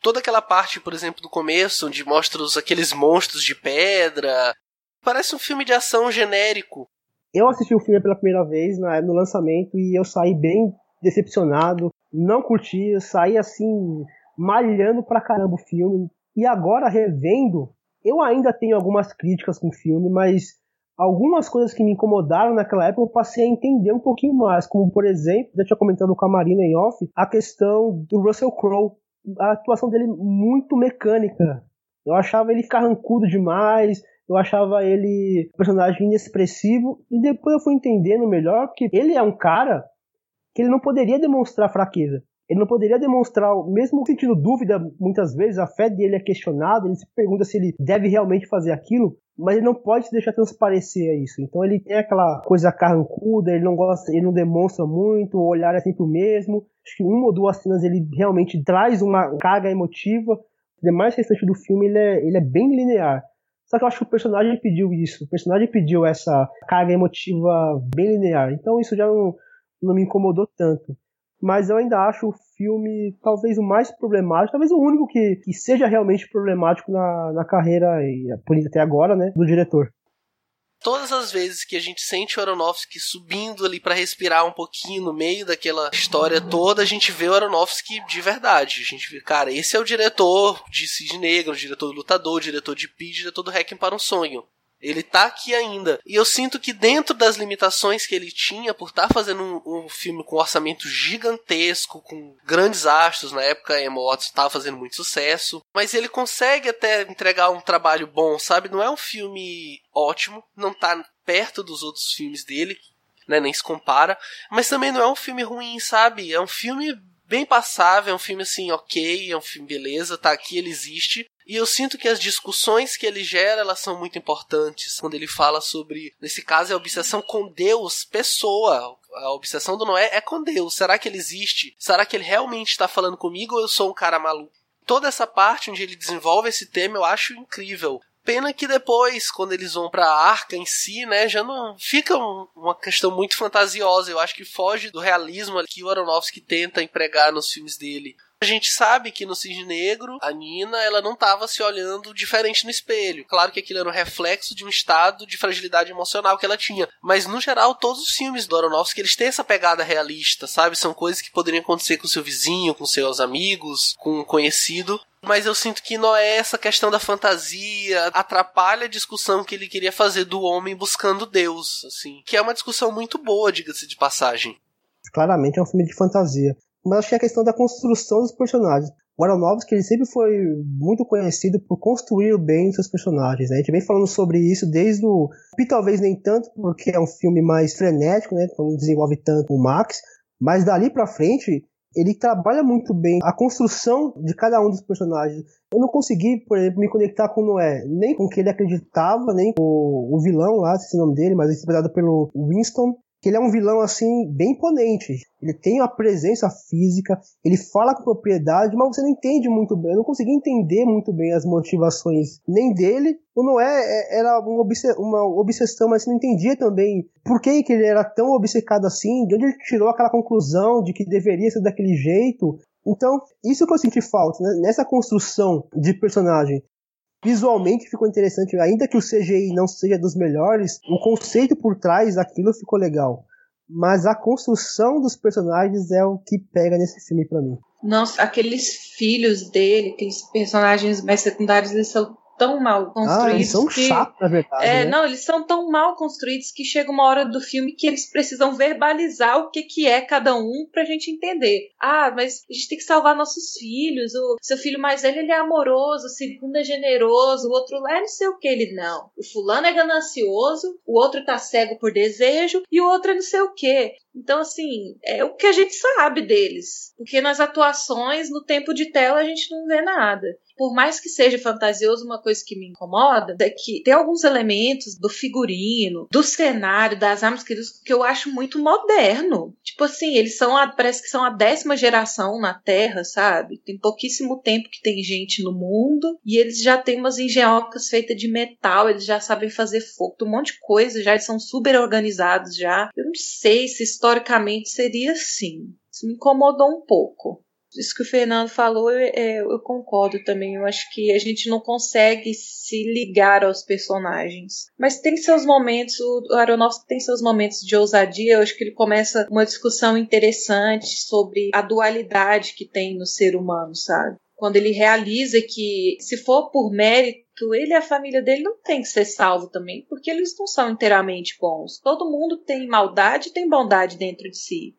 Toda aquela parte, por exemplo, do começo, onde mostra os, aqueles monstros de pedra. Parece um filme de ação genérico. Eu assisti o filme pela primeira vez no lançamento e eu saí bem decepcionado. Não curti, eu saí assim, malhando pra caramba o filme. E agora, revendo, eu ainda tenho algumas críticas com o filme, mas algumas coisas que me incomodaram naquela época eu passei a entender um pouquinho mais, como por exemplo, já tinha comentado com a Marina em off, a questão do Russell Crowe, a atuação dele muito mecânica. Eu achava ele carrancudo demais, eu achava ele um personagem inexpressivo, e depois eu fui entendendo melhor que ele é um cara que ele não poderia demonstrar fraqueza. Ele não poderia demonstrar, mesmo sentindo dúvida, muitas vezes a fé dele é questionada, ele se pergunta se ele deve realmente fazer aquilo, mas ele não pode deixar transparecer isso. Então ele tem aquela coisa carrancuda, ele não gosta, ele não demonstra muito, o olhar é sempre o mesmo. Acho que uma ou duas cenas ele realmente traz uma carga emotiva. O demais restante do filme ele é, ele é bem linear. Só que eu acho que o personagem pediu isso. O personagem pediu essa carga emotiva bem linear. Então isso já não, não me incomodou tanto mas eu ainda acho o filme talvez o mais problemático, talvez o único que, que seja realmente problemático na, na carreira, e até agora, né, do diretor todas as vezes que a gente sente o Aronofsky subindo ali para respirar um pouquinho no meio daquela história toda, a gente vê o Aronofsky de verdade. A gente vê, cara, esse é o diretor de Cisne Negro, o diretor do Lutador, o diretor de Pi, diretor do Hacking para um Sonho. Ele tá aqui ainda. E eu sinto que dentro das limitações que ele tinha, por estar tá fazendo um, um, filme com um orçamento gigantesco, com grandes astros, na época Emma Watson estava fazendo muito sucesso, mas ele consegue até entregar um trabalho bom, sabe? Não é um filme ótimo, não tá perto dos outros filmes dele, né? Nem se compara, mas também não é um filme ruim, sabe? É um filme bem passável, é um filme assim, ok, é um filme beleza, tá aqui, ele existe. E eu sinto que as discussões que ele gera, elas são muito importantes. Quando ele fala sobre, nesse caso, é a obsessão com Deus, pessoa. A obsessão do Noé é com Deus. Será que ele existe? Será que ele realmente está falando comigo ou eu sou um cara maluco? Toda essa parte onde ele desenvolve esse tema eu acho incrível. Pena que depois, quando eles vão pra arca em si, né, já não fica um, uma questão muito fantasiosa. Eu acho que foge do realismo que o Aronofsky tenta empregar nos filmes dele. A gente sabe que no Cisne Negro, a Nina, ela não estava se olhando diferente no espelho. Claro que aquilo era um reflexo de um estado de fragilidade emocional que ela tinha. Mas, no geral, todos os filmes do Aronofsky, eles têm essa pegada realista, sabe? São coisas que poderiam acontecer com seu vizinho, com seus amigos, com um conhecido. Mas eu sinto que não é essa questão da fantasia, atrapalha a discussão que ele queria fazer do homem buscando Deus, assim. Que é uma discussão muito boa, diga-se de passagem. Claramente é um filme de fantasia mas acho que é a questão da construção dos personagens. O Aronofsky ele sempre foi muito conhecido por construir bem os seus personagens. Né? A gente vem falando sobre isso desde o. E talvez nem tanto, porque é um filme mais frenético, né? então não desenvolve tanto o Max. Mas dali para frente, ele trabalha muito bem a construção de cada um dos personagens. Eu não consegui, por exemplo, me conectar com o Noé, nem com o que ele acreditava, nem com o, vilão lá, se o nome dele, mas interpretado pelo Winston que ele é um vilão assim bem imponente. Ele tem uma presença física, ele fala com propriedade, mas você não entende muito bem. Eu não consegui entender muito bem as motivações nem dele. O Noé é, era uma, obsessão, mas você não entendia também por que, que ele era tão obcecado assim, de onde ele tirou aquela conclusão de que deveria ser daquele jeito. Então, isso que eu senti falta, né? nessa construção de personagem visualmente ficou interessante, ainda que o CGI não seja dos melhores, o conceito por trás daquilo ficou legal. Mas a construção dos personagens é o que pega nesse filme para mim. Nossa, aqueles filhos dele, aqueles personagens mais secundários, eles são tão mal construídos. Ah, eles são que, chatos, na verdade. É, né? não, eles são tão mal construídos que chega uma hora do filme que eles precisam verbalizar o que, que é cada um pra gente entender. Ah, mas a gente tem que salvar nossos filhos. O seu filho mais velho ele é amoroso, o segundo é generoso, o outro lá é não sei o que. Ele não. O fulano é ganancioso, o outro tá cego por desejo e o outro é não sei o que. Então, assim, é o que a gente sabe deles. Porque nas atuações, no tempo de tela, a gente não vê nada por mais que seja fantasioso, uma coisa que me incomoda é que tem alguns elementos do figurino, do cenário, das armas que, que eu acho muito moderno. Tipo assim, eles são a, parece que são a décima geração na Terra, sabe? Tem pouquíssimo tempo que tem gente no mundo e eles já têm umas engenhocas feitas de metal, eles já sabem fazer fogo, um monte de coisa, já eles são super organizados já. Eu não sei se historicamente seria assim. Isso me incomodou um pouco isso que o Fernando falou, eu, é, eu, concordo também. Eu acho que a gente não consegue se ligar aos personagens. Mas tem seus momentos, o Aronofsky tem seus momentos de ousadia. Eu acho que ele começa uma discussão interessante sobre a dualidade que tem no ser humano, sabe? Quando ele realiza que, se for por mérito, ele e a família dele não tem que ser salvo também, porque eles não são inteiramente bons. Todo mundo tem maldade e tem bondade dentro de si.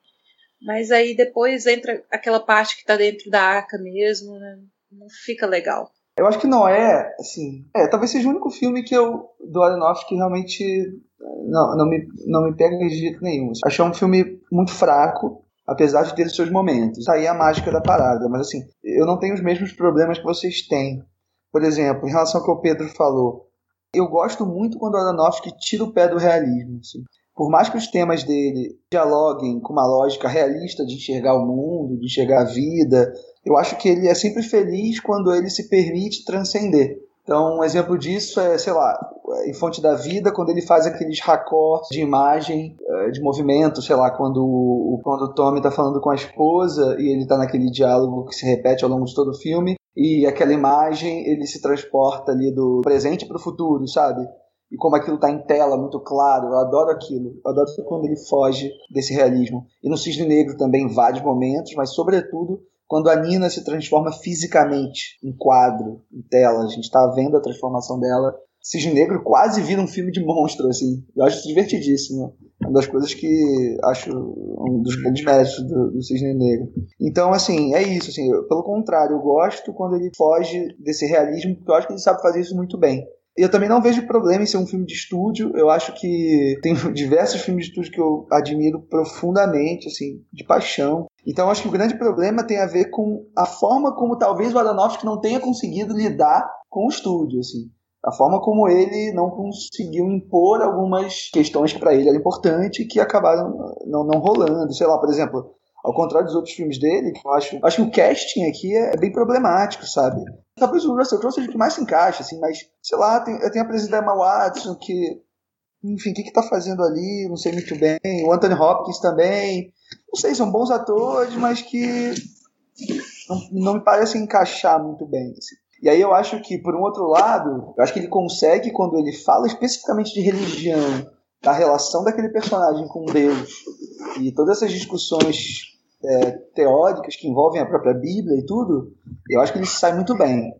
Mas aí depois entra aquela parte que tá dentro da arca mesmo, né? Não fica legal. Eu acho que não é, assim. É, talvez seja o único filme que eu, do Aronofsky que realmente não, não, me, não me pega de jeito nenhum. Achei um filme muito fraco, apesar de ter seus momentos. Tá aí a mágica da parada. Mas assim, eu não tenho os mesmos problemas que vocês têm. Por exemplo, em relação ao que o Pedro falou, eu gosto muito quando o Aronofsky tira o pé do realismo. Assim por mais que os temas dele dialoguem com uma lógica realista de enxergar o mundo, de enxergar a vida, eu acho que ele é sempre feliz quando ele se permite transcender. Então, um exemplo disso é, sei lá, em Fonte da Vida, quando ele faz aqueles raccords de imagem, eh, de movimento, sei lá, quando o, quando o Tommy está falando com a esposa e ele está naquele diálogo que se repete ao longo de todo o filme, e aquela imagem ele se transporta ali do presente para o futuro, sabe? e como aquilo está em tela, muito claro. Eu adoro aquilo. Eu adoro quando ele foge desse realismo. E no Cisne Negro também, vários momentos, mas sobretudo quando a Nina se transforma fisicamente em quadro, em tela. A gente está vendo a transformação dela. Cisne Negro quase vira um filme de monstro, assim. Eu acho divertidíssimo. Uma das coisas que acho um dos grandes méritos do, do Cisne Negro. Então, assim, é isso. Assim, eu, pelo contrário, eu gosto quando ele foge desse realismo, porque eu acho que ele sabe fazer isso muito bem. Eu também não vejo problema em ser um filme de estúdio. Eu acho que tem [LAUGHS] diversos filmes de estúdio que eu admiro profundamente, assim, de paixão. Então acho que o grande problema tem a ver com a forma como talvez o Aronofsky não tenha conseguido lidar com o estúdio, assim. A forma como ele não conseguiu impor algumas questões que para ele eram importantes e que acabaram não, não rolando. Sei lá, por exemplo, Ao contrário dos outros filmes dele, eu acho, acho que o casting aqui é, bem problemático, sabe? Talvez o Russell Crowe seja o que mais se encaixa, assim, mas, sei lá, tem, tenho a presidente Emma Watson, que, enfim, o que que tá fazendo ali, não sei muito bem. O Anthony Hopkins também. Não sei, são bons atores, mas que não, não me parecem encaixar muito bem. Assim. E aí eu acho que, por um outro lado, eu acho que ele consegue, quando ele fala especificamente de religião, da relação daquele personagem com Deus, e todas essas discussões é, teóricas que envolvem a própria Bíblia e tudo, eu acho que ele sai muito bem.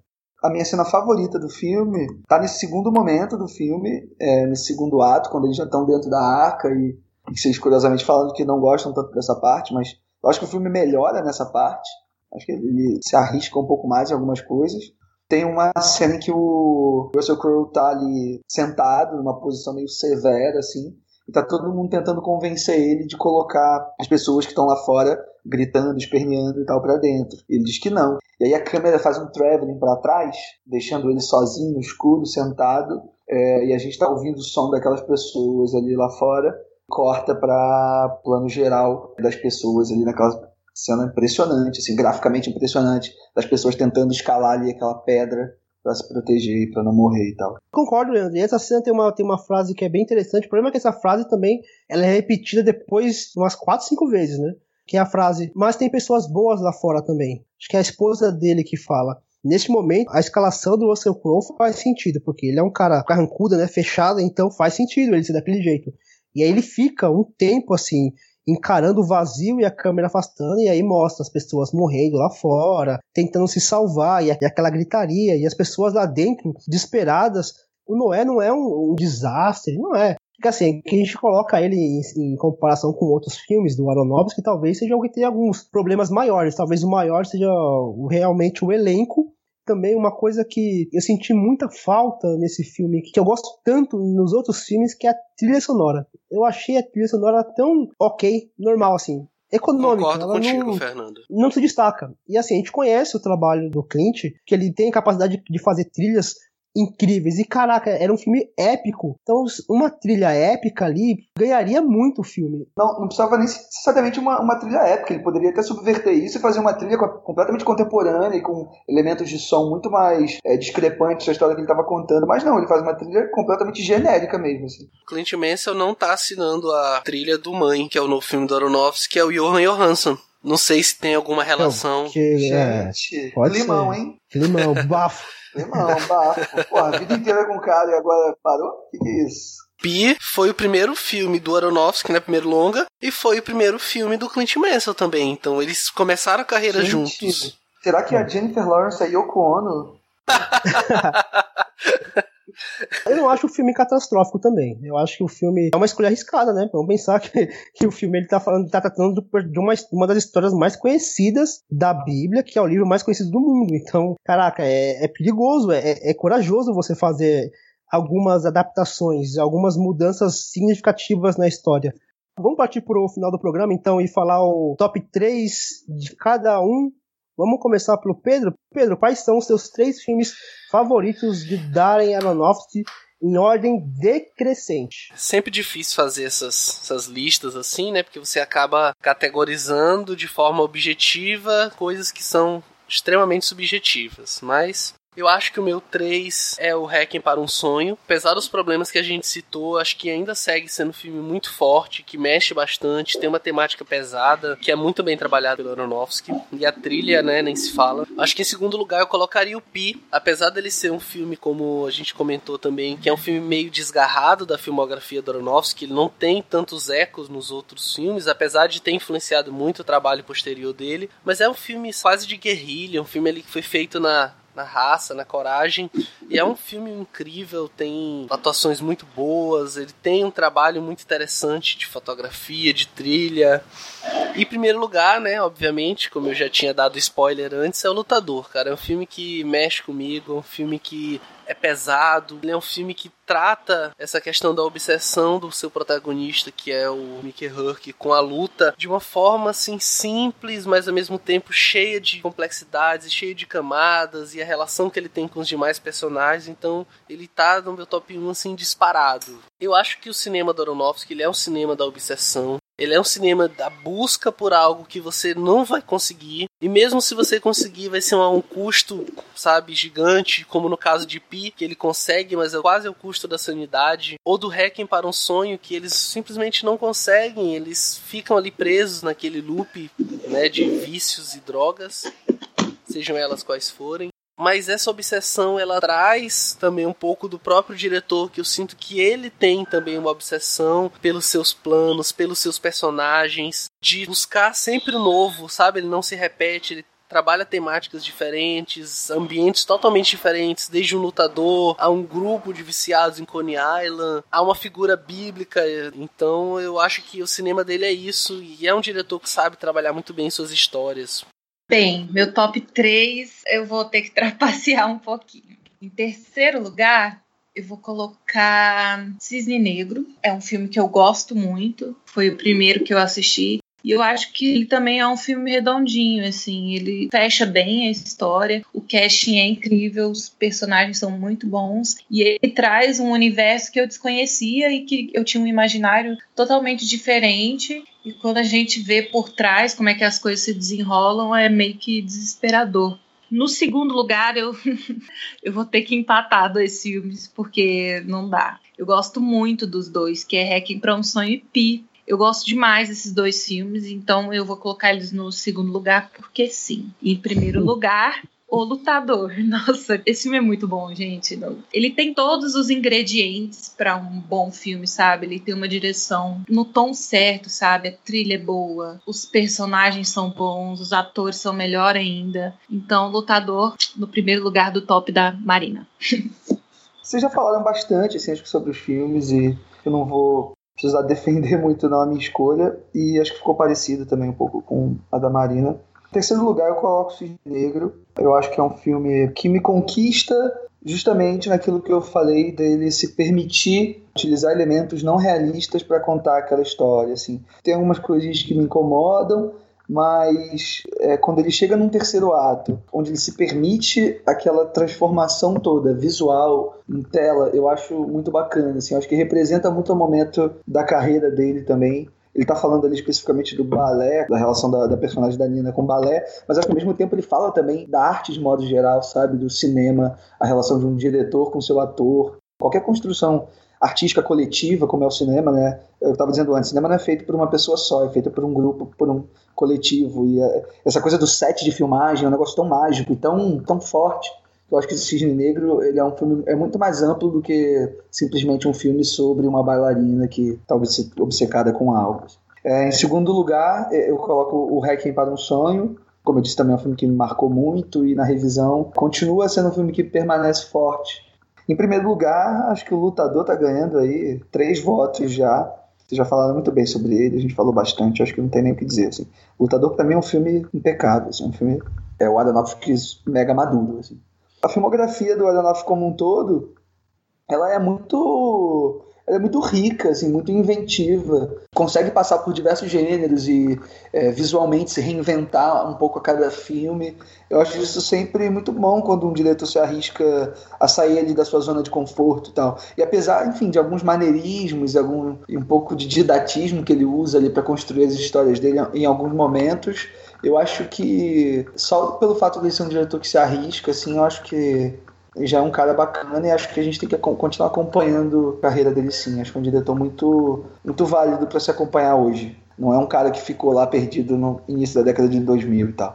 A minha cena favorita do filme tá nesse segundo momento do filme, é, nesse segundo ato, quando eles já estão dentro da arca e, e vocês curiosamente falando que não gostam tanto dessa parte, mas eu acho que o filme melhora nessa parte. Acho que ele se arrisca um pouco mais em algumas coisas. Tem uma cena em que o Russell Crowe tá ali sentado, numa posição meio severa, assim, e tá todo mundo tentando convencer ele de colocar as pessoas que estão lá fora gritando, esperneando e tal para dentro. Ele diz que não. E aí a câmera faz um traveling para trás, deixando ele sozinho, no escuro, sentado, é, e a gente tá ouvindo o som daquelas pessoas ali lá fora. Corta para plano geral das pessoas ali naquela cena impressionante, assim, graficamente impressionante, das pessoas tentando escalar ali aquela pedra para se proteger, para não morrer e tal. Concordo, Leandro. E essa cena tem uma, tem uma frase que é bem interessante. O problema é que essa frase também ela é repetida depois umas 4, 5 vezes, né? Que é a frase, mas tem pessoas boas lá fora também. Acho que é a esposa dele que fala. Neste momento, a escalação do Russell Crowe faz sentido, porque ele é um cara carrancudo, né, fechado, então faz sentido ele ser daquele jeito. E aí ele fica um tempo assim, encarando o vazio e a câmera afastando, e aí mostra as pessoas morrendo lá fora, tentando se salvar, e aquela gritaria, e as pessoas lá dentro, desesperadas. O Noé não é um, um desastre, não é. Porque assim, que a gente coloca ele em, em, comparação com outros filmes do Aronofsky, talvez seja o que tem alguns problemas maiores. Talvez o maior seja realmente o elenco também uma coisa que eu senti muita falta nesse filme, que eu gosto tanto nos outros filmes, que é a trilha sonora. Eu achei a trilha sonora tão ok, normal assim. Econômica. Concordo contigo, não, Fernando. Não se destaca. E assim, a gente conhece o trabalho do Clint, que ele tem capacidade de fazer trilhas incríveis. E caraca, era um filme épico. Então, uma trilha épica ali ganharia muito o filme. Não, não precisava nem necessariamente uma, uma trilha épica. Ele poderia até subverter isso e fazer uma trilha completamente contemporânea e com elementos de som muito mais é, discrepantes da história que ele estava contando. Mas não, ele faz uma trilha completamente genérica mesmo. Assim. Clint Mansell não tá assinando a trilha do Mãe, que é o novo filme do Aronofsky, que é o Johan Johansson. Não sei se tem alguma relação. que, é, Gente, pode limão, ser. hein? Limão, bafo. [LAUGHS] Irmão, bafo. Pô, a vida inteira com o cara e agora parou? O que, que é isso? Pi foi o primeiro filme do Aronofsky, né? Primeiro longa, e foi o primeiro filme do Clint Mansell também. Então eles começaram a carreira Gente, juntos. Será que a Jennifer Lawrence é Yoko Ono? [LAUGHS] Eu não acho o filme catastrófico também. Eu acho que o filme é uma escolha arriscada, né? Vamos pensar que, [LAUGHS] que o filme ele tá falando, tá tratando de uma, uma das histórias mais conhecidas da Bíblia, que é o livro mais conhecido do mundo. Então, caraca, é, é perigoso, é, é corajoso você fazer algumas adaptações, algumas mudanças significativas na história. Vamos partir para o final do programa, então, e falar o top 3 de cada um Vamos começar pelo Pedro. Pedro, quais são os seus três filmes favoritos de Darren Aronofsky em ordem decrescente? Sempre difícil fazer essas, essas listas assim, né? Porque você acaba categorizando de forma objetiva coisas que são extremamente subjetivas. Mas eu acho que o meu 3 é o Hacking para um Sonho. Apesar dos problemas que a gente citou, acho que ainda segue sendo um filme muito forte, que mexe bastante, tem uma temática pesada, que é muito bem trabalhado pelo Aronofsky. E a trilha, né, nem se fala. Acho que em segundo lugar eu colocaria o Pi, apesar dele ser um filme, como a gente comentou também, que é um filme meio desgarrado da filmografia do Aronofsky, ele não tem tantos ecos nos outros filmes, apesar de ter influenciado muito o trabalho posterior dele. Mas é um filme quase de guerrilha, um filme ali que foi feito na na raça, na coragem. E é um filme incrível, tem atuações muito boas, ele tem um trabalho muito interessante de fotografia, de trilha. E em primeiro lugar, né, obviamente, como eu já tinha dado spoiler antes, é o Lutador, cara. É um filme que mexe comigo, é um filme que é pesado. Ele é um filme que trata essa questão da obsessão do seu protagonista, que é o Mickey Rourke, com a luta de uma forma assim simples, mas ao mesmo tempo cheia de complexidades, cheia de camadas e a relação que ele tem com os demais personagens. Então, ele tá no meu top 1 assim disparado. Eu acho que o cinema do Aronofsky ele é um cinema da obsessão. Ele é um cinema da busca por algo que você não vai conseguir. E mesmo se você conseguir, vai ser um, custo, sabe, gigante, como no caso de Pi, que ele consegue, mas é quase o custo da sanidade. Ou do Hacking para um sonho, que eles simplesmente não conseguem. Eles ficam ali presos naquele loop né, de vícios e drogas, sejam elas quais forem. Mas essa obsessão ela traz também um pouco do próprio diretor, que eu sinto que ele tem também uma obsessão pelos seus planos, pelos seus personagens, de buscar sempre o novo, sabe? Ele não se repete, ele trabalha temáticas diferentes, ambientes totalmente diferentes, desde um lutador a um grupo de viciados em Coney Island, a uma figura bíblica. Então eu acho que o cinema dele é isso, e é um diretor que sabe trabalhar muito bem suas histórias. Bem, meu top 3 eu vou ter que [LAUGHS] trapacear um pouquinho. Em terceiro lugar, eu vou colocar Cisne Negro. É um filme que eu gosto muito. Foi o primeiro que eu assisti. E eu acho que ele também é um filme redondinho, assim, ele fecha bem a história, o casting é incrível, os personagens são muito bons e ele traz um universo que eu desconhecia e que eu tinha um imaginário totalmente diferente. E quando a gente vê por trás como é que as coisas se desenrolam, é meio que desesperador. No segundo lugar, eu, [LAUGHS] eu vou ter que empatar dois filmes, porque não dá. Eu gosto muito dos dois, que é Hacking para um Sonho e Pi. Eu gosto demais desses dois filmes, então eu vou colocar eles no segundo lugar, porque sim. Em primeiro [LAUGHS] lugar, O Lutador. [LAUGHS] Nossa, esse filme é muito bom, gente. Ele tem todos os ingredientes para um bom filme, sabe? Ele tem uma direção no tom certo, sabe? A trilha é boa, os personagens são bons, os atores são melhor ainda. Então, Lutador no primeiro lugar do top da Marina. [LAUGHS] Vocês já falaram bastante assim, sobre os filmes e eu não vou precisar [LAUGHS] defender muito não a minha escolha e acho que ficou parecido também um pouco com a da Marina. Terceiro lugar, eu coloco Cisne Negro. Eu acho que é um filme que me conquista justamente naquilo que eu falei dele se permitir utilizar elementos não realistas para contar aquela história. Assim. Tem algumas coisas que me incomodam, mas é, quando ele chega num terceiro ato, onde ele se permite aquela transformação toda, visual, em tela, eu acho muito bacana. Assim, eu acho que representa muito o momento da carreira dele também. Ele está falando ali especificamente do balé, da relação da, da, personagem da Nina com o balé, mas acho que ao mesmo tempo ele fala também da arte de modo geral, sabe? Do cinema, a relação de um diretor com seu ator. Qualquer construção artística coletiva, como é o cinema, né? Eu estava dizendo antes, cinema não é feito por uma pessoa só, é feito por um grupo, por um coletivo. E é, essa coisa do set de filmagem é um negócio tão mágico e tão, tão forte. Eu acho que esse Cisne Negro ele é um filme é muito mais amplo do que simplesmente um filme sobre uma bailarina que talvez tá obcecada com algo. É, em segundo lugar, é, eu coloco o Requiem para um Sonho. Como eu disse, também é um filme que me marcou muito e na revisão continua sendo um filme que permanece forte em primeiro lugar, acho que o lutador tá ganhando aí três votos já. Vocês já falaram muito bem sobre ele, a gente falou bastante, acho que não tem nem o que dizer. Assim. O Lutador, para mim, é um filme impecável, assim, um filme. É o Aronofsky mega maduro. Assim. A filmografia do Aronofsky como um todo, ela é muito ela é muito rica, assim, muito inventiva, consegue passar por diversos gêneros e é, visualmente se reinventar um pouco a cada filme. Eu acho isso sempre muito bom quando um diretor se arrisca a sair ali da sua zona de conforto e tal. E apesar, enfim, de alguns maneirismos algum um pouco de didatismo que ele usa ali para construir as histórias dele em alguns momentos, eu acho que só pelo fato de ser um diretor que se arrisca, assim, eu acho que já é um cara bacana e acho que a gente tem que continuar acompanhando a carreira dele sim. Acho que é um diretor muito, muito válido para se acompanhar hoje. Não é um cara que ficou lá perdido no início da década de 2000 e tal.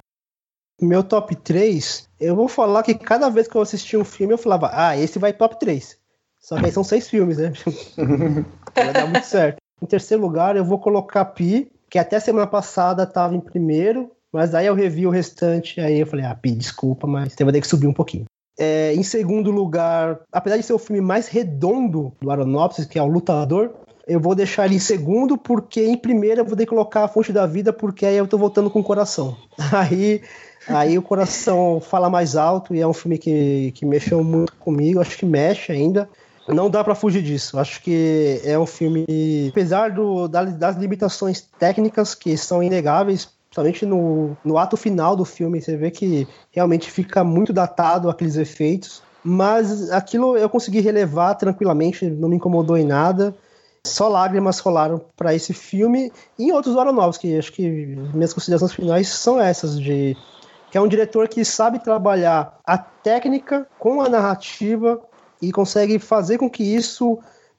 Meu top 3, eu vou falar que cada vez que eu assistia um filme eu falava, ah, esse vai top 3. Só que aí são seis filmes, né? [LAUGHS] vai dar muito certo. Em terceiro lugar, eu vou colocar Pi, que até semana passada estava em primeiro, mas aí eu revi o restante, aí eu falei, ah, Pi, desculpa, mas ter que subir um pouquinho. É, em segundo lugar, apesar de ser o filme mais redondo do Aronofsky, que é o Lutador, eu vou deixar ele em segundo, porque em primeiro eu vou ter que colocar a Fonte da Vida, porque aí eu tô voltando com o coração. [LAUGHS] Aí, aí o coração fala mais alto e é um filme que, que mexeu muito comigo, acho que mexe ainda. Não dá para fugir disso. Acho que é um filme, apesar do, das limitações técnicas que são inegáveis, Principalmente no, no ato final do filme, você vê que realmente fica muito datado aqueles efeitos. Mas aquilo eu consegui relevar tranquilamente, não me incomodou em nada. só lágrimas rolaram para esse filme e em outros Aronofsky, acho que minhas considerações finais são essas de que é um diretor que sabe trabalhar a técnica com a narrativa e consegue fazer com que isso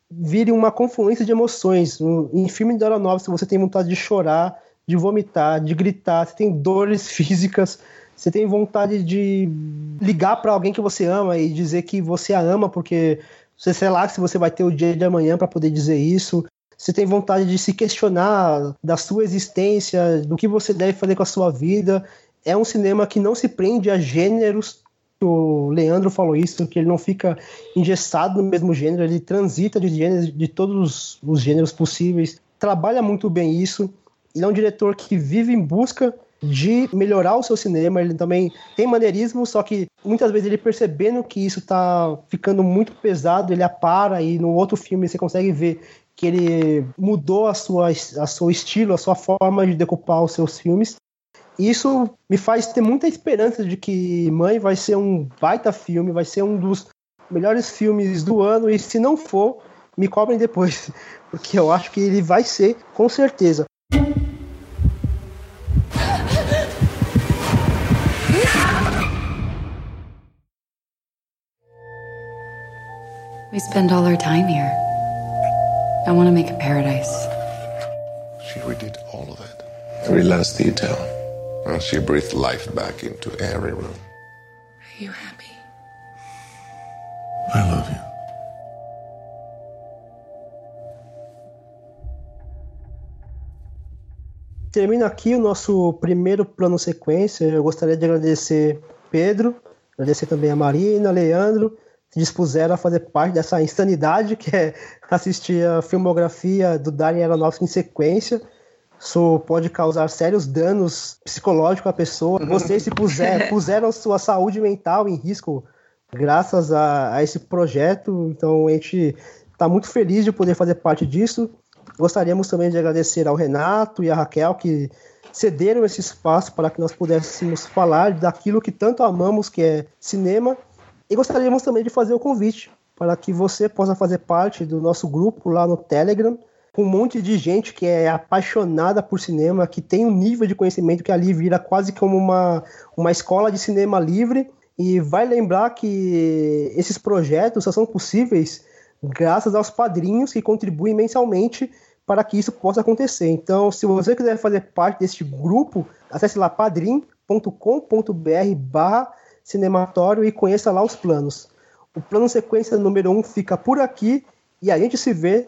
vire uma confluência de emoções. Em filme de Aronofsky você tem vontade de chorar, de vomitar, de gritar, você tem dores [LAUGHS] físicas, você tem vontade de ligar para alguém que você ama e dizer que você a ama porque você sei lá se você vai ter o dia de amanhã para poder dizer isso. Você tem vontade de se questionar da sua existência, do que você deve fazer com a sua vida. É um cinema que não se prende a gêneros. O Leandro falou isso, que ele não fica engessado no mesmo gênero, ele transita de gêneros, de todos os gêneros possíveis. Trabalha muito bem isso. Ele é um diretor que vive em busca de melhorar o seu cinema. Ele também tem maneirismo, só que muitas vezes ele percebendo que isso está ficando muito pesado, ele apara e no outro filme você consegue ver que ele mudou a sua, a seu estilo, a sua forma de decupar os seus filmes. Isso me faz ter muita esperança de que Mãe vai ser um baita filme, vai ser um dos melhores filmes do ano e se não for, me cobrem depois, [LAUGHS] porque eu acho que ele vai ser com certeza. We spend all our time here. I want to make a paradise. She redid all of it. Every last detail. And she breathed life back into every room. Are you happy? I love you. Termina aqui o nosso primeiro plano sequência. Eu gostaria de agradecer Pedro, agradecer também a Marina, Leandro, se dispuseram a fazer parte dessa insanidade que é assistir a filmografia do Darren Aronofsky em sequência. Isso pode causar sérios danos psicológicos à pessoa. Vocês se puser, [LAUGHS] puseram sua saúde mental em risco graças a, a esse projeto. Então a gente está muito feliz de poder fazer parte disso. Gostaríamos também de agradecer ao Renato e à Raquel que cederam esse espaço para que nós pudéssemos falar daquilo que tanto amamos, que é cinema, e gostaríamos também de fazer o convite para que você possa fazer parte do nosso grupo lá no Telegram, com um monte de gente que é apaixonada por cinema, que tem um nível de conhecimento que ali vira quase como uma, uma escola de cinema livre. E vai lembrar que esses projetos só são possíveis graças aos padrinhos que contribuem mensalmente para que isso possa acontecer. Então, se você quiser fazer parte deste grupo, acesse lá padrim.com.br barra cinematório e conheça lá os planos. O plano sequência número 1 um fica por aqui e a gente se vê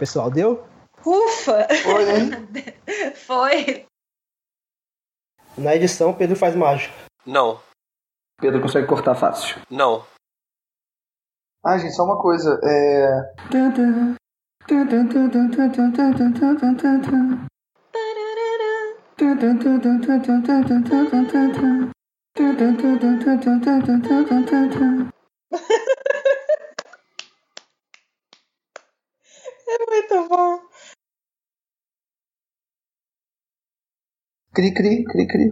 Pessoal, deu? Ufa! Foi, hein? [LAUGHS] Foi. Na edição, Pedro faz mágica. Não, Pedro consegue cortar fácil. não. Ah, gente, só uma coisa. É. [LAUGHS] É muito bom. Cri, cri, cri, cri.